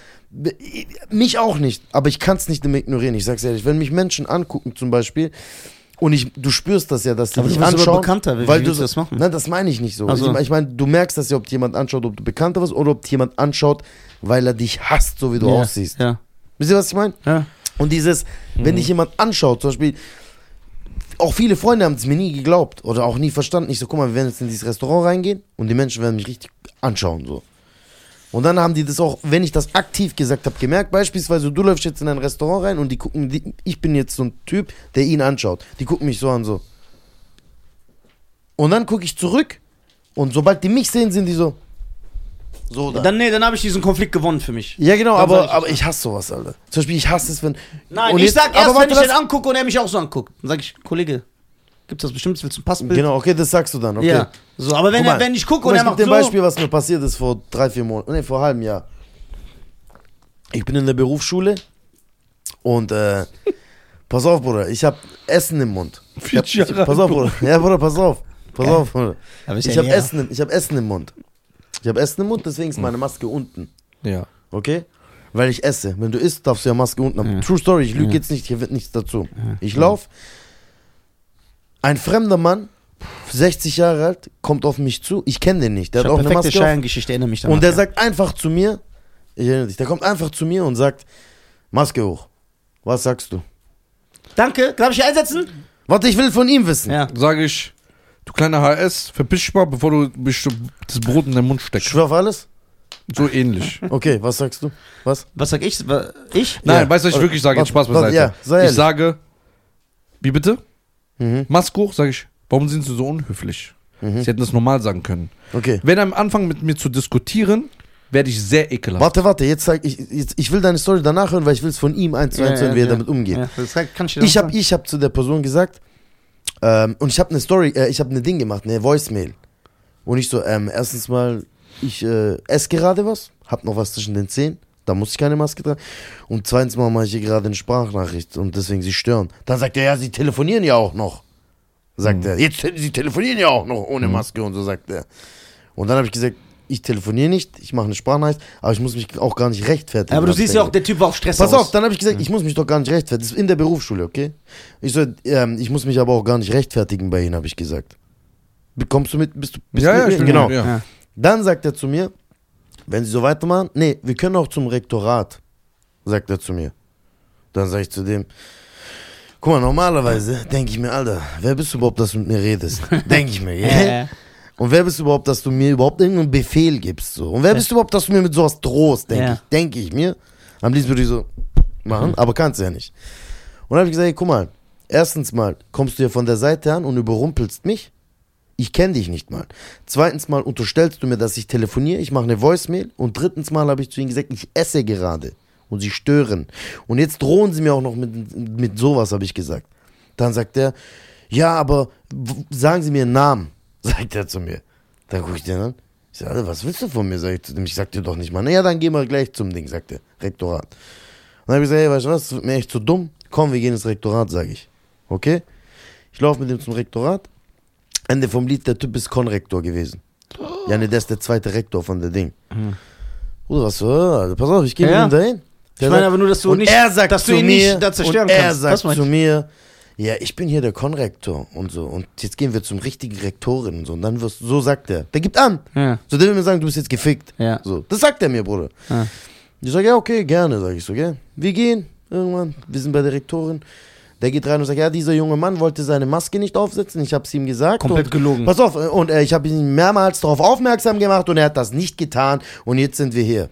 mich auch nicht, aber ich kann es nicht immer ignorieren. Ich sag's ehrlich, wenn mich Menschen angucken zum Beispiel und ich, du spürst das ja, dass die Aber dich du bist aber anschauen. bekannter, wie- weil du das machen? Nein, das meine ich nicht so. Ach so. Ich, ich meine, du merkst das ja, ob jemand anschaut, ob du bekannter bist oder ob jemand anschaut, weil er dich hasst, so wie du ja. aussiehst. Ja. Wisst ihr, was ich meine? ja. Und dieses, wenn dich jemand anschaut, zum Beispiel, auch viele Freunde haben es mir nie geglaubt oder auch nie verstanden. Ich so, guck mal, wir werden jetzt in dieses Restaurant reingehen und die Menschen werden mich richtig anschauen, so. Und dann haben die das auch, wenn ich das aktiv gesagt habe, gemerkt. Beispielsweise, du läufst jetzt in ein Restaurant rein und die gucken, die, ich bin jetzt so ein Typ, der ihn anschaut. Die gucken mich so an, so. Und dann gucke ich zurück und sobald die mich sehen, sind die so. So da. Dann, nee, dann habe ich diesen Konflikt gewonnen für mich. ja, genau, aber, ich- aber ich hasse sowas, Alter. Zum Beispiel, ich hasse es, wenn. Nein, und ich jetzt- sag erst, aber wenn warte, ich den angucke und er mich auch so anguckt. Dann sag ich, Kollege, gibt's das bestimmt, willst du ein Passbild? Genau, okay, das sagst du dann, okay. Ja. So, aber wenn, Guck er, mal, wenn ich gucke Guck und er macht so. ein Beispiel, was mir passiert ist vor drei, vier Monaten, nee, vor einem halben Jahr. Ich bin in der Berufsschule und äh, pass auf, Bruder, ich hab Essen im Mund. Ich hab, 40 Jahre ich, pass auf, Bruder. Ja, Bruder, pass auf. Pass auf, Bruder. Ich ja hab, näher. Essen, im- ich hab Essen im Mund. Ich hab Essen im Mund, deswegen ist meine Maske unten. Ja. Okay? Weil ich esse. Wenn du isst, darfst du ja Maske unten haben. Ja. True Story, ich lüge Ja. jetzt nicht, hier wird nichts dazu. Ich lauf. Ein fremder Mann, 60 Jahre alt, kommt auf mich zu. Ich kenne den nicht. Der Ich hat auch eine Maske auf. Scherengeschichte, erinnere mich daran. Und der sagt einfach zu mir, ich erinnere dich, der kommt einfach zu mir und sagt, Maske hoch. Was sagst du? Danke, darf ich hier einsetzen? Warte, ich will von ihm wissen. Ja. Sage ich, du kleiner HS, verpiss dich mal, bevor du mich das Brot in den Mund Ich steckst. schwör auf alles? So ähnlich. Okay, was sagst du? Was? Was sag ich? Ich? Nein, Ja. weißt du, was ich wirklich sage? Jetzt Spaß beiseite. ja, sei ich sage, wie bitte? Mhm. Maske hoch, sage ich, warum sind sie so unhöflich? Mhm. Sie hätten das normal sagen können. Okay. Wenn er am Anfang mit mir zu diskutieren, werde ich sehr ekelhaft. Warte, warte, jetzt zeig ich, jetzt, ich will deine Story danach hören, weil ich will es von ihm eins zu eins hören, wie er damit umgeht. Ja, das kann ich Ich habe ich hab zu der Person gesagt, ähm, und ich habe eine Story, äh, ich habe eine Ding gemacht, eine Voicemail. Und ich so, ähm, erstens mal, ich äh, esse gerade was, hab noch was zwischen den Zähnen, da muss ich keine Maske tragen. Und zweitens mal mache ich hier gerade eine Sprachnachricht und deswegen sie stören. Dann sagt er, ja, sie telefonieren ja auch noch. Sagt er, jetzt, sie telefonieren ja auch noch ohne Maske und so sagt er. Und dann habe ich gesagt, ich telefoniere nicht, ich mache eine Sprachnachricht, aber ich muss mich auch gar nicht rechtfertigen. Aber du siehst ja auch, der Typ war auf Stress Pass aus. auf, dann habe ich gesagt, ich muss mich doch gar nicht rechtfertigen. Das ist in der Berufsschule, okay? Ich so, ähm, ich muss mich aber auch gar nicht rechtfertigen bei Ihnen, habe ich gesagt. Kommst du mit? Bist du? Bist Ja, ja, mit bin genau. mit, ja. Ja. Dann sagt er zu mir, wenn Sie so weitermachen, nee, wir können auch zum Rektorat, sagt er zu mir. Dann sage ich zu dem, guck mal, normalerweise denke ich mir, Alter, wer bist du überhaupt, dass du mit mir redest? Denke ich mir, Ja, yeah? Ja. Und wer bist du überhaupt, dass du mir überhaupt irgendeinen Befehl gibst? So? Und wer bist du überhaupt, dass du mir mit sowas drohst? Denke Ja. ich, denke ich mir. Am liebsten würde ich so machen, aber kannst du ja nicht. Und dann habe ich gesagt, hey, guck mal, erstens mal kommst du hier von der Seite an und überrumpelst mich. Ich kenne dich nicht mal. Zweitens mal unterstellst du mir, dass ich telefoniere, ich mache eine Voicemail. Und drittens mal habe ich zu ihnen gesagt, ich esse gerade. Und sie stören. Und jetzt drohen sie mir auch noch mit, mit sowas, habe ich gesagt. Dann sagt er, ja, aber sagen Sie mir einen Namen, sagt er zu mir. Dann gucke ich den an. Ich sage, Alter, was willst du von mir? Sag ich zu dem. Ich sag dir doch nicht mal. Naja, dann gehen wir gleich zum Ding, sagt er. Rektorat. Und dann habe ich gesagt, hey, weißt du was, das wird mir echt zu dumm. Komm, wir gehen ins Rektorat, sage ich. Okay? Ich laufe mit ihm zum Rektorat. Ende vom Lied, der Typ ist Konrektor gewesen. Ja, ne, der ist der zweite Rektor von der Ding. Bruder, was für, also pass auf, ich gehe Ja, mit ihm dahin. Ich meine aber nur, dass du nicht, er sagt dass du ihn mir, nicht da zerstören und er kannst. sagt Das meine zu mir, ja, ich bin hier der Konrektor und so. Und jetzt gehen wir zum richtigen Rektorin und so. Und dann wirst so sagt er. Der gibt an. Ja. So, der will mir sagen, du bist jetzt gefickt. Ja. So, das sagt er mir, Bruder. Ja. Ich sage, ja, okay, gerne, sage ich so, gell. Wir gehen irgendwann. Wir sind bei der Rektorin. Der geht rein und sagt, ja, dieser junge Mann wollte seine Maske nicht aufsetzen. Ich habe es ihm gesagt. Komplett gelogen. Pass auf, und äh, ich habe ihn mehrmals darauf aufmerksam gemacht und er hat das nicht getan. Und jetzt sind wir hier.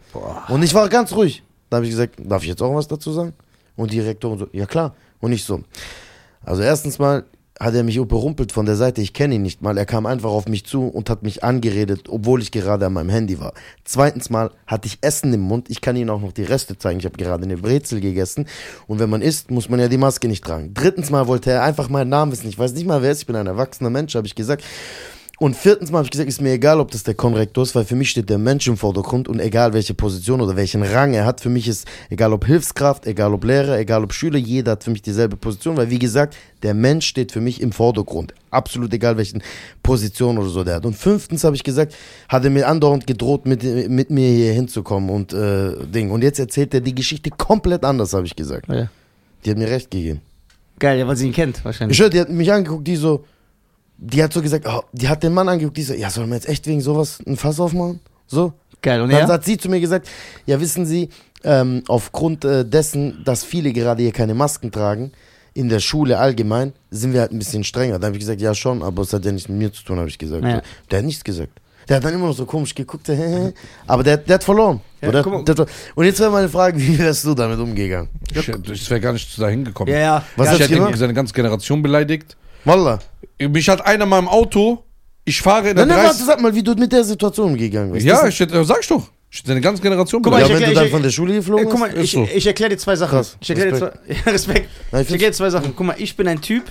Und ich war ganz ruhig. Da habe ich gesagt, darf ich jetzt auch was dazu sagen? Und die Rektorin so, ja klar. Und ich so. Also erstens mal hat er mich überrumpelt von der Seite, ich kenne ihn nicht mal. Er kam einfach auf mich zu und hat mich angeredet, obwohl ich gerade an meinem Handy war. Zweitens mal hatte ich Essen im Mund, ich kann Ihnen auch noch die Reste zeigen. Ich habe gerade eine Brezel gegessen und wenn man isst, muss man ja die Maske nicht tragen. Drittens mal wollte er einfach meinen Namen wissen. Ich weiß nicht mal, wer es ist, ich bin ein erwachsener Mensch, habe ich gesagt. Und viertens Mal habe ich gesagt, ist mir egal, ob das der Konrektor ist, weil für mich steht der Mensch im Vordergrund und egal welche Position oder welchen Rang er hat, für mich ist egal ob Hilfskraft, egal ob Lehrer, egal ob Schüler, jeder hat für mich dieselbe Position, weil wie gesagt, der Mensch steht für mich im Vordergrund. Absolut egal welchen Position oder so der hat. Und fünftens habe ich gesagt, hat er mir andauernd gedroht, mit, mit mir hier hinzukommen und äh, Ding. Und jetzt erzählt er die Geschichte komplett anders, habe ich gesagt. Ja. Die hat mir recht gegeben. Geil, ja, weil sie ihn kennt, wahrscheinlich. Ich höre, die hat mich angeguckt, die so, die hat so gesagt, oh, die hat den Mann angeguckt, die so, ja, soll man jetzt echt wegen sowas ein Fass aufmachen? So. Geil, und Dann er? hat sie zu mir gesagt, ja, wissen Sie, ähm, aufgrund äh, dessen, dass viele gerade hier keine Masken tragen, in der Schule allgemein, sind wir halt ein bisschen strenger. Da habe ich gesagt, ja schon, aber es hat ja nichts mit mir zu tun, habe ich gesagt. Ja. Der hat nichts gesagt. Der hat dann immer noch so komisch geguckt, aber der, der hat verloren. Ja. Der hat, und jetzt wäre meine Frage, wie wärst du damit umgegangen? Ich, ich wäre gar nicht dahin gekommen. Ja, ja. Was ich hast du hätte seine ganze Generation beleidigt. Wallah. Mich hat einer mal im Auto, ich fahre in der Nein, nein, warte, 30... sag mal, wie du mit der Situation umgegangen bist. Ja, ich hätte, sag ich doch. Ich hätte seine ganze Generation Guck mal, ja, ich wenn erklär- du dann ich- von der Schule geflogen Äh, guck mal, Ist ich, so. ich erkläre dir zwei Sachen. Krass. Ich erkläre dir zwei, ja, Respekt. Nein, Ich erkläre dir zwei Sachen. Guck mal, ich bin ein Typ,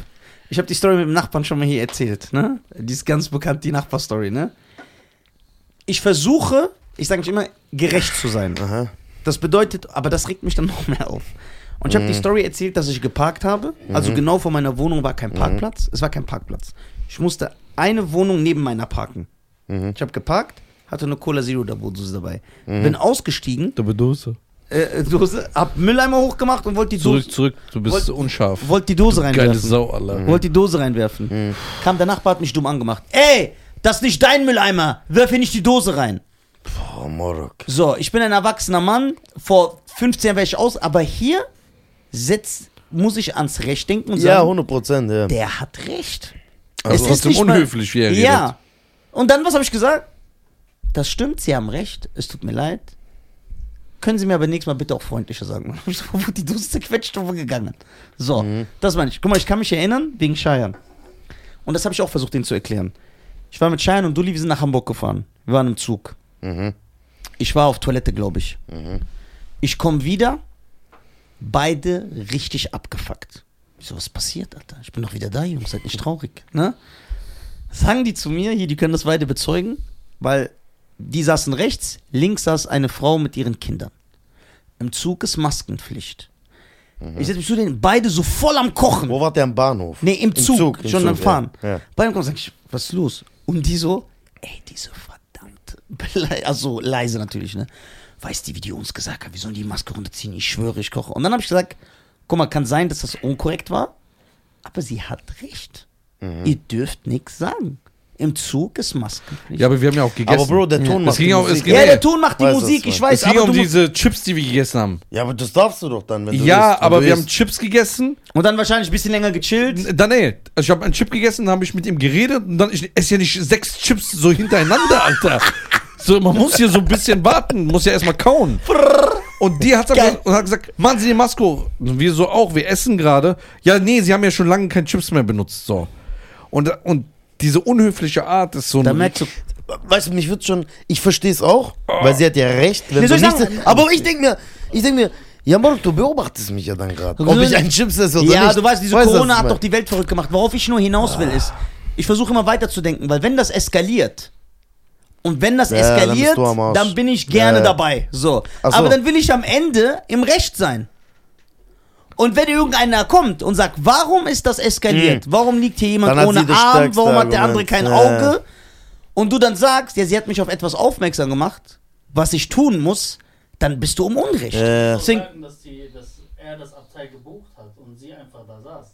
ich habe die Story mit dem Nachbarn schon mal hier erzählt, ne? Die ist ganz bekannt, die Nachbarstory, ne? Ich versuche, ich sage nicht immer, gerecht zu sein. Aha. Das bedeutet, aber das regt mich dann noch mehr auf. Und ich habe die Story erzählt, dass ich geparkt habe. Also genau vor meiner Wohnung war kein Parkplatz. Es war kein Parkplatz. Ich musste eine Wohnung neben meiner parken. Ich habe geparkt, hatte eine Cola Zero Dose dabei. Bin ausgestiegen, Du Dose. äh, Dose, hab Mülleimer hochgemacht und wollte die Zurück, Dose, zurück. Du bist Wollt- unscharf. wollte die Dose Geile reinwerfen. Sau, Alter. Wollte die Dose reinwerfen. Kam der Nachbar, hat mich dumm angemacht. Ey, das ist nicht dein Mülleimer. Werf hier nicht die Dose rein. Oh, Morok. So, ich bin ein erwachsener Mann. Vor 15 Jahren wäre ich aus, aber hier setzt, muss ich ans Recht denken und Ja, sagen, 100 Prozent, ja. der hat recht. Also Es ist trotzdem mal- unhöflich, wie er redet. Ja. Und dann, was habe ich gesagt? Das stimmt, Sie haben recht. Es tut mir leid. Können Sie mir aber nächstes Mal bitte auch freundlicher sagen. Dann hab ich so, wo die Dose zerquetscht und gegangen. So, das meine ich. Guck mal, ich kann mich erinnern, wegen Scheiern. Und das habe ich auch versucht, denen zu erklären. Ich war mit Scheiern und Dulli, wir sind nach Hamburg gefahren. Wir waren im Zug. Mhm. Ich war auf Toilette, glaube ich. Ich komme wieder, beide richtig abgefuckt. Ich so, was passiert, Alter? Ich bin doch wieder da, Jungs, seid nicht traurig, ne? Sagen die zu mir, hier, die können das beide bezeugen, weil die saßen rechts, links saß eine Frau mit ihren Kindern. Im Zug ist Maskenpflicht. Ich setze mich zu denen, beide so voll am Kochen. Wo war der am Bahnhof? Nee, im Zug, im schon Zug, am Fahren. Ja. ja. Beim Kommen sag ich, was ist los? Und die so, ey, diese verdammte, also leise natürlich, ne? Weiß die, wie die uns gesagt hat, wir sollen die Maske runterziehen, ich schwöre, ich koche. Und dann habe ich gesagt, guck mal, kann sein, dass das unkorrekt war, aber sie hat recht. Mhm. Ihr dürft nichts sagen. Im Zug ist Maskenpflicht. Ja, aber wir haben ja auch gegessen. Aber Bro, der Ton Es macht ging die auch- es Musik. ging- ja, der Ton macht die Weiß Musik, das, ich weiß. es ging aber um diese Chips, die wir gegessen haben. Ja, aber das darfst du doch dann, wenn du Ja, willst, aber du wir haben willst. Chips gegessen. Und dann wahrscheinlich ein bisschen länger gechillt. Dann, ey, also ich habe einen Chip gegessen, dann habe ich mit ihm geredet und dann, ich esse ja nicht sechs Chips so hintereinander, Alter. So, man muss hier so ein bisschen warten, muss ja erstmal kauen. Und die hat, dann und hat gesagt, machen Sie die Maske hoch. Und wir so auch, wir essen gerade. Ja, nee, Sie haben ja schon lange keine Chips mehr benutzt, so. Und, und diese unhöfliche Art ist so Da ein... merkst du, Weißt du, mich wird schon, ich verstehe es auch, weil sie hat ja recht. Wenn Wie du nicht, sagen? aber ich denke mir, ich denke mir, ja, Morok, du beobachtest mich ja dann gerade. Ob ich einen Chips esse oder ja, nicht. du weißt, diese Weißt Corona hat doch die Welt verrückt gemacht. Worauf ich nur hinaus will, ist, ich versuche immer weiterzudenken, weil wenn das eskaliert und wenn das Ja, dann eskaliert, Arsch. dann bin ich gerne Ja, ja. dabei. So. So. Aber dann will ich am Ende im Recht sein. Und wenn irgendeiner kommt und sagt, warum ist das eskaliert? Warum liegt hier jemand Dann ohne Arm? Warum hat der andere Argument. kein Ja, Auge? Und du dann sagst, ja, sie hat mich auf etwas aufmerksam gemacht, was ich tun muss, dann bist du um Unrecht. Ja. Deswegen, sagen, dass, die, dass er das Abteil gebucht hat und sie einfach da saß.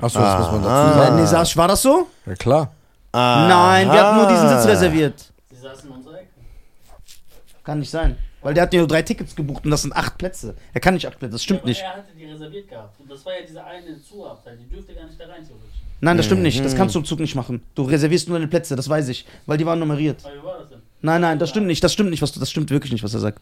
Achso, das muss man dazu Ah. sagen. Nee, Sas, war das so? Ja, klar. Nein, wir hatten nur diesen Sitz reserviert. Sie saßen in unserer Ecke. Kann nicht sein. Weil der hat ja nur drei Tickets gebucht und das sind acht Plätze. Er kann nicht acht Plätze, das stimmt aber nicht. Er hatte die reserviert gehabt. Und das war ja diese eine Zuabteil. Die dürfte gar nicht da rein, theoretisch. Nein, das stimmt nicht. Mhm. Das kannst du im Zug nicht machen. Du reservierst nur deine Plätze, das weiß ich. Weil die waren nummeriert. Aber wie war das denn? Nein, nein, das stimmt nicht. Das stimmt nicht, was du, das stimmt wirklich nicht, was er sagt.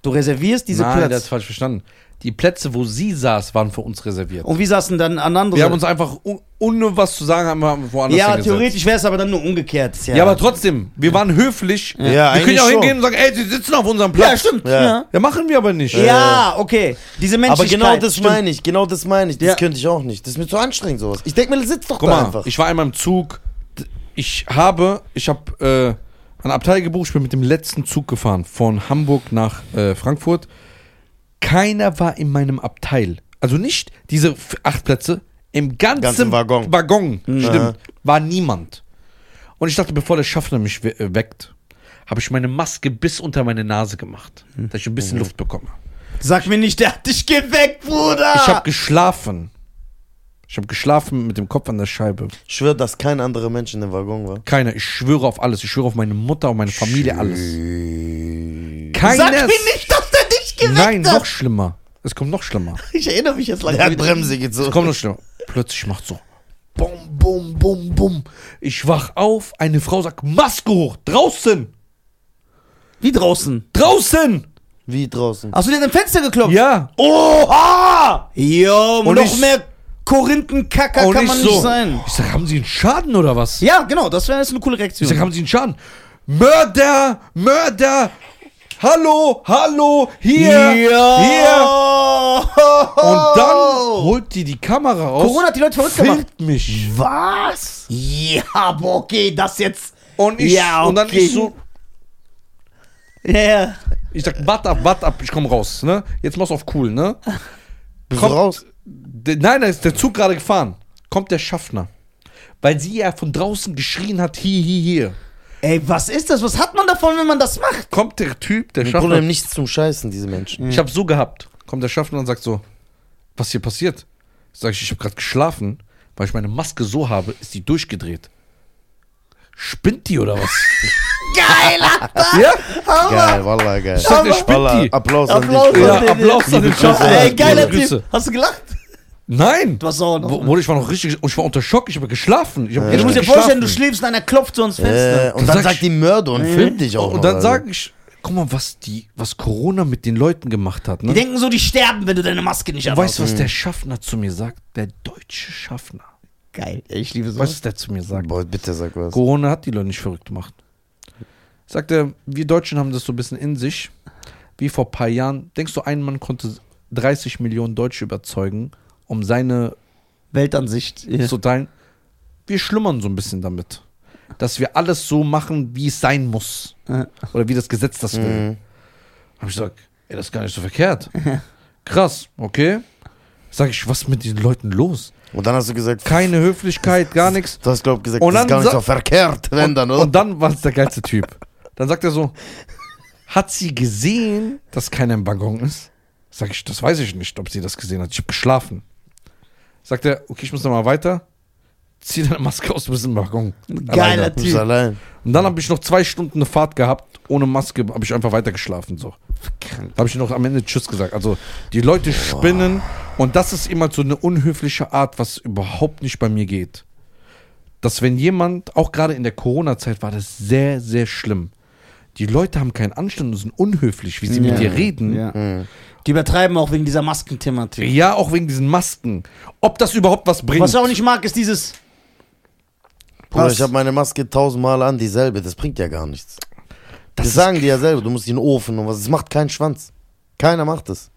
Du reservierst diese Nein, der hat Plätze. falsch verstanden. Die Plätze, wo sie saß, waren für uns reserviert. Und wie saßen dann an andere Wir haben uns einfach, un- ohne was zu sagen, haben wir woanders Ja, hingesetzt. theoretisch wäre es aber dann nur umgekehrt. Ist Ja. aber trotzdem, wir waren höflich. Ja, wir können ja eigentlich auch schon. hingehen und sagen, ey, sie sitzen auf unserem Ja, Platz. stimmt. Ja. Ja, Ja, machen wir aber nicht. ja okay. Diese Aber Menschlichkeit. genau das stimmt. meine ich, genau das meine ich. Das Ja. könnte ich auch nicht. Das ist mir zu anstrengend, sowas. Ich denke mir, sitz doch Guck da mal, einfach. ich war einmal im Zug. Ich habe, ich habe äh, ein Abteil gebucht. Ich bin mit dem letzten Zug gefahren von Hamburg nach äh, Frankfurt. Keiner war in meinem Abteil. Also nicht diese acht Plätze. Im ganzen, Ganzen Waggon. Waggon, Aha. stimmt, war niemand. Und ich dachte, bevor der Schaffner mich we äh, weckt, habe ich meine Maske bis unter meine Nase gemacht, dass ich ein bisschen Luft bekomme. Sag mir nicht, der hat dich geweckt, Bruder. Ich habe geschlafen. Ich habe geschlafen mit dem Kopf an der Scheibe. Ich schwöre, dass kein anderer Mensch in dem Waggon war. Keiner. Ich schwöre auf alles. Ich schwöre auf meine Mutter, auf meine Familie, alles. Sag Keiner. mir nicht, dass geweckt Nein, hat. noch schlimmer. Es kommt noch schlimmer. Ich erinnere mich jetzt Der langsam. hat wieder. Bremse Es gezogen. kommt noch schlimmer. Plötzlich macht so. Bum, bum, bum, bum. Ich wach auf. Eine Frau sagt: Maske hoch. Draußen. Wie draußen? Draußen. Wie draußen. Hast du dir an Fenster geklopft? Ja. Oha! Jo, Und noch ich- mehr Korinthenkacker kann ich man so. nicht sein. Ich sag, haben Sie einen Schaden oder was? Ja, genau, das wäre jetzt eine coole Ich Reaktion. sag, haben Sie einen Schaden? Mörder! Mörder! Hallo! Hallo! Hier! Hier! Und dann holt die die Kamera raus. Corona hat die Leute verrückt gemacht. mich. Was? Ja, aber okay, das jetzt. Und ich, Ja, und dann okay. ich so, Ja, ich sag, wart ab, wart ab, ich komm raus, ne? Jetzt mach's auf cool, ne? Bist Kommt- raus? De, nein, da ist der Zug gerade gefahren. Kommt der Schaffner. Weil sie ja von draußen geschrien hat, hier, hier, hier. Ey, was ist das? Was hat man davon, wenn man das macht? Kommt der Typ, der Die Schaffner. Problem nichts zum Scheißen, diese Menschen. Ich hab so gehabt. Kommt der Schaffner und sagt so, was hier passiert? Sag ich, ich habe gerade geschlafen, weil ich meine Maske so habe, ist die durchgedreht. Spinnt die oder was? Geil, Alter! ja? Geil, wallah, geil. Ich sag, der spinnt die. Applaus an Applaus dich. Ja, an den- Applaus an den Schaffner. Ey, geiler. Typ. Hast du gelacht? Nein. Du warst sauer noch. Bruder, ich war noch richtig, ich war unter Schock, ich habe geschlafen. Ich hab du musst dir vorstellen, du schläfst und einer klopft so ans Fenster. Äh, und dann sagst- sagt die Mörder und filmt dich auch Und noch, dann Alter. sag ich, guck mal, was die, was Corona mit den Leuten gemacht hat. Ne? Die denken so, die sterben, wenn du deine Maske nicht anhast. weißt du, was der Schaffner zu mir sagt? Der deutsche Schaffner. Geil. Ich liebe Weißt du, was der zu mir sagt? Boah, bitte sag was. Corona hat die Leute nicht verrückt gemacht. Sagt er, wir Deutschen haben das so ein bisschen in sich. Wie vor ein paar Jahren. Denkst du, ein Mann konnte 30 Millionen Deutsche überzeugen, um seine Weltansicht. Ja. zu teilen? Wir schlummern so ein bisschen damit. Dass wir alles so machen, wie es sein muss. Ja. Oder wie das Gesetz das will. Mhm. Hab ich gesagt, ey, das ist gar nicht so verkehrt. Krass, okay. Sag ich, was ist mit diesen Leuten los? Und dann hast du gesagt, Keine Höflichkeit, gar nichts. du hast glaub gesagt, Und das ist gar nicht so verkehrt, wenn und, dann, oder? Und dann war es der geilste Typ. Dann sagt er so, hat sie gesehen, dass keiner im Waggon ist? Sag ich, das weiß ich nicht, ob sie das gesehen hat. Ich habe geschlafen. Sagt er, okay, ich muss noch mal weiter. Zieh deine Maske aus, du bist im Waggon. Geiler bist Typ. allein. Und dann habe ich noch zwei Stunden eine Fahrt gehabt. Ohne Maske habe ich einfach weiter geschlafen. So. Da habe ich noch am Ende Tschüss gesagt. Also die Leute spinnen. Und das ist immer so eine unhöfliche Art, was überhaupt nicht bei mir geht. Dass wenn jemand, auch gerade in der Corona-Zeit war das sehr, sehr schlimm. Die Leute haben keinen Anstand und sind unhöflich, wie sie mit dir reden. Ja. Ja. Die übertreiben auch wegen dieser Maskenthematik. auch wegen diesen Masken. Ob das überhaupt was bringt. Was ich auch nicht mag, ist dieses. Bruder, Was? ich habe meine Maske tausendmal an, dieselbe. Das bringt ja gar nichts. das Das ist- sagen die ja selber. Du musst in den Ofen und was. Es macht keinen Schwanz. Keiner macht das.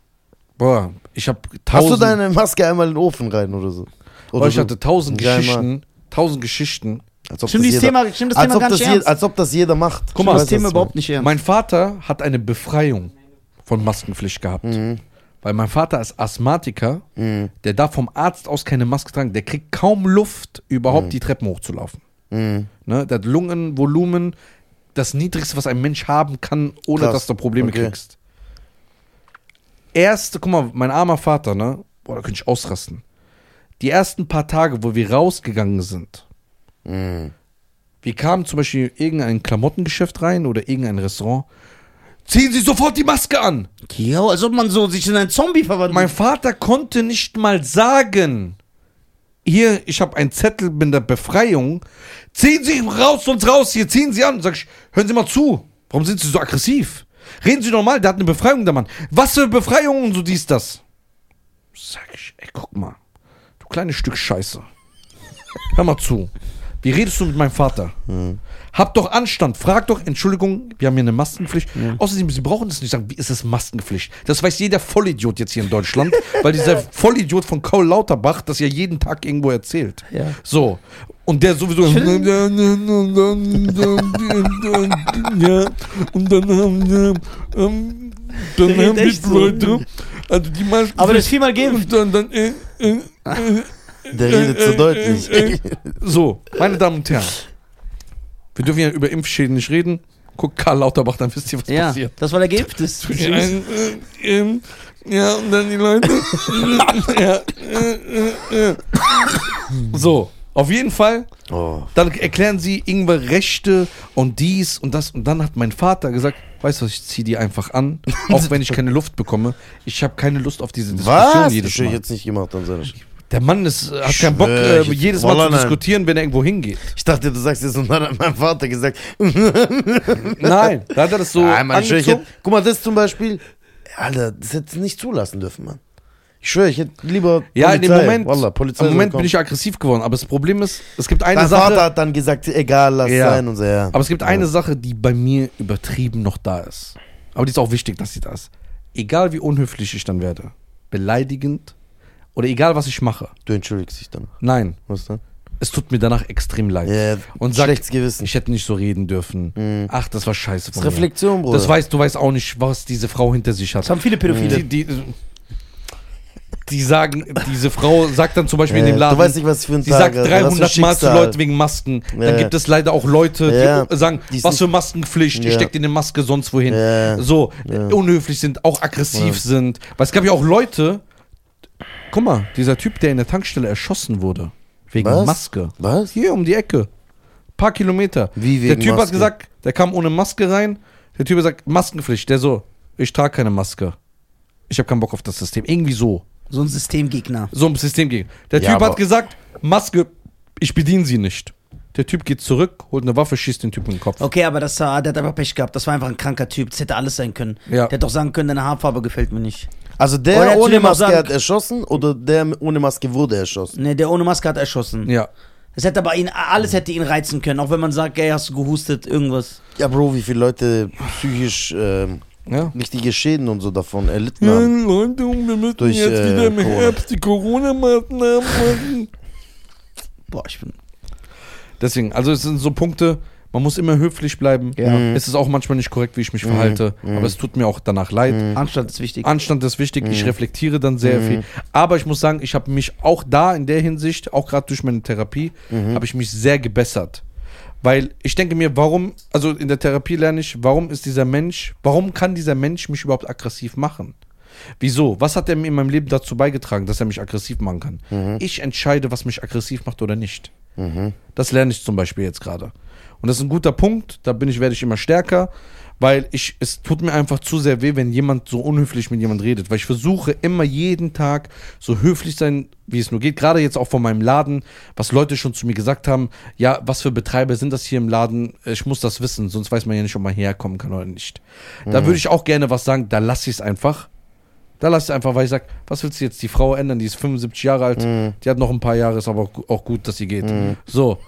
Boah, ich habe Hast du deine Maske einmal in den Ofen rein oder so? boah, ich hatte tausend Dreimal. Geschichten. Tausend Geschichten. Als ob Stimmt, das dieses jeder- Thema, stimmt das als Thema ob gar das nicht je- ernst. Als ob das jeder macht. Guck mal, das Thema überhaupt nicht ernst. Mein Vater hat eine Befreiung von Maskenpflicht gehabt. Mhm. Weil mein Vater ist Asthmatiker, Mhm. der darf vom Arzt aus keine Maske tragen. Der kriegt kaum Luft, überhaupt die Treppen hochzulaufen. Mhm. Ne? Der hat Lungenvolumen, das niedrigste, was ein Mensch haben kann, ohne Krass. dass du Probleme Okay. kriegst. Erste, guck mal, mein armer Vater, ne? Boah, da könnte ich ausrasten. die ersten paar Tage, wo wir rausgegangen sind, Mhm. wir kamen zum Beispiel in irgendein Klamottengeschäft rein oder irgendein Restaurant, ziehen Sie sofort die Maske an. Ja, als ob man so sich in einen Zombie verwandelt. Mein Vater konnte nicht mal sagen, hier, ich habe einen Zettel mit der Befreiung, ziehen Sie raus, sonst raus, hier, ziehen Sie an. Sag ich, hören Sie mal zu, warum sind Sie so aggressiv? Reden Sie normal, der hat eine Befreiung, der Mann. Was für Befreiung und so dies, das. Sag ich, ey, guck mal, du kleines Stück Scheiße. Hör mal zu. Wie redest du mit meinem Vater? Hab doch Anstand. Frag doch, Entschuldigung, wir haben hier eine Maskenpflicht. Außerdem, Sie brauchen das nicht sagen. Wie ist es Maskenpflicht? Das weiß jeder Vollidiot jetzt hier in Deutschland, weil dieser Vollidiot von Karl Lauterbach das ja jeden Tag irgendwo erzählt. Ja. So. Und der sowieso. ja, und dann haben. Ähm, dann haben so. Leute. Also die Masken. Aber das viermal. Und dann, dann, äh, äh, Der redet äh, so deutlich. äh, äh, So, meine Damen und Herren. Wir dürfen ja über Impfschäden nicht reden. Guckt Karl Lauterbach, dann wisst ihr, was Ja, passiert. das, weil er geimpft ist. Ja, äh, äh, ja, und dann die Leute. ja, äh, äh, äh. So, auf jeden Fall. Oh. Dann erklären sie irgendwelche Rechte und dies und das. Und dann hat mein Vater gesagt, weißt du was, ich zieh die einfach an, auch wenn ich keine Luft bekomme. Ich habe keine Lust auf diese Diskussion Was? jedes Das hätte ich Mal. jetzt nicht gemacht an seiner Stelle. Der Mann ist, hat keinen Bock, äh, jedes Mal zu diskutieren, wenn er irgendwo hingeht. Ich dachte, du sagst jetzt, und dann hat mein Vater gesagt, Nein, da hat er das so Nein, Mann, ich hätte, guck mal, das zum Beispiel, Alter, das hätte ich nicht zulassen dürfen, Mann. Ich schwöre, ich hätte lieber Ja, in dem Moment, Wallah, Polizei im Moment bin ich aggressiv geworden. Aber das Problem ist, es gibt eine Dein Sache, Vater hat dann gesagt, egal, lass Ja. sein und so, ja. aber es gibt eine Sache, die bei mir übertrieben noch da ist. Aber die ist auch wichtig, dass sie da ist. Egal wie unhöflich ich dann werde, beleidigend oder egal was ich mache. Du entschuldigst dich dann. Nein, Was dann? es tut mir danach extrem leid. Ja, Und sag, schlechtes Gewissen. ich hätte nicht so reden dürfen. Ach, das war scheiße Das von ist mir. Reflexion, Bruder. Das weißt, du weißt auch nicht, was diese Frau hinter sich hat. Das haben viele Pädophile. Die, die, die sagen, diese Frau sagt dann zum Beispiel in Ja, dem Laden, Du weißt nicht, was für ein die Tag sagt hat, was 300 für Mal zu. Leuten wegen Masken. Dann Ja. gibt es leider auch Leute, Ja. die sagen, Die ist was für Maskenpflicht, ich Ja. steck dir eine Maske sonst wohin. So, unhöflich sind, auch aggressiv sind. Weil es gab ja auch Leute, guck mal, dieser Typ, der in der Tankstelle erschossen wurde, wegen Was? Maske. Was? Hier um die Ecke. Paar Kilometer. Wie Der wegen Typ hat Maske? gesagt, der kam ohne Maske rein. Der Typ hat gesagt, Maskenpflicht. Der so, ich trage keine Maske. Ich habe keinen Bock auf das System. Irgendwie so. So ein Systemgegner. So ein System gegen. Der Ja, Typ aber- hat gesagt, Maske, ich bediene sie nicht. Der Typ geht zurück, holt eine Waffe, schießt den Typen in den Kopf. Okay, aber das, war- der hat einfach Pech gehabt. Das war einfach ein kranker Typ. Das hätte alles sein können. Ja. Der hätte doch sagen können, deine Haarfarbe gefällt mir nicht. Also Oder der ohne dem auch Maske sagen- hat erschossen oder der ohne Maske wurde erschossen? Ne, der ohne Maske hat erschossen. Ja. Es hätte aber ihn, alles hätte ihn reizen können. Auch wenn man sagt, ey, hast du gehustet, irgendwas. Ja, Bro, wie viele Leute psychisch ähm, ja. richtige Schäden und so davon erlitten haben. Leute, wir müssen Durch, jetzt äh, wieder im Corona. Herbst die Corona-Maßnahmen machen. Boah, ich bin. Deswegen, also es sind so Punkte, man muss immer höflich bleiben. Ja. Mhm. Es ist auch manchmal nicht korrekt, wie ich mich verhalte, aber es tut mir auch danach leid. Anstand ist wichtig. Anstand ist wichtig, ich reflektiere dann sehr Mhm. viel. Aber ich muss sagen, ich habe mich auch da in der Hinsicht, auch gerade durch meine Therapie, Mhm. habe ich mich sehr gebessert. Weil ich denke mir, warum, also in der Therapie lerne ich, warum ist dieser Mensch, warum kann dieser Mensch mich überhaupt aggressiv machen? Wieso? Was hat er mir in meinem Leben dazu beigetragen, dass er mich aggressiv machen kann? Mhm. Ich entscheide, was mich aggressiv macht oder nicht. Das lerne ich zum Beispiel jetzt gerade. Und das ist ein guter Punkt, da bin ich, werde ich immer stärker, weil ich, es tut mir einfach zu sehr weh, wenn jemand so unhöflich mit jemand redet, weil ich versuche immer jeden Tag so höflich sein, wie es nur geht. Gerade jetzt auch von meinem Laden, was Leute schon zu mir gesagt haben, ja, was für Betreiber sind das hier im Laden? Ich muss das wissen, sonst weiß man ja nicht, ob man herkommen kann oder nicht. Da würde ich auch gerne was sagen, da lasse ich es einfach. Da lass ich einfach, weil ich sag, was willst du jetzt die Frau ändern? Die ist 75 Jahre alt, die hat noch ein paar Jahre, ist aber auch gu- auch gut, dass sie geht. So,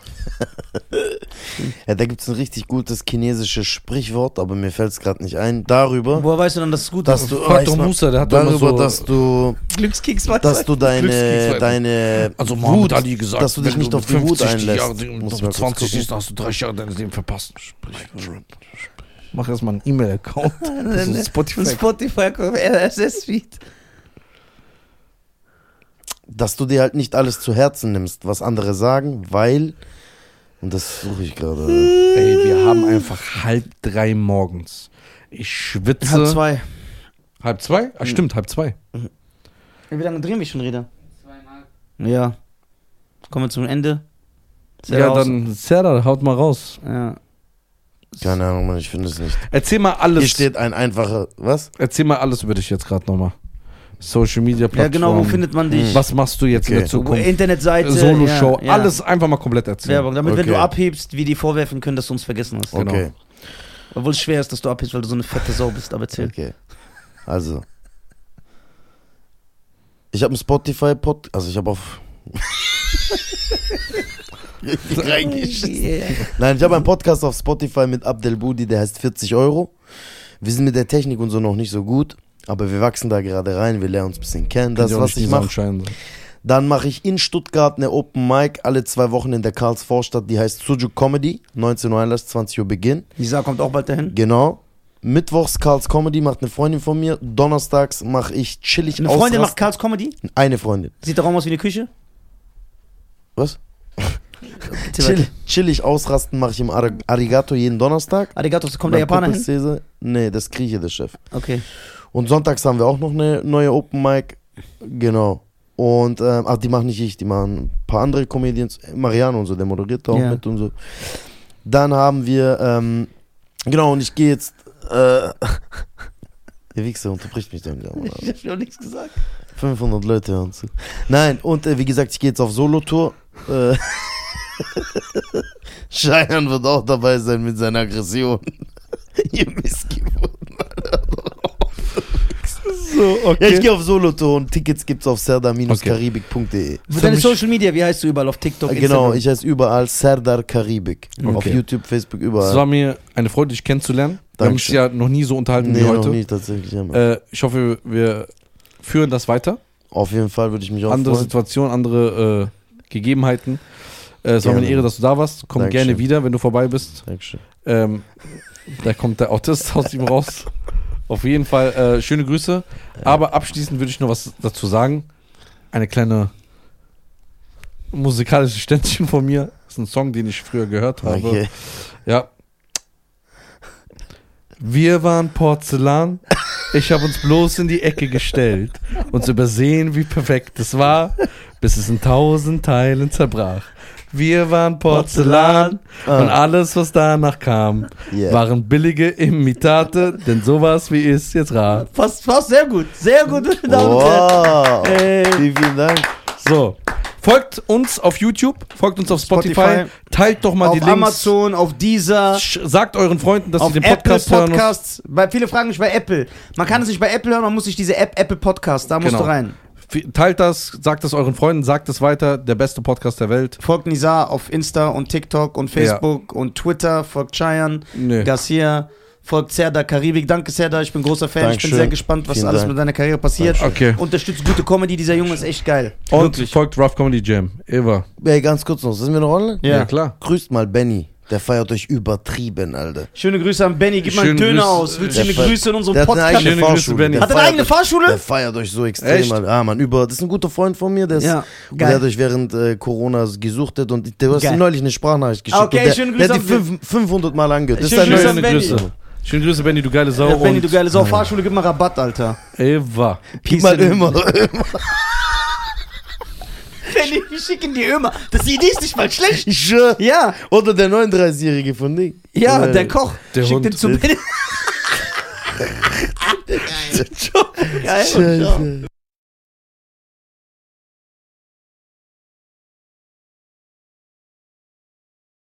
Ja, da gibt es ein richtig gutes chinesisches Sprichwort, aber mir fällt es gerade nicht ein. Darüber, Woher weißt du dann, dass es gut dass ist? du, man- Musa, der hat darüber, so- dass du, Glückskeks dass du deine, deine also Wut, Ali gesagt, dass du dich nicht auf die Wut 50 einlässt. Jahre, Muss wenn mal du kurz 20 gucken. siehst, hast du 30 Jahre deines Lebens verpasst. Mach erstmal einen E-Mail-Account. Das ist Spotify. Spotify, RSS-Feed. dass du dir halt nicht alles zu Herzen nimmst, was andere sagen, weil, und das suche ich gerade. Ey, wir haben einfach halb drei morgens. Ich schwitze. Halb zwei. Halb zwei? Ah, stimmt, halb zwei. Wie lange drehen wir schon, Rede? Zweieinhalb. Ja. Kommen wir zum Ende. Sehr Ja, raus. dann, Serdar, haut mal raus. Ja. Keine Ahnung, Mann, ich finde es nicht. Erzähl mal Hier alles. steht ein einfacher, was? Erzähl mal alles über dich jetzt gerade nochmal. Social Media ja, Plattform. genau, wo findet man dich? Was machst du jetzt in Okay. der Zukunft? Internetseite. Solo-Show, ja, ja. alles einfach mal komplett erzählen. Werbung, damit wenn Okay. du abhebst, wie die vorwerfen können, dass du uns vergessen hast. Genau. Okay, Obwohl es schwer ist, dass du abhebst, weil du so eine fette Sau bist, aber erzähl. okay. Also. Ich habe einen Spotify-Pod, also ich habe auf. Richtig reingeschissen. Yeah. Nein, ich habe einen Podcast auf Spotify mit Abdel Budi, der heißt 40 Euro. Wir sind mit der Technik und so noch nicht so gut, aber wir wachsen da gerade rein, wir lernen uns ein bisschen kennen. Das, was ich mache. Dann mache ich in Stuttgart eine Open Mic alle zwei Wochen in der Karlsvorstadt, die heißt Sujuk Comedy. 19 Uhr Einlass, 20 Uhr Beginn. Lisa kommt auch bald dahin. Genau. Mittwochs Karls Comedy macht eine Freundin von mir. Donnerstags mache ich chillig Eine Freundin macht ausrasten. Karls Comedy. Eine Freundin. Sieht der Raum aus wie eine Küche? Was? Chill, chillig ausrasten mache ich im Ar Arigato jeden Donnerstag. Arigato, kommt der Japaner hin? Nee, das Grieche, der Chef. Okay. Und sonntags haben wir auch noch eine neue Open Mic. Genau. Und, ähm, ach, die machen nicht ich, die machen ein paar andere Comedians. Mariano und so, der moderiert da auch Ja. mit und so. Dann haben wir, ähm, genau, und ich gehe jetzt, äh, Ihr Wichser unterbricht mich dann. Mann. Ich hab noch nichts gesagt. 500 Leute hören zu. Nein, und äh, wie gesagt, ich gehe jetzt auf Solo-Tour. Äh, Cheyenne wird auch dabei sein mit seiner Aggression. Ihr Missgeburten. So, Ja, ich gehe auf Solo-Tour und Tickets gibt's auf serda-karibik.de. Für deine Social Media, wie heißt du überall auf TikTok? Genau, Instagram? ich heiße überall Serdar Karibik. Auf Okay. YouTube, Facebook, Es überall. war mir eine Freude, dich kennenzulernen. Wir haben uns ja noch nie so unterhalten nee, wie noch heute. nie tatsächlich. Ja. Äh, ich hoffe, wir führen das weiter. auf jeden Fall würde ich mich auch andere freuen. Situationen, andere äh, Gegebenheiten. Äh, es war mir eine. Ehre, dass du da warst. Komm Dankeschön. gerne wieder, wenn du vorbei bist. Dankeschön. Ähm, da kommt der Autist aus ihm raus. Auf jeden Fall äh, schöne Grüße. Aber abschließend würde ich noch was dazu sagen. Eine kleine musikalische Ständchen von mir. Das ist ein Song, den ich früher gehört habe. Okay. Ja. Wir waren Porzellan. Ich habe uns bloß in die Ecke gestellt. Uns übersehen, wie perfekt es war, bis es in tausend Teilen zerbrach. Wir waren Porzellan und alles, was danach kam, Yeah. waren billige Imitate, denn sowas wie ist jetzt rar. Fast, fast sehr gut. Sehr gut. Wow. Ey. Vielen, vielen Dank. So. Folgt uns auf YouTube, folgt uns auf Spotify, Spotify. teilt doch mal Auf die Links. Amazon, auf. Sch- Sagt euren Freunden, dass auf sie den Apple Podcast hören. Podcasts. Bei, viele fragen mich bei Apple. Man kann es nicht bei Apple hören, man muss sich diese App Apple Podcast, da musst Genau. du rein. Teilt das, sagt es euren Freunden, sagt es weiter. Der beste Podcast der Welt. Folgt Nizar auf Insta und TikTok und Facebook und Twitter. Folgt Cheyenne, Nö. Garcia. Folgt Serdar Karibik. Danke, Serdar. Ich bin großer Fan. Ich Dankeschön. bin sehr gespannt, was Vielen alles Dank. mit deiner Karriere passiert. Okay. Unterstützt gute Comedy. Dieser Junge ist echt geil. Und Wirklich. folgt Rough Comedy Jam. Eva. Ey, ganz kurz noch, sind wir noch online? Ja. klar. Grüßt mal Benny. Der feiert euch übertrieben, Alter. Schöne Grüße an Benny. Gib mal einen Schöne Döner Grüße. aus. Willst du Der eine Grüße in unserem Der hat eine Podcast? eigene Schöne Grüße, Fahrschule. Benny. Der Hat er eine feiert eigene euch- Fahrschule? Der feiert euch so extrem, Echt? Alter. Ah, Mann, über, das ist ein guter Freund von mir, der ist, Ja, und geil. der hat euch während äh, Corona gesuchtet und der, du hast Geil. ihm neulich eine Sprachnachricht geschickt. Okay, und der, schöne der Grüße hat die an fünf, 500 Mal angehört. Das ist Schöne ein Grüße an Schöne Benny. Grüße. Schöne Grüße, Benny, du geile Sau. Ja, Benny, du und geile Sau. Fahrschule, gib mal Rabatt, Alter. Eva. Gib mal Peace in- immer. Benny, wir schicken die immer. Das Idee ist nicht mal schlecht. Ich schwör. Ja, Oder der 39-Jährige von Ding. ja, Oder- der Koch. Der Schick Hund. den zu Benny. Geil. Scheiße.